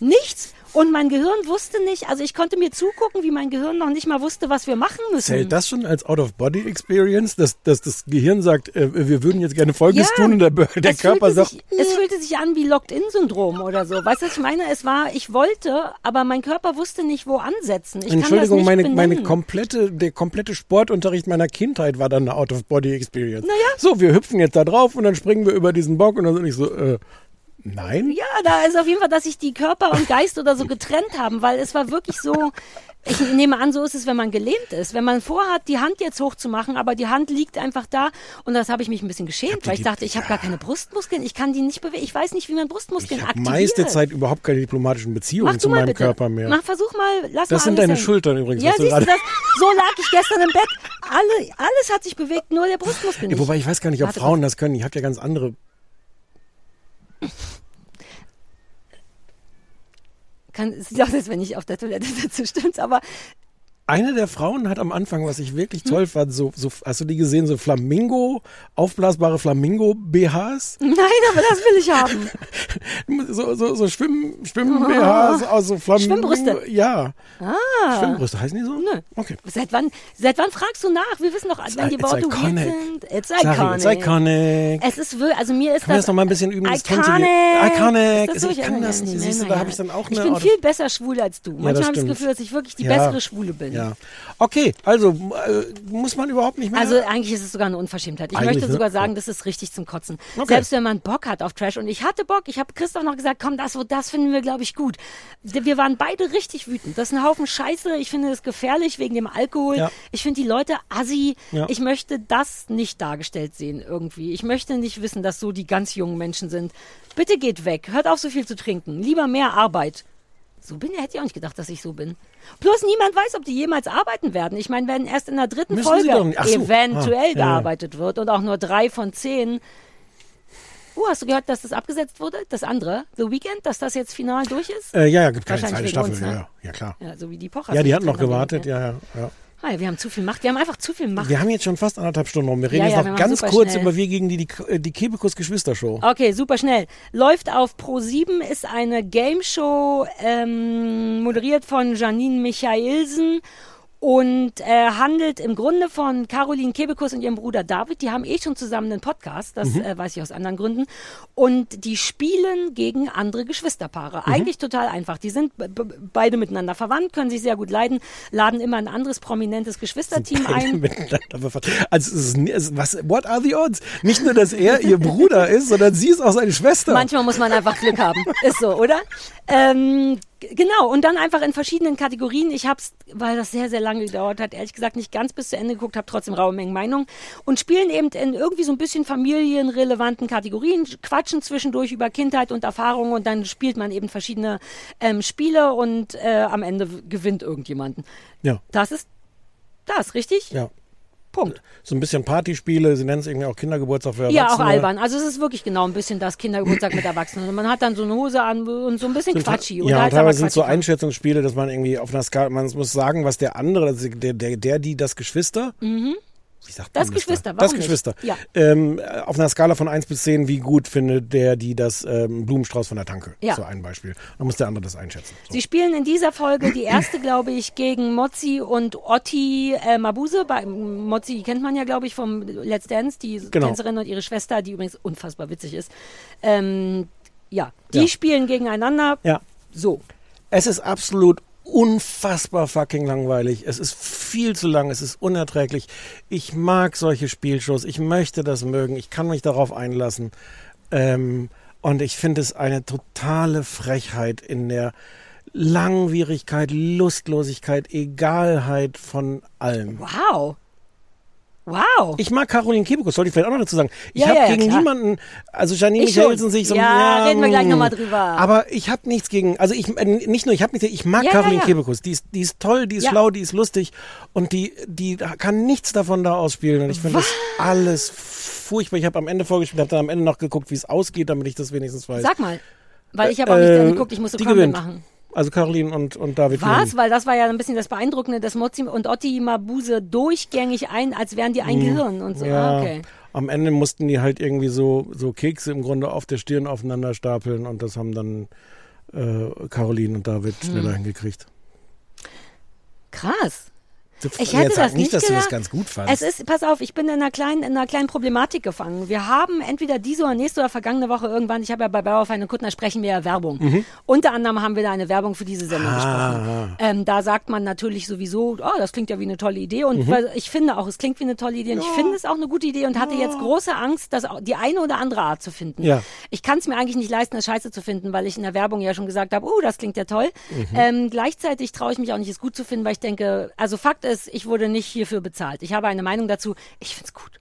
Nichts. Und mein Gehirn wusste nicht, also ich konnte mir zugucken, wie mein Gehirn noch nicht mal wusste, was wir machen müssen. Zählt das schon als Out-of-Body-Experience, dass, dass das Gehirn sagt, äh, wir würden jetzt gerne Folgendes Ja, tun und der, der Körper sagt, sich, es fühlte sich an wie Locked-In-Syndrom oder so. Weißt du, was ich meine? Es war, ich wollte, aber mein Körper wusste nicht, wo ansetzen. Ich Entschuldigung, meine, meine benennen. komplette, der komplette Sportunterricht meiner Kindheit war dann eine Out-of-Body-Experience. Naja. So, wir hüpfen jetzt da drauf und dann springen wir über diesen Bock und dann bin ich so, äh, nein? Ja, da ist auf jeden Fall, dass sich die Körper und Geist oder so getrennt haben, weil es war wirklich so, ich nehme an, so ist es, wenn man gelähmt ist. Wenn man vorhat, die Hand jetzt hochzumachen, aber die Hand liegt einfach da und das habe ich mich ein bisschen geschämt, weil ich dachte, ich habe gar keine Brustmuskeln, ich kann die nicht bewegen, ich weiß nicht, wie man Brustmuskeln Ich habe aktiviert. meiste Zeit überhaupt keine diplomatischen Beziehungen Mach zu meinem bitte. Körper mehr. Mach, versuch mal, lass Das mal sind alles deine hängen. Schultern übrigens, Ja, siehst du das? So lag ich gestern im Bett. Alle, alles hat sich bewegt, nur der Brustmuskel Ja, nicht. wobei ich weiß gar nicht, ob Warte Frauen das können. Ich habe ja ganz andere. Kann, es sieht aus, als wenn ich auf der Toilette sitze, stimmt's, aber Eine der Frauen hat am Anfang, was ich wirklich toll fand, so, so, hast du die gesehen, so Flamingo, aufblasbare Flamingo-BHs? nein, aber das will ich haben. So, so, so Schwimm, Schwimm-BHs aus so Flamingo. Schwimmbrüste. Ja. Ah. Schwimmbrüste heißen die so? Nö. Okay. Seit wann, seit wann fragst du nach? Wir wissen doch, wenn die it's Worte weird iconic. sind. It's ich, iconic. it's iconic. Es ist wirklich, also mir ist wir das. das noch mal ein bisschen üben, das Iconic. Tontige? Iconic. Ist das so? Ich kann das nicht. Siehst du, da habe ich dann auch Ich eine bin Out- viel besser schwul als du. Manchmal habe ich das. Gefühl, dass ich wirklich die bessere Schwule bin. Ja. Okay, also äh, muss man überhaupt nicht mehr. Also eigentlich ist es sogar eine Unverschämtheit. Ich Eigentlich, möchte ne? sogar sagen, das ist richtig zum Kotzen. Okay. Selbst wenn man Bock hat auf Trash. Und ich hatte Bock. Ich habe Christoph noch gesagt, komm, das, das finden wir, glaube ich, gut. Wir waren beide richtig wütend. Das ist ein Haufen Scheiße. Ich finde das gefährlich wegen dem Alkohol. Ja. Ich finde die Leute assi. Ja. Ich möchte das nicht dargestellt sehen irgendwie. Ich möchte nicht wissen, dass so die ganz jungen Menschen sind. Bitte geht weg. Hört auf, so viel zu trinken. Lieber mehr Arbeit. So bin ich, hätte ich auch nicht gedacht, dass ich so bin. Plus niemand weiß, ob die jemals arbeiten werden. Ich meine, wenn erst in der dritten Müssen Folge doch so. eventuell Ah, ja, ja. gearbeitet wird und auch nur drei von zehn. Uh, hast du gehört, dass das abgesetzt wurde? Das andere, The Weekend, dass das jetzt final durch ist? äh, ja, ja, gibt keine zweite Staffel. uns, ja, ne? ja, ja, klar. Ja, so wie die Pocher. Ja, die hatten noch gewartet. Ja, ja, ja. Ja, wir haben zu viel Macht. Wir haben einfach zu viel Macht. Wir haben jetzt schon fast anderthalb Stunden rum. Wir reden Ja, jetzt ja, noch ganz kurz schnell. über Wir gegen die, die, die Kebekus Geschwistershow. Okay, super schnell. Läuft auf Pro 7, ist eine Game Show, ähm, moderiert von Janine Michaelsen und äh, handelt im Grunde von Caroline Kebekus und ihrem Bruder David. Die haben eh schon zusammen einen Podcast, das Mhm. äh, weiß ich aus anderen Gründen. Und die spielen gegen andere Geschwisterpaare. Mhm. Eigentlich total einfach. Die sind beide miteinander verwandt, können sich sehr gut leiden, laden immer ein anderes prominentes Geschwisterteam ein. Also ist, was, what are the odds? Nicht nur, dass er ihr Bruder ist, sondern sie ist auch seine Schwester. Manchmal muss man einfach Glück haben. Ist so, oder? Ähm, Genau, und dann einfach in verschiedenen Kategorien. Ich hab's, weil das sehr, sehr lange gedauert hat, ehrlich gesagt nicht ganz bis zu Ende geguckt, habe trotzdem raue Mengen Meinung und spielen eben in irgendwie so ein bisschen familienrelevanten Kategorien, quatschen zwischendurch über Kindheit und Erfahrungen und dann spielt man eben verschiedene ähm, Spiele und äh, am Ende gewinnt irgendjemanden. Ja. Das ist das, richtig? Ja. Punkt. So ein bisschen Partyspiele, sie nennen es irgendwie auch Kindergeburtstag für Ja, auch Erwachsene. albern. Also es ist wirklich genau ein bisschen das Kindergeburtstag mit Erwachsenen. Und man hat dann so eine Hose an und so ein bisschen Sind quatschi. Ja, halt teilweise sind so quatschi. Einschätzungsspiele, dass man irgendwie auf einer Skala, man muss sagen, was der andere, also der, der, der, die, das Geschwister, Mhm. Wie sagt Das Geschwister, warum Das Geschwister. Ja. Ähm, auf einer Skala von 1 bis 10, wie gut findet der, die das ähm, Blumenstrauß von der Tanke? Ja. So ein Beispiel. Dann muss der andere das einschätzen. So. Sie spielen in dieser Folge die erste, glaube ich, gegen Mozzi und Otti äh, Mabuse. Bei, Mozzi kennt man ja, glaube ich, vom Let's Dance, die Genau. Tänzerin und ihre Schwester, die übrigens unfassbar witzig ist. Ähm, ja, die Ja. spielen gegeneinander. Ja. So. Es ist absolut unfassbar fucking langweilig. Es ist viel zu lang, es ist unerträglich. Ich mag solche Spielshows, ich möchte das mögen, ich kann mich darauf einlassen. Ähm, und ich finde es eine totale Frechheit in der Langwierigkeit, Lustlosigkeit, Egalheit von allem. Wow. Wow. Ich mag Caroline Kebekus, sollte ich vielleicht auch noch dazu sagen. Ich Ja, habe ja, ja, gegen klar. niemanden, also Janine. Michelsen sich so, Ja, reden wir gleich mm. noch mal drüber. Aber ich habe nichts gegen, also ich äh, nicht nur, ich habe nichts, ich mag Ja, ja, Caroline ja. Kebekus. Die ist, die ist toll, die ist Ja. schlau, die ist lustig und die, die kann nichts davon da ausspielen. Und ich finde das alles furchtbar. Ich habe am Ende vorgespielt, habe dann am Ende noch geguckt, wie es ausgeht, damit ich das wenigstens weiß. Sag mal. Weil ich habe auch nicht Äh, geguckt, ich musste gewinnt. machen. Also Caroline und, und David Was? Weil das war ja ein bisschen das Beeindruckende, dass Mozzi und Otti Mabuse durchgängig ein, als wären die ein Gehirn und so. Hm. Ja, Ah, okay. am Ende mussten die halt irgendwie so, so Kekse im Grunde auf der Stirn aufeinander stapeln und das haben dann äh, Caroline und David Hm. schneller hingekriegt. Krass. Ich jetzt hätte das nicht nicht, dass du das gedacht. ganz gut fandst. Es ist, pass auf, ich bin in einer kleinen, in einer kleinen Problematik gefangen. Wir haben entweder diese oder nächste oder vergangene Woche irgendwann, ich habe ja bei Bauerfeine Kuttner sprechen wir ja Werbung. Mhm. Unter anderem haben wir da eine Werbung für diese Sendung Ah. gesprochen. Ähm, da sagt man natürlich sowieso, oh, das klingt ja wie eine tolle Idee. Und Mhm. ich finde auch, es klingt wie eine tolle Idee. Und ich finde es auch eine gute Idee und hatte jetzt große Angst, das die eine oder andere Art zu finden. Ja. Ich kann es mir eigentlich nicht leisten, das scheiße zu finden, weil ich in der Werbung ja schon gesagt habe, oh, das klingt ja toll. Mhm. Ähm, gleichzeitig traue ich mich auch nicht, es gut zu finden, weil ich denke, also Fakt ist, ich wurde nicht hierfür bezahlt. Ich habe eine Meinung dazu, ich find's gut.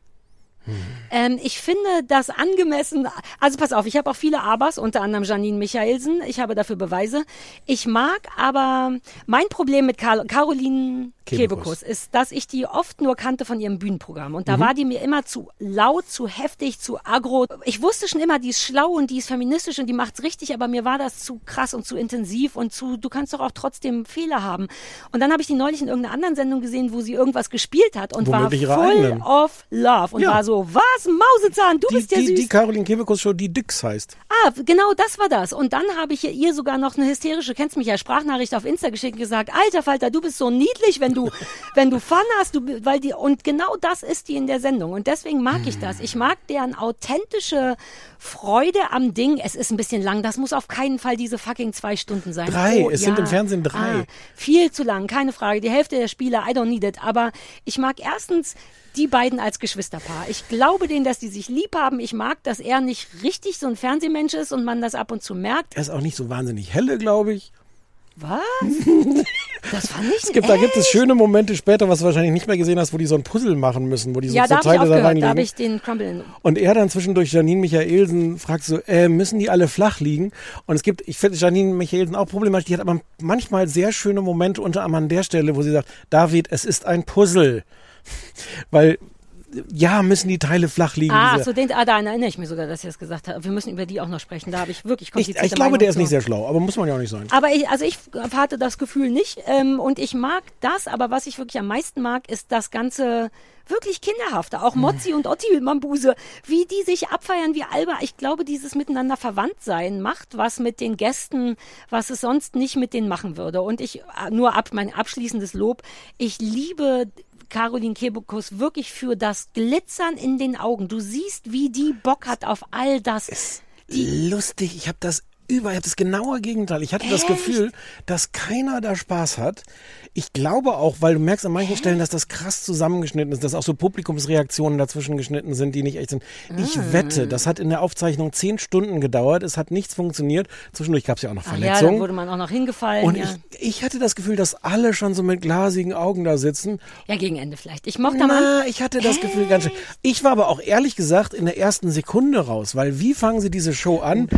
Ähm, ich finde das angemessen, also pass auf, ich habe auch viele Abers, unter anderem Janine Michaelsen, ich habe dafür Beweise. Ich mag aber, mein Problem mit Karl, Caroline Kebekus. Ist, dass ich die oft nur kannte von ihrem Bühnenprogramm. Und da Mhm. war die mir immer zu laut, zu heftig, zu aggro. Ich wusste schon immer, die ist schlau und die ist feministisch und die macht's richtig, aber mir war das zu krass und zu intensiv und zu, du kannst doch auch trotzdem Fehler haben. Und dann habe ich die neulich in irgendeiner anderen Sendung gesehen, wo sie irgendwas gespielt hat und Womöglich war full eigenen. of love und Ja. war so, was, Mausezahn, du die, bist ja die, süß. die Caroline Kebekus Show, die Dix heißt. Ah, genau das war das. Und dann habe ich ihr sogar noch eine hysterische, kennst mich ja, Sprachnachricht auf Insta geschickt und gesagt, alter Falter, du bist so niedlich, wenn du, wenn du Fun hast, du, weil die, und genau das ist die in der Sendung. Und deswegen mag ich das. Ich mag deren authentische Freude am Ding. Es ist ein bisschen lang. Das muss auf keinen Fall diese fucking zwei Stunden sein. Drei. Es sind im Fernsehen drei. Ah, viel zu lang, keine Frage. Die Hälfte der Spieler, I don't need it. Aber ich mag erstens die beiden als Geschwisterpaar. Ich glaube denen, dass die sich lieb haben. Ich mag, dass er nicht richtig so ein Fernsehmensch ist und man das ab und zu merkt. Er ist auch nicht so wahnsinnig helle, glaube ich. Was? Das fand ich Es gibt, da gibt es schöne Momente später, was du wahrscheinlich nicht mehr gesehen hast, wo die so ein Puzzle machen müssen, wo die so, ja, so Teile da aufgehört. Da reinlegen. habe ich den Crumble in. Und er dann zwischendurch Janine Michaelsen fragt so, äh, müssen die alle flach liegen? Und es gibt, ich finde Janine Michaelsen auch problematisch, die hat aber manchmal sehr schöne Momente, unter anderem an der Stelle, wo sie sagt, David, es ist ein Puzzle. Weil, ja, müssen die Teile flach liegen. Ah, so den, ah, da erinnere ich mich sogar, dass er es gesagt hat. Wir müssen über die auch noch sprechen. Da habe ich wirklich ich, komplizierte ich glaube, Meinung der ist zu. nicht sehr schlau, aber muss man ja auch nicht sein. Aber ich, also ich hatte das Gefühl nicht. Ähm, und ich mag das, aber was ich wirklich am meisten mag, ist das ganze wirklich kinderhafte. Auch Mozzi und Otti Mambuse, wie die sich abfeiern wie Alba. Ich glaube, dieses miteinander verwandt sein macht was mit den Gästen, was es sonst nicht mit denen machen würde. Und ich, äh, nur ab, mein abschließendes Lob. Ich liebe Caroline Kebekus wirklich für das Glitzern in den Augen. Du siehst, wie die Bock hat auf all das. lustig. Ich habe das über, das genaue Gegenteil. Ich hatte das Gefühl, dass keiner da Spaß hat. Ich glaube auch, weil du merkst an manchen Stellen, dass das krass zusammengeschnitten ist, dass auch so Publikumsreaktionen dazwischen geschnitten sind, die nicht echt sind. Ich Ah. wette, das hat in der Aufzeichnung zehn Stunden gedauert. Es hat nichts funktioniert. Zwischendurch gab es ja auch noch Ach ja, da Verletzungen. wurde man auch noch hingefallen. und ja. ich, ich hatte das Gefühl, dass alle schon so mit glasigen Augen da sitzen. ja, gegen Ende vielleicht. Ich mochte Na, ich hatte das Gefühl ganz schön. Ich war aber auch ehrlich gesagt in der ersten Sekunde raus, weil wie fangen sie diese Show an?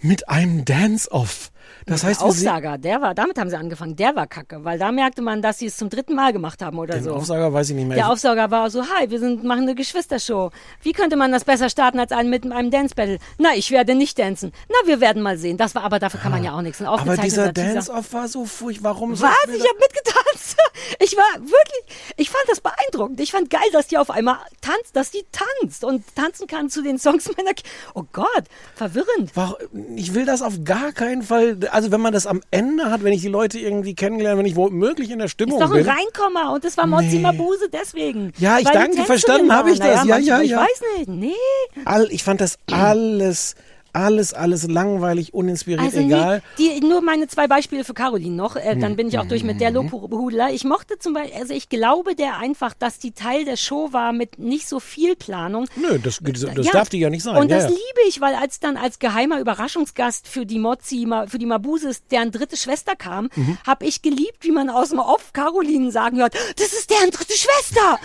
Mit einem Dance-Off. Das heißt, der Aufsager, der war, damit haben sie angefangen, der war kacke, weil da merkte man, dass sie es zum dritten Mal gemacht haben oder den so. Aufsager weiß ich nicht mehr. Der Aufsauger war so, hi, wir sind, machen eine Geschwistershow. Wie könnte man das besser starten als einen mit einem Dance Battle? Na, ich werde nicht dancen. Na, wir werden mal sehen. Das war, aber dafür kann man ja auch nichts. Ein aber dieser. Dance-Off war so furchtbar. Warum so Was? Ich habe mitgetanzt. Ich war wirklich, ich fand das beeindruckend. Ich fand geil, dass die auf einmal tanzt, dass die tanzt und tanzen kann zu den Songs meiner Ki Oh Gott, verwirrend. Ich will das auf gar keinen Fall. Also wenn man das am Ende hat, wenn ich die Leute irgendwie kennengelernt, wenn ich womöglich in der Stimmung Ist doch ein bin. Reinkommer und das war Mozi Mabuse deswegen. Ja, ich danke, verstanden habe ich das. Naja, Ja, ja, ja. Ich weiß nicht, nee. All, ich fand das alles, alles, alles langweilig, uninspiriert, Also egal. Nee, die, nur meine zwei Beispiele für Caroline noch. Äh, Hm. dann bin ich auch durch mit der Lobhudelei. Ich mochte zum Beispiel, also ich glaube der einfach, dass die Teil der Show war mit nicht so viel Planung. Nö, das, das, Ja. darf die ja nicht sein. Und ja, das ja. liebe ich, weil als dann als geheimer Überraschungsgast für die Mozzi, Ma- für die Mabuses, deren dritte Schwester kam, Mhm. habe ich geliebt, wie man aus dem Off Caroline sagen hört, das ist deren dritte Schwester.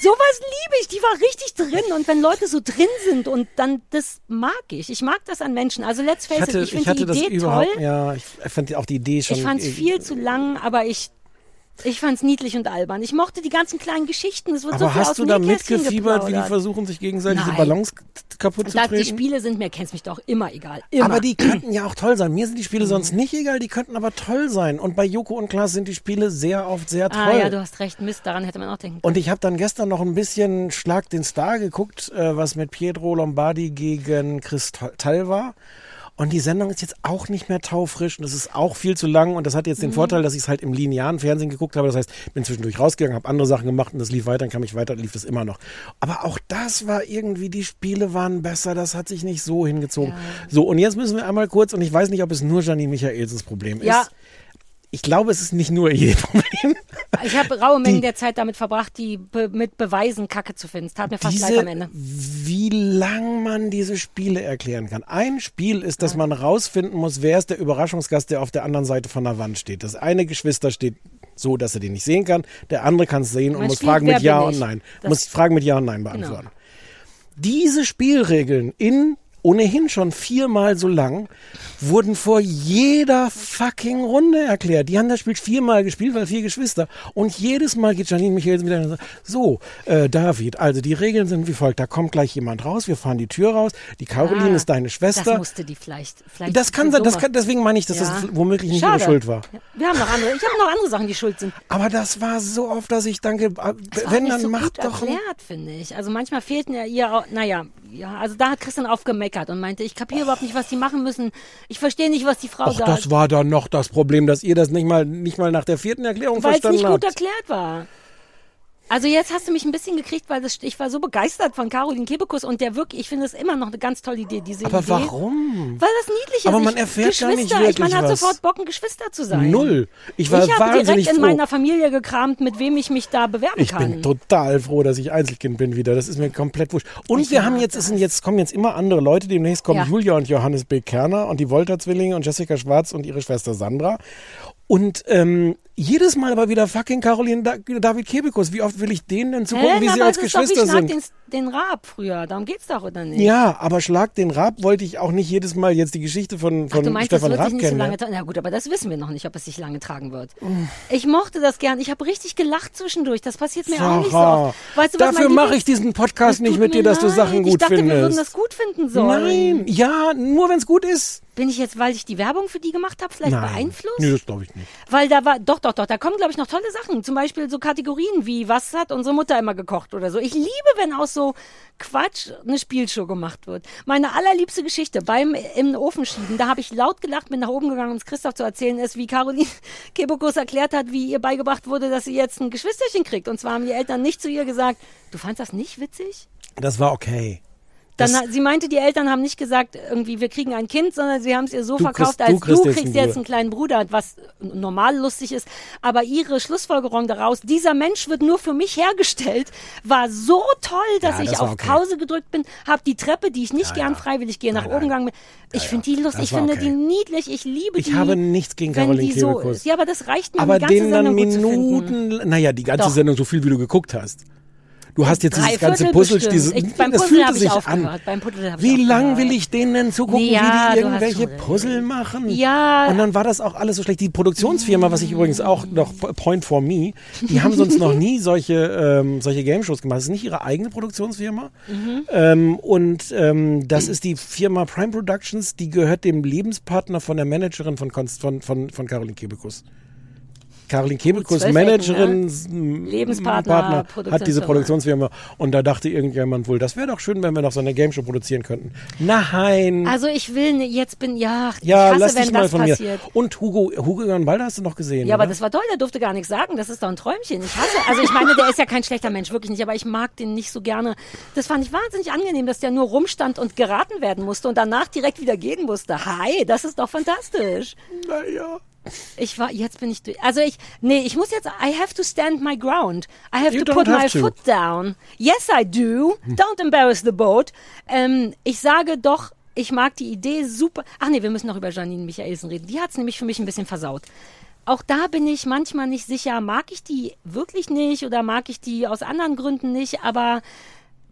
Sowas liebe ich, die war richtig drin und wenn Leute so drin sind und dann, das mag ich. Ich mag das an Menschen. Also let's face Ich hatte, it, ich finde die Idee toll. ja, ich fand auch die Idee schon. Ich fand es viel zu lang, aber ich, ich fand es niedlich und albern. Ich mochte die ganzen kleinen Geschichten. Es wird so Aber viel aus hast du dem da mitgefiebert, wie die versuchen, sich gegenseitig die Nein. Ballons k- kaputt zu Da, die treten? Spiele sind mir, kennst mich doch, immer egal. Immer. Aber die könnten ja auch toll sein. Mir sind die Spiele Mhm. sonst nicht egal, die könnten aber toll sein. Und bei Joko und Klaas sind die Spiele sehr oft sehr toll. Ah ja, du hast recht, Mist, daran hätte man auch denken können. Und ich habe dann gestern noch ein bisschen Schlag den Star geguckt, äh, was mit Pietro Lombardi gegen Chris Tal war. Und die Sendung ist jetzt auch nicht mehr taufrisch und es ist auch viel zu lang und das hat jetzt den Mhm. Vorteil, dass ich es halt im linearen Fernsehen geguckt habe. Das heißt, bin zwischendurch rausgegangen, habe andere Sachen gemacht und das lief weiter, dann kam ich weiter, lief das immer noch. Aber auch das war irgendwie, die Spiele waren besser, das hat sich nicht so hingezogen. So, und jetzt müssen wir einmal kurz, und ich weiß nicht, ob es nur Janine Michaelsens Problem Ja. ist. Ich glaube, es ist nicht nur ihr Problem. Ich habe raue Mengen der Zeit damit verbracht, die be mit Beweisen Kacke zu finden. Es tat mir fast leid am Ende. wie lang man diese Spiele erklären kann. Ein Spiel ist, dass man rausfinden muss, wer ist der Überraschungsgast, der auf der anderen Seite von der Wand steht. Das eine Geschwister steht so, dass er den nicht sehen kann. Der andere kann es sehen und Man muss spielt, Fragen mit Ja und? Nein. Das- Genau. muss Fragen mit Ja und Nein beantworten. Diese Spielregeln in ohnehin schon viermal so lang, wurden vor jeder fucking Runde erklärt. Die haben das Spiel viermal gespielt, weil vier Geschwister. Und jedes Mal geht Janine Michaelsen wieder und sagt, so, äh, David, also die Regeln sind wie folgt. Da kommt gleich jemand raus, wir fahren die Tür raus. Die Caroline Ah, ist deine Schwester. Das musste die vielleicht. vielleicht Das kann sein, das kann, deswegen meine ich, dass Ja. das womöglich nicht Schade. ihre Schuld war. Wir haben noch andere. Ich habe noch andere Sachen, die schuld sind. Aber das war so oft, dass ich danke, war wenn dann so macht doch erklärt, finde ich. Also manchmal fehlten ja ihr, auch, naja, ja, also da hat Christian aufgemeckert und meinte, ich kapiere überhaupt nicht, was die machen müssen. Ich verstehe nicht, was die Frau Och, sagt. das war dann noch das Problem, dass ihr das nicht mal, nicht mal nach der vierten Erklärung Weil es verstanden nicht habt. gut erklärt war. Also jetzt hast du mich ein bisschen gekriegt, weil das, ich war so begeistert von Caroline Kebekus und der wirklich, ich finde es immer noch eine ganz tolle Idee, diese Aber Idee. warum? Weil das niedlich ist. Aber man Ich- erfährt gar nicht Geschwister, ich, man wirklich hat was. sofort Bock, ein Geschwister zu sein. Null. Ich war ich habe wahnsinnig direkt in froh. meiner Familie gekramt, mit wem ich mich da bewerben Ich kann. bin total froh, dass ich Einzelkind bin wieder. Das ist mir komplett wurscht. Und wir haben jetzt, es sind jetzt, kommen jetzt immer andere Leute. Demnächst kommen Ja. Julia und Johannes B. Kerner und die Wolter-Zwillinge und Jessica Schwarz und ihre Schwester Sandra. Und ähm, jedes Mal aber wieder fucking Caroline da David Kebekus. Wie oft will ich denen denn zugucken, Hä, wie sie als es ist doch Geschwister Schlag sind? Den, den Raab früher, darum geht's doch, oder nicht? Ja, aber Schlag den Raab wollte ich auch nicht jedes Mal jetzt die Geschichte von, Ach, von du meinst, Stefan das wird Raab sich nicht so kennen. lange ne? tragen? Na gut, aber das wissen wir noch nicht, ob es sich lange tragen wird. Ich mochte das gern. Ich habe richtig gelacht zwischendurch. Das passiert mir auch nicht so oft. Weißt du, dafür mache ich diesen Podcast nicht mit dir, dass du leid. Sachen gut ich dachte, findest. wir würden das gut finden sollen. Nein, ja, nur wenn es gut ist. Bin ich jetzt, weil ich die Werbung für die gemacht habe, vielleicht Nein. beeinflusst? Nee, das glaube ich nicht. Weil da war, doch, doch, doch, da kommen, glaube ich, noch tolle Sachen. Zum Beispiel so Kategorien wie, was hat unsere Mutter immer gekocht oder so. Ich liebe, wenn aus so Quatsch eine Spielshow gemacht wird. Meine allerliebste Geschichte beim im Ofen schieben, da habe ich laut gelacht, bin nach oben gegangen, um es Christoph zu erzählen, ist, wie Caroline Kebekus erklärt hat, wie ihr beigebracht wurde, dass sie jetzt ein Geschwisterchen kriegt. Und zwar haben die Eltern nicht zu ihr gesagt, du fandst das nicht witzig? Das war okay. Dann, Das- sie meinte, die Eltern haben nicht gesagt, irgendwie, wir kriegen ein Kind, sondern sie haben es ihr so verkauft, kriegst- als du du kriegst kriegst, jetzt einen jetzt einen kleinen Bruder, was normal lustig ist. Aber ihre Schlussfolgerung daraus, dieser Mensch wird nur für mich hergestellt, war so toll, dass Ja, ich das auf okay. Pause gedrückt bin, habe die Treppe, die ich nicht gern freiwillig gehe, nach oben gegangen bin. Ich finde die lustig, ich finde okay. die niedlich, ich liebe die. Ich habe nichts gegen Caroline so Kebekus. ist. Ja, aber das reicht mir, Aber die ganze denen dann Sendung. Minuten, naja, die ganze Doch. Sendung, so viel wie du geguckt hast. Du hast jetzt dieses ganze Puzzle, bestimmt. dieses, ich, beim das Puzzle fühlte sich an. Beim Puzzle ich Wie lang will ich denen denn zugucken, Ja, wie die irgendwelche. Puzzle machen? Ja. Und dann war das auch alles so schlecht. Die Produktionsfirma, was ich übrigens auch noch Point for Me, die haben sonst noch nie solche ähm, solche Game Shows gemacht. Das ist nicht ihre eigene Produktionsfirma. Mhm. Ähm, und ähm, das ist die Firma Prime Productions, die gehört dem Lebenspartner von der Managerin von Konst von von, von Caroline Kebekus. Caroline Kebekus, Managerin, Ecken, ne? Lebenspartner, Partner, hat diese Produktionsfirma. Und da dachte irgendjemand wohl, das wäre doch schön, wenn wir noch so eine Game Show produzieren könnten. Nein. Also ich will, ne, jetzt bin, ja, ja, ich hasse, lass wenn das von passiert. mir. Und Hugo, Hugo Egon Balder hast du noch gesehen, Ja, aber oder? das war toll, der durfte gar nichts sagen. Das ist doch ein Träumchen. Ich hasse, also ich meine, der ist ja kein schlechter Mensch, wirklich nicht, aber ich mag den nicht so gerne. Das fand ich wahnsinnig angenehm, dass der nur rumstand und geraten werden musste und danach direkt wieder gehen musste. Hi, das ist doch fantastisch. Naja. Ich war, jetzt bin ich durch. Also ich, nee, ich muss jetzt, I have to stand my ground. I have You to put my have to. foot down. Yes, I do. Don't embarrass the boat. Ähm, ich sage doch, ich mag die Idee super. Ach nee, wir müssen noch über Janine Michaelsen reden. Die hat es nämlich für mich ein bisschen versaut. Auch da bin ich manchmal nicht sicher, mag ich die wirklich nicht oder mag ich die aus anderen Gründen nicht, aber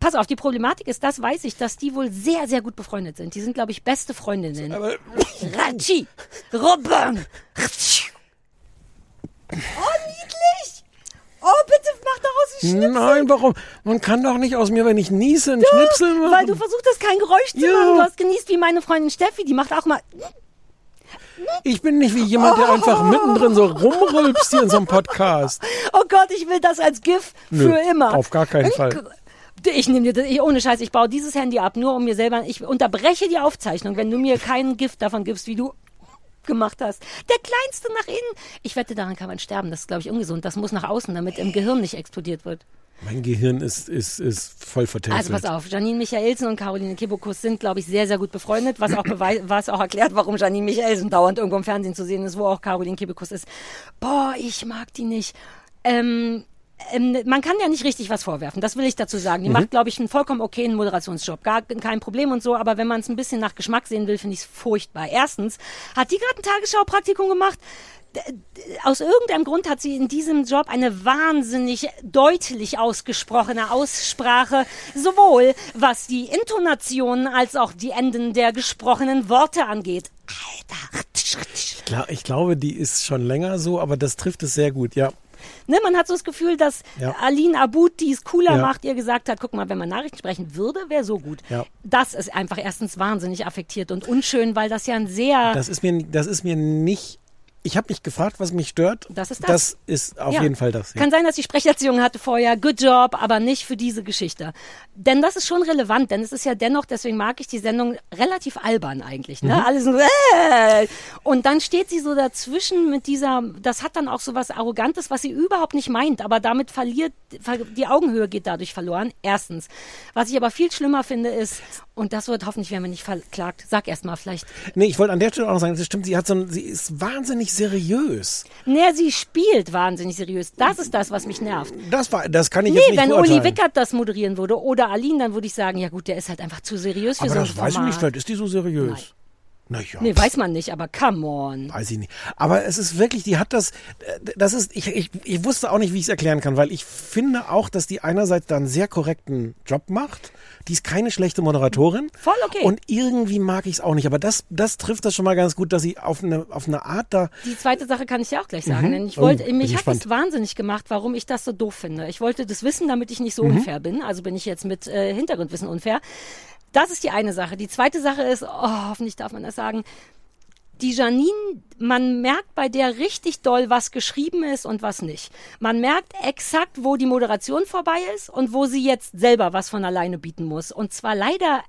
pass auf, die Problematik ist, das weiß ich, dass die wohl sehr, sehr gut befreundet sind. Die sind, glaube ich, beste Freundinnen. Ratschi, Robben. Oh, niedlich! Oh, bitte mach daraus ein Schnipsel. Nein, warum? Man kann doch nicht aus mir, wenn ich niese, einen Doch, Schnipsel machen. Weil du versucht hast, kein Geräusch zu Ja. machen. Du hast genießt wie meine Freundin Steffi, die macht auch mal. Ich bin nicht wie jemand, der einfach mittendrin so rumrülpst hier in so einem Podcast. Oh Gott, ich will das als GIF Nö, für immer. auf gar keinen Fall. Ich nehme dir das, ich, ohne Scheiß, ich baue dieses Handy ab, nur um mir selber, ich unterbreche die Aufzeichnung, wenn du mir keinen Gift davon gibst, wie du gemacht hast. Der kleinste nach innen. Ich wette, daran kann man sterben. Das ist, glaube ich, ungesund. Das muss nach außen, damit im Gehirn nicht explodiert wird. Mein Gehirn ist, ist, ist voll vertänzelt. Also pass auf, Janine Michaelsen und Caroline Kebekus sind, glaube ich, sehr, sehr gut befreundet, was auch, was auch erklärt, warum Janine Michaelsen dauernd irgendwo im Fernsehen zu sehen ist, wo auch Caroline Kebekus ist. Boah, ich mag die nicht. Ähm, ähm, man kann ja nicht richtig was vorwerfen, das will ich dazu sagen. Die Mhm. macht, glaube ich, einen vollkommen okayen Moderationsjob. Gar kein Problem und so, aber wenn man es ein bisschen nach Geschmack sehen will, finde ich es furchtbar. Erstens hat die gerade ein Tagesschau-Praktikum gemacht. Aus irgendeinem Grund hat sie in diesem Job eine wahnsinnig deutlich ausgesprochene Aussprache, sowohl was die Intonationen als auch die Enden der gesprochenen Worte angeht. Ich, glaub, ich glaube, die ist schon länger so, aber das trifft es sehr gut, ja. Ne, man hat so das Gefühl, dass Ja. Aline Abud, die es cooler Ja. macht, ihr gesagt hat, guck mal, wenn man Nachrichten sprechen würde, wäre so gut. Ja. Das ist einfach erstens wahnsinnig affektiert und unschön, weil das ja ein sehr... Das ist mir, das ist mir nicht. Ich habe mich gefragt, was mich stört. Das ist das. Das ist auf Ja. jeden Fall das. Ja. Kann sein, dass sie Sprecherziehung hatte vorher, good job, aber nicht für diese Geschichte. Denn das ist schon relevant, denn es ist ja dennoch, deswegen mag ich die Sendung relativ albern eigentlich. Ne? Mhm. Alles so, äh! Und dann steht sie so dazwischen mit dieser, das hat dann auch so was Arrogantes, was sie überhaupt nicht meint, aber damit verliert, ver- die Augenhöhe geht dadurch verloren. Erstens. Was ich aber viel schlimmer finde ist, und das wird hoffentlich, werden wir nicht verklagt, sag erst mal vielleicht. Nee, ich wollte an der Stelle auch noch sagen, das stimmt, sie hat so ein, sie ist wahnsinnig seriös. Nee, sie spielt wahnsinnig seriös. Das ist das, was mich nervt. Das war, das kann ich Nee, jetzt nicht wenn beurteilen. Uli Wickert das moderieren würde oder Aline, dann würde ich sagen, ja gut, der ist halt einfach zu seriös für aber so ein das weiß ich nicht, vielleicht ist die so seriös. Naja. Nee, weiß man nicht, aber come on. Weiß ich nicht. Aber es ist wirklich, die hat das, das ist, ich, ich, ich wusste auch nicht, wie ich es erklären kann, weil ich finde auch, dass die einerseits da einen sehr korrekten Job macht. Die ist keine schlechte Moderatorin. Voll okay. Und irgendwie mag ich es auch nicht. Aber das, das trifft das schon mal ganz gut, dass sie auf eine, auf eine Art da. Die zweite Sache kann ich ja auch gleich sagen, Mhm. denn ich Oh, wollte, bin mich hat gespannt. das wahnsinnig gemacht, warum ich das so doof finde. Ich wollte das wissen, damit ich nicht so Mhm. unfair bin. Also bin ich jetzt mit äh, Hintergrundwissen unfair. Das ist die eine Sache. Die zweite Sache ist, oh, hoffentlich darf man das sagen, die Janine, man merkt bei der richtig doll, was geschrieben ist und was nicht. Man merkt exakt, wo die Moderation vorbei ist und wo sie jetzt selber was von alleine bieten muss. Und zwar leider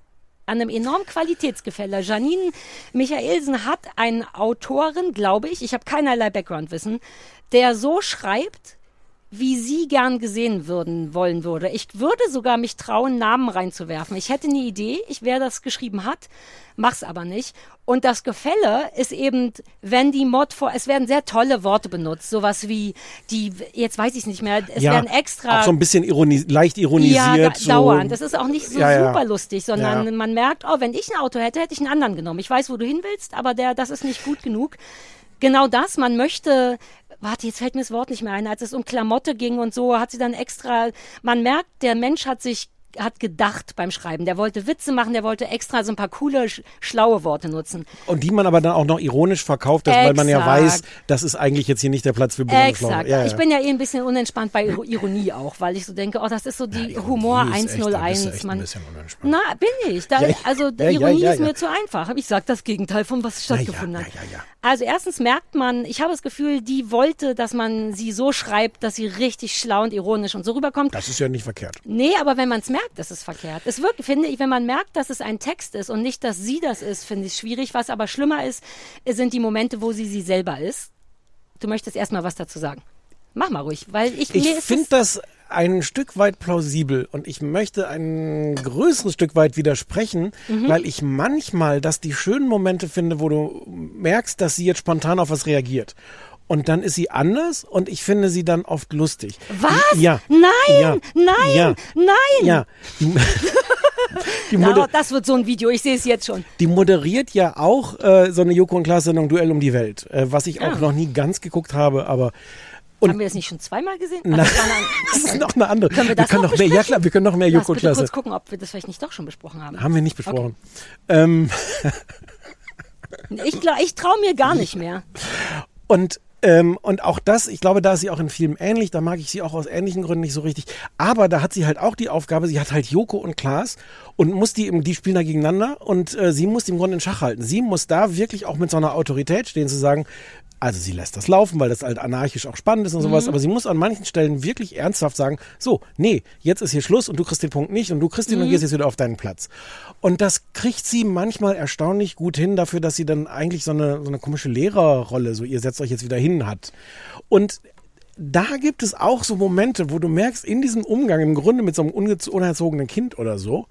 an einem enormen Qualitätsgefälle. Janine Michaelsen hat einen Autorin, glaube ich, ich habe keinerlei Backgroundwissen, der so schreibt, wie sie gern gesehen würden wollen würde. Ich würde sogar mich trauen, Namen reinzuwerfen. Ich hätte eine Idee, ich wer das geschrieben hat, mach's aber nicht. Und das Gefälle ist eben, wenn die Mod vor, es werden sehr tolle Worte benutzt, sowas wie die, jetzt weiß ich nicht mehr, es ja, werden extra auch so ein bisschen ironi leicht ironisiert. ja, da, so. dauernd. Das ist auch nicht so Ja, ja. super lustig, sondern man merkt, oh, wenn ich ein Auto hätte, hätte ich einen anderen genommen. Ich weiß, wo du hin willst, aber der, das ist nicht gut genug. Genau das, man möchte, warte, jetzt fällt mir das Wort nicht mehr ein, als es um Klamotte ging und so, hat sie dann extra, man merkt, der Mensch hat sich hat gedacht beim Schreiben. Der wollte Witze machen, der wollte extra so ein paar coole, sch schlaue Worte nutzen. Und die man aber dann auch noch ironisch verkauft, dass, weil man ja weiß, das ist eigentlich jetzt hier nicht der Platz für. Exakt. Ja, ja. Ich bin ja eh ein bisschen unentspannt bei Iro- Ironie auch, weil ich so denke, oh, das ist so die Humor bist du 101. echt ein Man, bisschen unentspannt. na, bin ich. Da, Ja, ja. Also Ja, ja, Ironie ja, ist ja. mir zu einfach. Ich sag das Gegenteil von was stattgefunden ja, hat. ja, ja. Also erstens merkt man, ich habe das Gefühl, die wollte, dass man sie so schreibt, dass sie richtig schlau und ironisch und so rüberkommt. Das ist ja nicht verkehrt. Nee, aber wenn man es merkt, ist es verkehrt. Es wirkt, finde ich, wenn man merkt, dass es ein Text ist und nicht, dass sie das ist, finde ich schwierig. Was aber schlimmer ist, sind die Momente, wo sie sie selber ist. Du möchtest erstmal was dazu sagen. Mach mal ruhig, weil ich, Ich finde das ein Stück weit plausibel und ich möchte ein größeres Stück weit widersprechen, Mhm. weil ich manchmal das die schönen Momente finde, wo du merkst, dass sie jetzt spontan auf was reagiert. Und dann ist sie anders und ich finde sie dann oft lustig. Was? Ja. Nein, ja. nein, ja. nein. Ja. Die, die, Na, moder das wird so ein Video, ich sehe es jetzt schon. die moderiert ja auch äh, so eine Joko und Klaas Sendung Duell um die Welt, äh, was ich auch Ah. noch nie ganz geguckt habe, aber Und- Haben wir das nicht schon zweimal gesehen? Also, das ist noch eine andere. Können wir das können noch noch mehr, ja klar, wir können noch mehr Joko Klaas. kurz gucken, ob wir das vielleicht nicht doch schon besprochen haben. Haben wir nicht besprochen. Ähm, Ich, ich traue mir gar nicht mehr. Und ähm, und auch das, ich glaube, da ist sie auch in Filmen ähnlich, da mag ich sie auch aus ähnlichen Gründen nicht so richtig. Aber da hat sie halt auch die Aufgabe, sie hat halt Joko und Klaas und muss die, die spielen da gegeneinander und äh, sie muss die im Grunde in Schach halten. Sie muss da wirklich auch mit so einer Autorität stehen, zu sagen, also sie lässt das laufen, weil das halt anarchisch auch spannend ist und sowas, Mhm. aber sie muss an manchen Stellen wirklich ernsthaft sagen, so, nee, jetzt ist hier Schluss und du kriegst den Punkt nicht und du kriegst ihn und Mhm. gehst jetzt wieder auf deinen Platz. Und das kriegt sie manchmal erstaunlich gut hin dafür, dass sie dann eigentlich so eine, so eine komische Lehrerrolle, so ihr setzt euch jetzt wieder hin hat. Und da gibt es auch so Momente, wo du merkst, in diesem Umgang im Grunde mit so einem unerzogenen Kind oder so,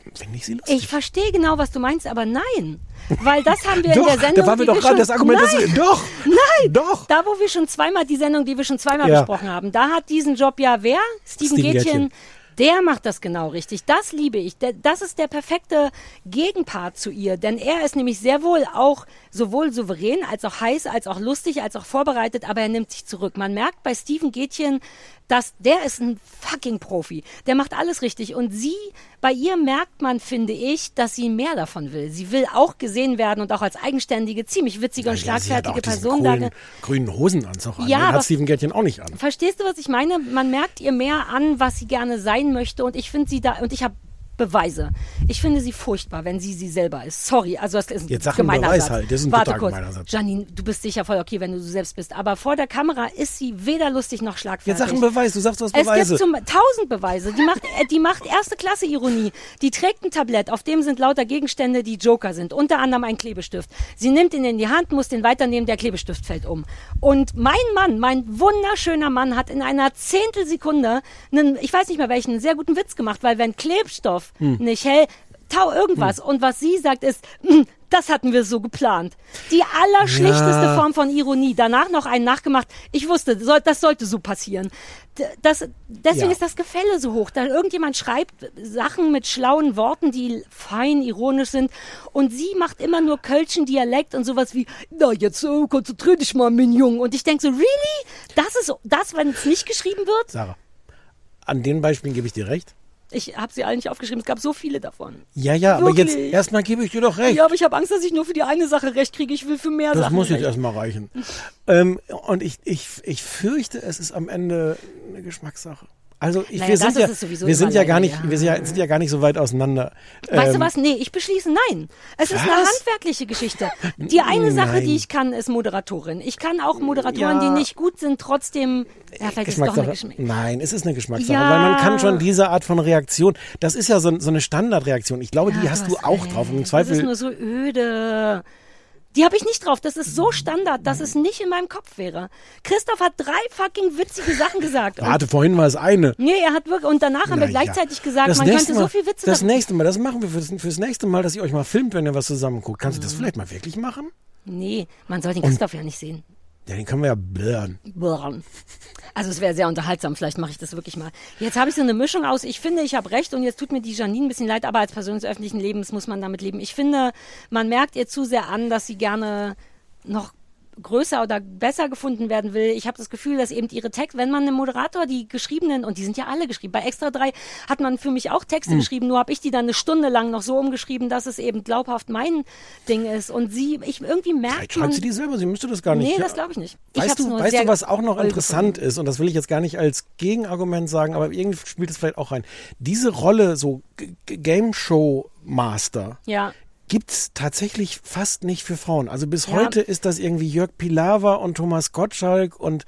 finde ich sie lustig. Ich verstehe genau, was du meinst, aber nein. Weil das haben wir Doch, in der Sendung. da waren wir doch gerade schon- das Argument, dass nein, wir- doch, nein, doch. Da, wo wir schon zweimal, die Sendung, die wir schon zweimal Ja. besprochen haben, da hat diesen Job ja wer? Steven, Steven Gätchen. Gätchen. Der macht das genau richtig. Das liebe ich. Das ist der perfekte Gegenpart zu ihr. Denn er ist nämlich sehr wohl auch sowohl souverän, als auch heiß, als auch lustig, als auch vorbereitet, aber er nimmt sich zurück. Man merkt bei Steven Gätchen, dass der ist ein fucking Profi. Der macht alles richtig. Und sie, bei ihr merkt man, finde ich, dass sie mehr davon will. Sie will auch gesehen werden und auch als eigenständige, ziemlich witzige und Ja, sie hat auch schlagfertige diesen Person grünen, grünen Hosenanzug an. Ja, Den hat Steven Gätchen auch nicht an. Verstehst du, was ich meine? Man merkt ihr mehr an, was sie gerne sein möchte. Und ich finde sie da, und ich habe Beweise. Ich finde sie furchtbar, wenn sie sie selber ist. Sorry, also das ist ein Jetzt sag gemeiner Beweis Satz. halt, das ist ein Warte kurz. Satz. Janine, du bist sicher voll okay, wenn du du selbst bist. Aber vor der Kamera ist sie weder lustig noch schlagfertig. Jetzt sag einen Beweis, du sagst, du hast Es Beweise. gibt zum, tausend Beweise. Die macht, äh, die macht erste Klasse Ironie. Die trägt ein Tablett, auf dem sind lauter Gegenstände, die Joker sind. Unter anderem ein Klebestift. Sie nimmt ihn in die Hand, muss den weiternehmen, der Klebestift fällt um. Und mein Mann, mein wunderschöner Mann, hat in einer Zehntelsekunde einen, ich weiß nicht mehr welchen, einen sehr guten Witz gemacht, weil wenn Klebstoff Hm. nicht hell, tau irgendwas. Und was sie sagt ist, "Mm, das hatten wir so geplant. Die allerschlichteste Ja. Form von Ironie. Danach noch einen nachgemacht. Ich wusste, das sollte so passieren. Das, deswegen Ja. ist das Gefälle so hoch. Da irgendjemand schreibt Sachen mit schlauen Worten, die fein ironisch sind. Und sie macht immer nur Kölschen Dialekt und sowas wie, na, jetzt äh, konzentrier dich mal, Mignon. Und ich denke so, really? Das ist das, wenn es nicht geschrieben wird? Sarah, an den Beispielen gebe ich dir recht. Ich habe sie alle nicht aufgeschrieben. Es gab so viele davon. Ja, ja, aber jetzt Wirklich? erstmal gebe ich dir doch recht. Ja, aber ich habe Angst, dass ich nur für die eine Sache recht kriege. Ich will für mehr das Sachen muss jetzt erstmal reichen. ähm, und ich, ich, ich fürchte, es ist am Ende eine Geschmackssache. Also ich, Naja, wir sind ja, wir sind ja gar nicht, ja. wir sind ja, sind ja gar nicht so weit auseinander. Weißt du Ähm, was? Nee, ich beschließe nein. Es ist eine Was? handwerkliche Geschichte. Die eine Sache, Nein. die ich kann, ist Moderatorin. Ich kann auch Moderatoren, Ja. die nicht gut sind, trotzdem. Ja, vielleicht ist es doch eine Geschmackssache. Geschmack. Nein, es ist eine Geschmackssache, Ja. weil man kann schon diese Art von Reaktion, das ist ja so, so eine Standardreaktion. Ich glaube, die hast du du auch drauf. Und im Das ist Zweifel, nur so öde. Die habe ich nicht drauf. Das ist so Standard, dass es nicht in meinem Kopf wäre. Christoph hat drei fucking witzige Sachen gesagt. Und- Warte, vorhin war es eine. Nee, er hat wirklich, und danach haben wir Na ja. gleichzeitig gesagt, Das man könnte so Mal- viel Witze Das darüber- nächste Mal, das machen wir fürs, fürs nächste Mal, dass ihr euch mal filmt, wenn ihr was zusammen guckt. Kannst du Mhm. das vielleicht mal wirklich machen? Nee, man soll den Und- Christoph ja nicht sehen. Ja, den können wir ja blurren. Blurren. Also es wäre sehr unterhaltsam, vielleicht mache ich das wirklich mal. Jetzt habe ich so eine Mischung aus, ich finde, ich habe recht und jetzt tut mir die Janine ein bisschen leid, aber als Person des öffentlichen Lebens muss man damit leben. Ich finde, man merkt ihr zu sehr an, dass sie gerne noch größer oder besser gefunden werden will. Ich habe das Gefühl, dass eben ihre Texte, wenn man einem Moderator die geschriebenen, und die sind ja alle geschrieben, bei Extra 3 hat man für mich auch Texte Hm. geschrieben, nur habe ich die dann eine Stunde lang noch so umgeschrieben, dass es eben glaubhaft mein Ding ist. Und sie, ich irgendwie merkt Vielleicht man... schreibt sie die selber, sie müsste das gar nicht. Nee, das glaube ich nicht. ich Weißt hab's du, weißt du, was auch noch interessant gefunden. ist, und das will ich jetzt gar nicht als Gegenargument sagen, aber irgendwie spielt es vielleicht auch rein. Diese Rolle, so Game Show Master, Ja. Gibt's tatsächlich fast nicht für Frauen. Also bis Ja. heute ist das irgendwie Jörg Pilawa und Thomas Gottschalk und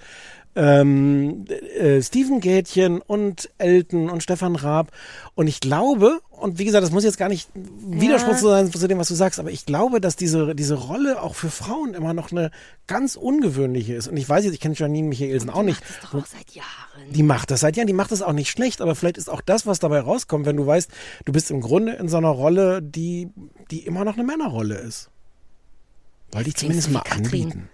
ähm, äh, Steven Gätchen und Elton und Stefan Raab. Und ich glaube, und wie gesagt, das muss jetzt gar nicht Widerspruch zu sein zu dem, was du sagst, aber ich glaube, dass diese, diese Rolle auch für Frauen immer noch eine ganz ungewöhnliche ist. Und ich weiß jetzt, ich kenne Janine Michaelsen auch nicht. Das doch auch seit Jahren. Die macht das seit Jahren, die macht das auch nicht schlecht, aber vielleicht ist auch das, was dabei rauskommt, wenn du weißt, du bist im Grunde in so einer Rolle, die, die immer noch eine Männerrolle ist. Wollte ich zumindest mal anbieten.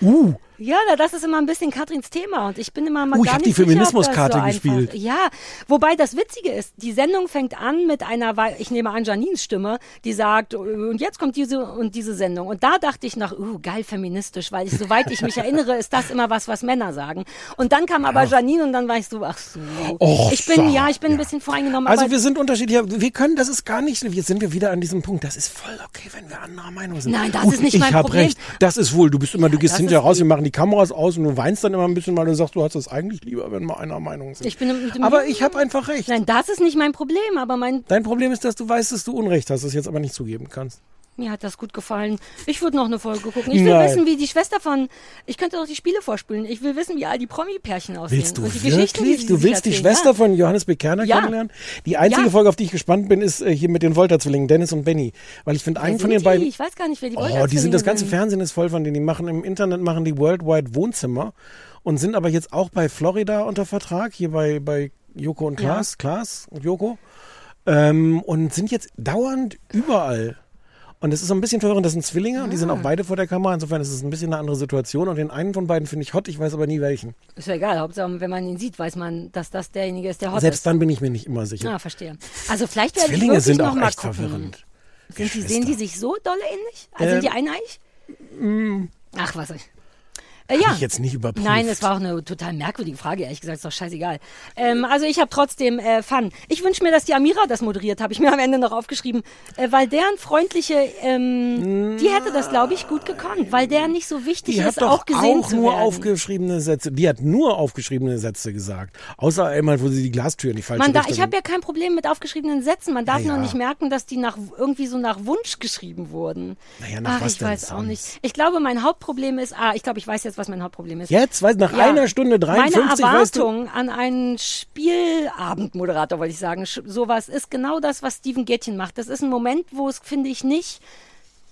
Uh, Ja, das ist immer ein bisschen Katrins Thema und ich bin immer mal Uh, ich gar hab nicht die Feminismuskarte so gespielt. Ja, wobei das Witzige ist, die Sendung fängt an mit einer, ich nehme an Janines Stimme, die sagt, und jetzt kommt diese und diese Sendung. Und da dachte ich nach, uh, geil feministisch, weil ich, soweit ich mich erinnere, ist das immer was, was Männer sagen. Und dann kam aber Janine und dann war ich so, ach so. Och, ich bin, so, ja, ich bin ein bisschen voreingenommen. Also wir sind unterschiedlich. Wir können, das ist gar nicht, jetzt sind wir wieder an diesem Punkt. Das ist voll okay, wenn wir anderer Meinung sind. Nein, das Gut, ist nicht ich mein hab Problem. recht. Das ist wohl, du bist immer, du gehst hinterher raus, wir machen die Kameras aus und du weinst dann immer ein bisschen, weil du sagst, du hast es eigentlich lieber, wenn wir einer Meinung sind. ich bin aber ich habe einfach recht. Nein, das ist nicht mein Problem, aber mein, Dein Problem ist, dass du weißt, dass du Unrecht hast, das jetzt aber nicht zugeben kannst. Mir hat das gut gefallen. Ich würde noch eine Folge gucken. Ich will Nein. wissen, wie die Schwester von. Ich könnte doch die Spiele vorspielen. Ich will wissen, wie all die Promi-Pärchen aussehen. Willst du Und die Geschichten, die Du willst die. Schwester von Johannes Bekerner Ja. kennenlernen? Die einzige Ja. Folge, auf die ich gespannt bin, ist äh, hier mit den Volta-Zwillingen, Dennis und Benny. Weil ich finde, einen von den beiden. Ich weiß gar nicht, wer die Oh, Wolter die sind das ganze sind. Fernsehen ist voll von denen. Die machen im Internet machen die Worldwide Wohnzimmer und sind aber jetzt auch bei Florida unter Vertrag, hier bei, bei Joko und Ja. Klaas, Klaas und Joko. Ähm, und sind jetzt dauernd überall. Und es ist so ein bisschen verwirrend, das sind Zwillinge und die Ah. sind auch beide vor der Kamera. Insofern ist es ein bisschen eine andere Situation. Und den einen von beiden finde ich hot, ich weiß aber nie welchen. Ist ja egal. Hauptsache, wenn man ihn sieht, weiß man, dass das derjenige ist, der hot Selbst ist. dann bin ich mir nicht immer sicher. Ah, verstehe. Also vielleicht werde ich Zwillinge wirklich sind noch auch mal echt gucken. verwirrend. Die, sehen die sich so dolle ähnlich? Also Ähm, sind die eineich? Ach, was ich. Äh, Hab ja. ich jetzt nicht überprüft. Nein, es war auch eine total merkwürdige Frage, ehrlich gesagt, ist doch scheißegal. Ähm, also ich habe trotzdem äh, Fun. Ich wünsche mir, dass die Amira das moderiert, habe ich mir am Ende noch aufgeschrieben, äh, weil deren freundliche, ähm, die hätte das, glaube ich, gut gekonnt, weil der nicht so wichtig Die hat ist, doch auch gesehen auch nur werden. aufgeschriebene Sätze. Die hat nur aufgeschriebene Sätze gesagt. Außer einmal, wo sie die Glastür in die falsche Man da, ich habe ja kein Problem mit aufgeschriebenen Sätzen. Man darf Ja, ja. nur nicht merken, dass die nach irgendwie so nach Wunsch geschrieben wurden. Naja, nach Ach, was ich denn weiß auch sonst? nicht. Ich glaube, mein Hauptproblem ist, ah, ich glaube, ich weiß jetzt, was mein Hauptproblem ist. Jetzt, weißt nach Ja. einer Stunde 53, Meine weißt du? Erwartung an einen Spielabendmoderator, wollte ich sagen, sowas ist genau das, was Steven Gätchen macht. Das ist ein Moment, wo es, finde ich, nicht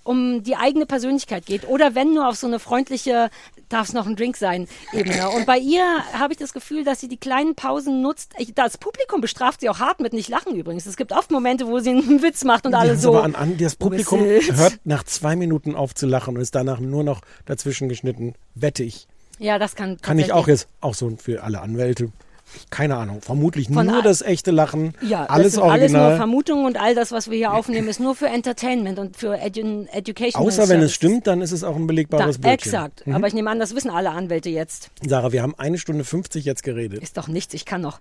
um die eigene Persönlichkeit geht oder wenn nur auf so eine freundliche, darf es noch ein Drink sein, Ebene. Und bei ihr habe ich das Gefühl, dass sie die kleinen Pausen nutzt. Ich, das Publikum bestraft sie auch hart mit nicht lachen übrigens. Es gibt oft Momente, wo sie einen Witz macht und alle haben's so. aber an, an, das Publikum hört nach zwei Minuten auf zu lachen und ist danach nur noch dazwischen geschnitten. Wette ich. Ja, das kann Kann ich auch jetzt, auch so für alle Anwälte. Keine Ahnung. Vermutlich Von nur das echte Lachen. Ja, alles das sind alles nur original. Vermutungen und all das, was wir hier aufnehmen, ist nur für Entertainment und für Edu Education. Außer wenn es stimmt, dann ist es auch ein belegbares da, Bildchen. Exakt. Mhm. Aber ich nehme an, das wissen alle Anwälte jetzt. Sarah, wir haben eine Stunde 50 jetzt geredet. Ist doch nichts, ich kann noch.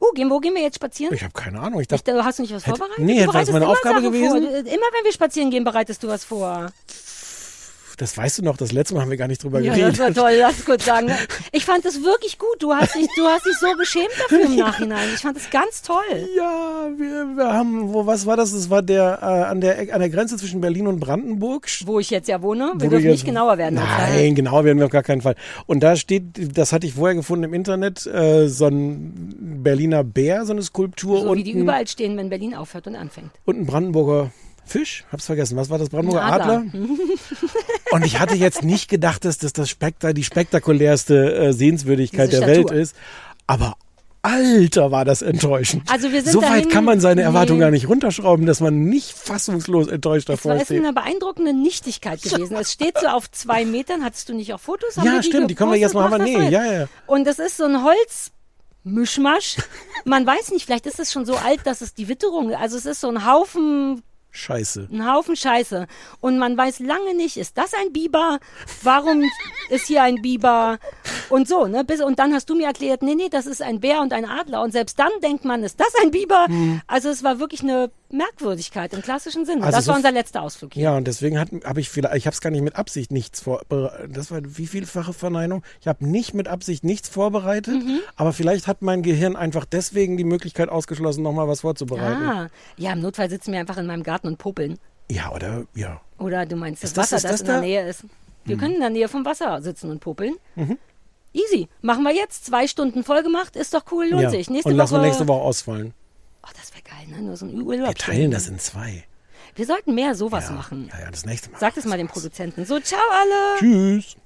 Uh, gehen, wo gehen wir jetzt spazieren? Ich habe keine Ahnung. Ich Ich, dachte, du hast du nicht was Hätte- vorbereitet? nee, hätte- was bereitest meine Aufgabe Sachen gewesen? Vor. Immer wenn wir spazieren gehen, bereitest du was vor. Das weißt du noch, das letzte Mal haben wir gar nicht drüber Ja, geredet. das war toll, lass kurz sagen. Ich fand es wirklich gut. Du hast dich, du hast dich so geschämt dafür im Nachhinein. Ich fand es ganz toll. Ja, wir, wir haben, wo, was war das? Das war der, äh, an der, an der Grenze zwischen Berlin und Brandenburg. Wo ich jetzt ja wohne. Wo Wir du dürfen jetzt- nicht genauer werden. Nein, genauer werden wir auf gar keinen Fall. Und da steht, das hatte ich vorher gefunden im Internet, äh, so ein Berliner Bär, so eine Skulptur So und, wie die ein, überall stehen, wenn Berlin aufhört und anfängt. und ein Brandenburger Fisch? Hab's vergessen. Was war das? Brandenburger Adler? Adler. Und ich hatte jetzt nicht gedacht, dass das, das Spekta die spektakulärste äh, Sehenswürdigkeit der Welt ist. Aber Alter, war das enttäuschend. Also wir sind so weit dahin- kann man seine Erwartungen Nee. gar nicht runterschrauben, dass man nicht fassungslos enttäuscht davor es steht. eine beeindruckende Nichtigkeit gewesen. Es steht so auf zwei Metern. Hattest du nicht auch Fotos? Ja, stimmt, die können wir jetzt mal haben. Nee, das ja, ja. Und das ist so ein Holzmischmasch. Man weiß nicht, vielleicht ist es schon so alt, dass es die Witterung, also es ist so ein Haufen Scheiße. ein Haufen Scheiße. Und man weiß lange nicht, ist das ein Biber? Warum ist hier ein Biber? Und so, ne? Bis, und dann hast du mir erklärt, nee, nee, das ist ein Bär und ein Adler. Und selbst dann denkt man, ist das ein Biber? Also es war wirklich eine Merkwürdigkeit im klassischen Sinne. Also das so war unser letzter Ausflug hier. Ja, und deswegen habe ich vielleicht, ich habe es gar nicht mit Absicht nichts vor. Das war wie vielfache Verneinung. Ich habe nicht mit Absicht nichts vorbereitet, Mhm. aber vielleicht hat mein Gehirn einfach deswegen die Möglichkeit ausgeschlossen, nochmal was vorzubereiten. Ah, ja, im Notfall sitzen wir einfach in meinem Garten und popeln. Ja, oder ja. Oder du meinst das, das- Wasser, das, das in der da? Nähe ist. Wir Hm. können in der Nähe vom Wasser sitzen und popeln. Mhm. Easy. Machen wir jetzt. Zwei Stunden voll gemacht. Ist doch cool, lohnt ja. sich. Nächste und lassen Woche. wir nächste Woche ausfallen. Geil, ne? Nur so ein Urlaub. Wir teilen das in zwei. Wir sollten mehr sowas machen. Ja, ja, das nächste Mal. Sag das mal dem Produzenten. So, ciao alle. Tschüss.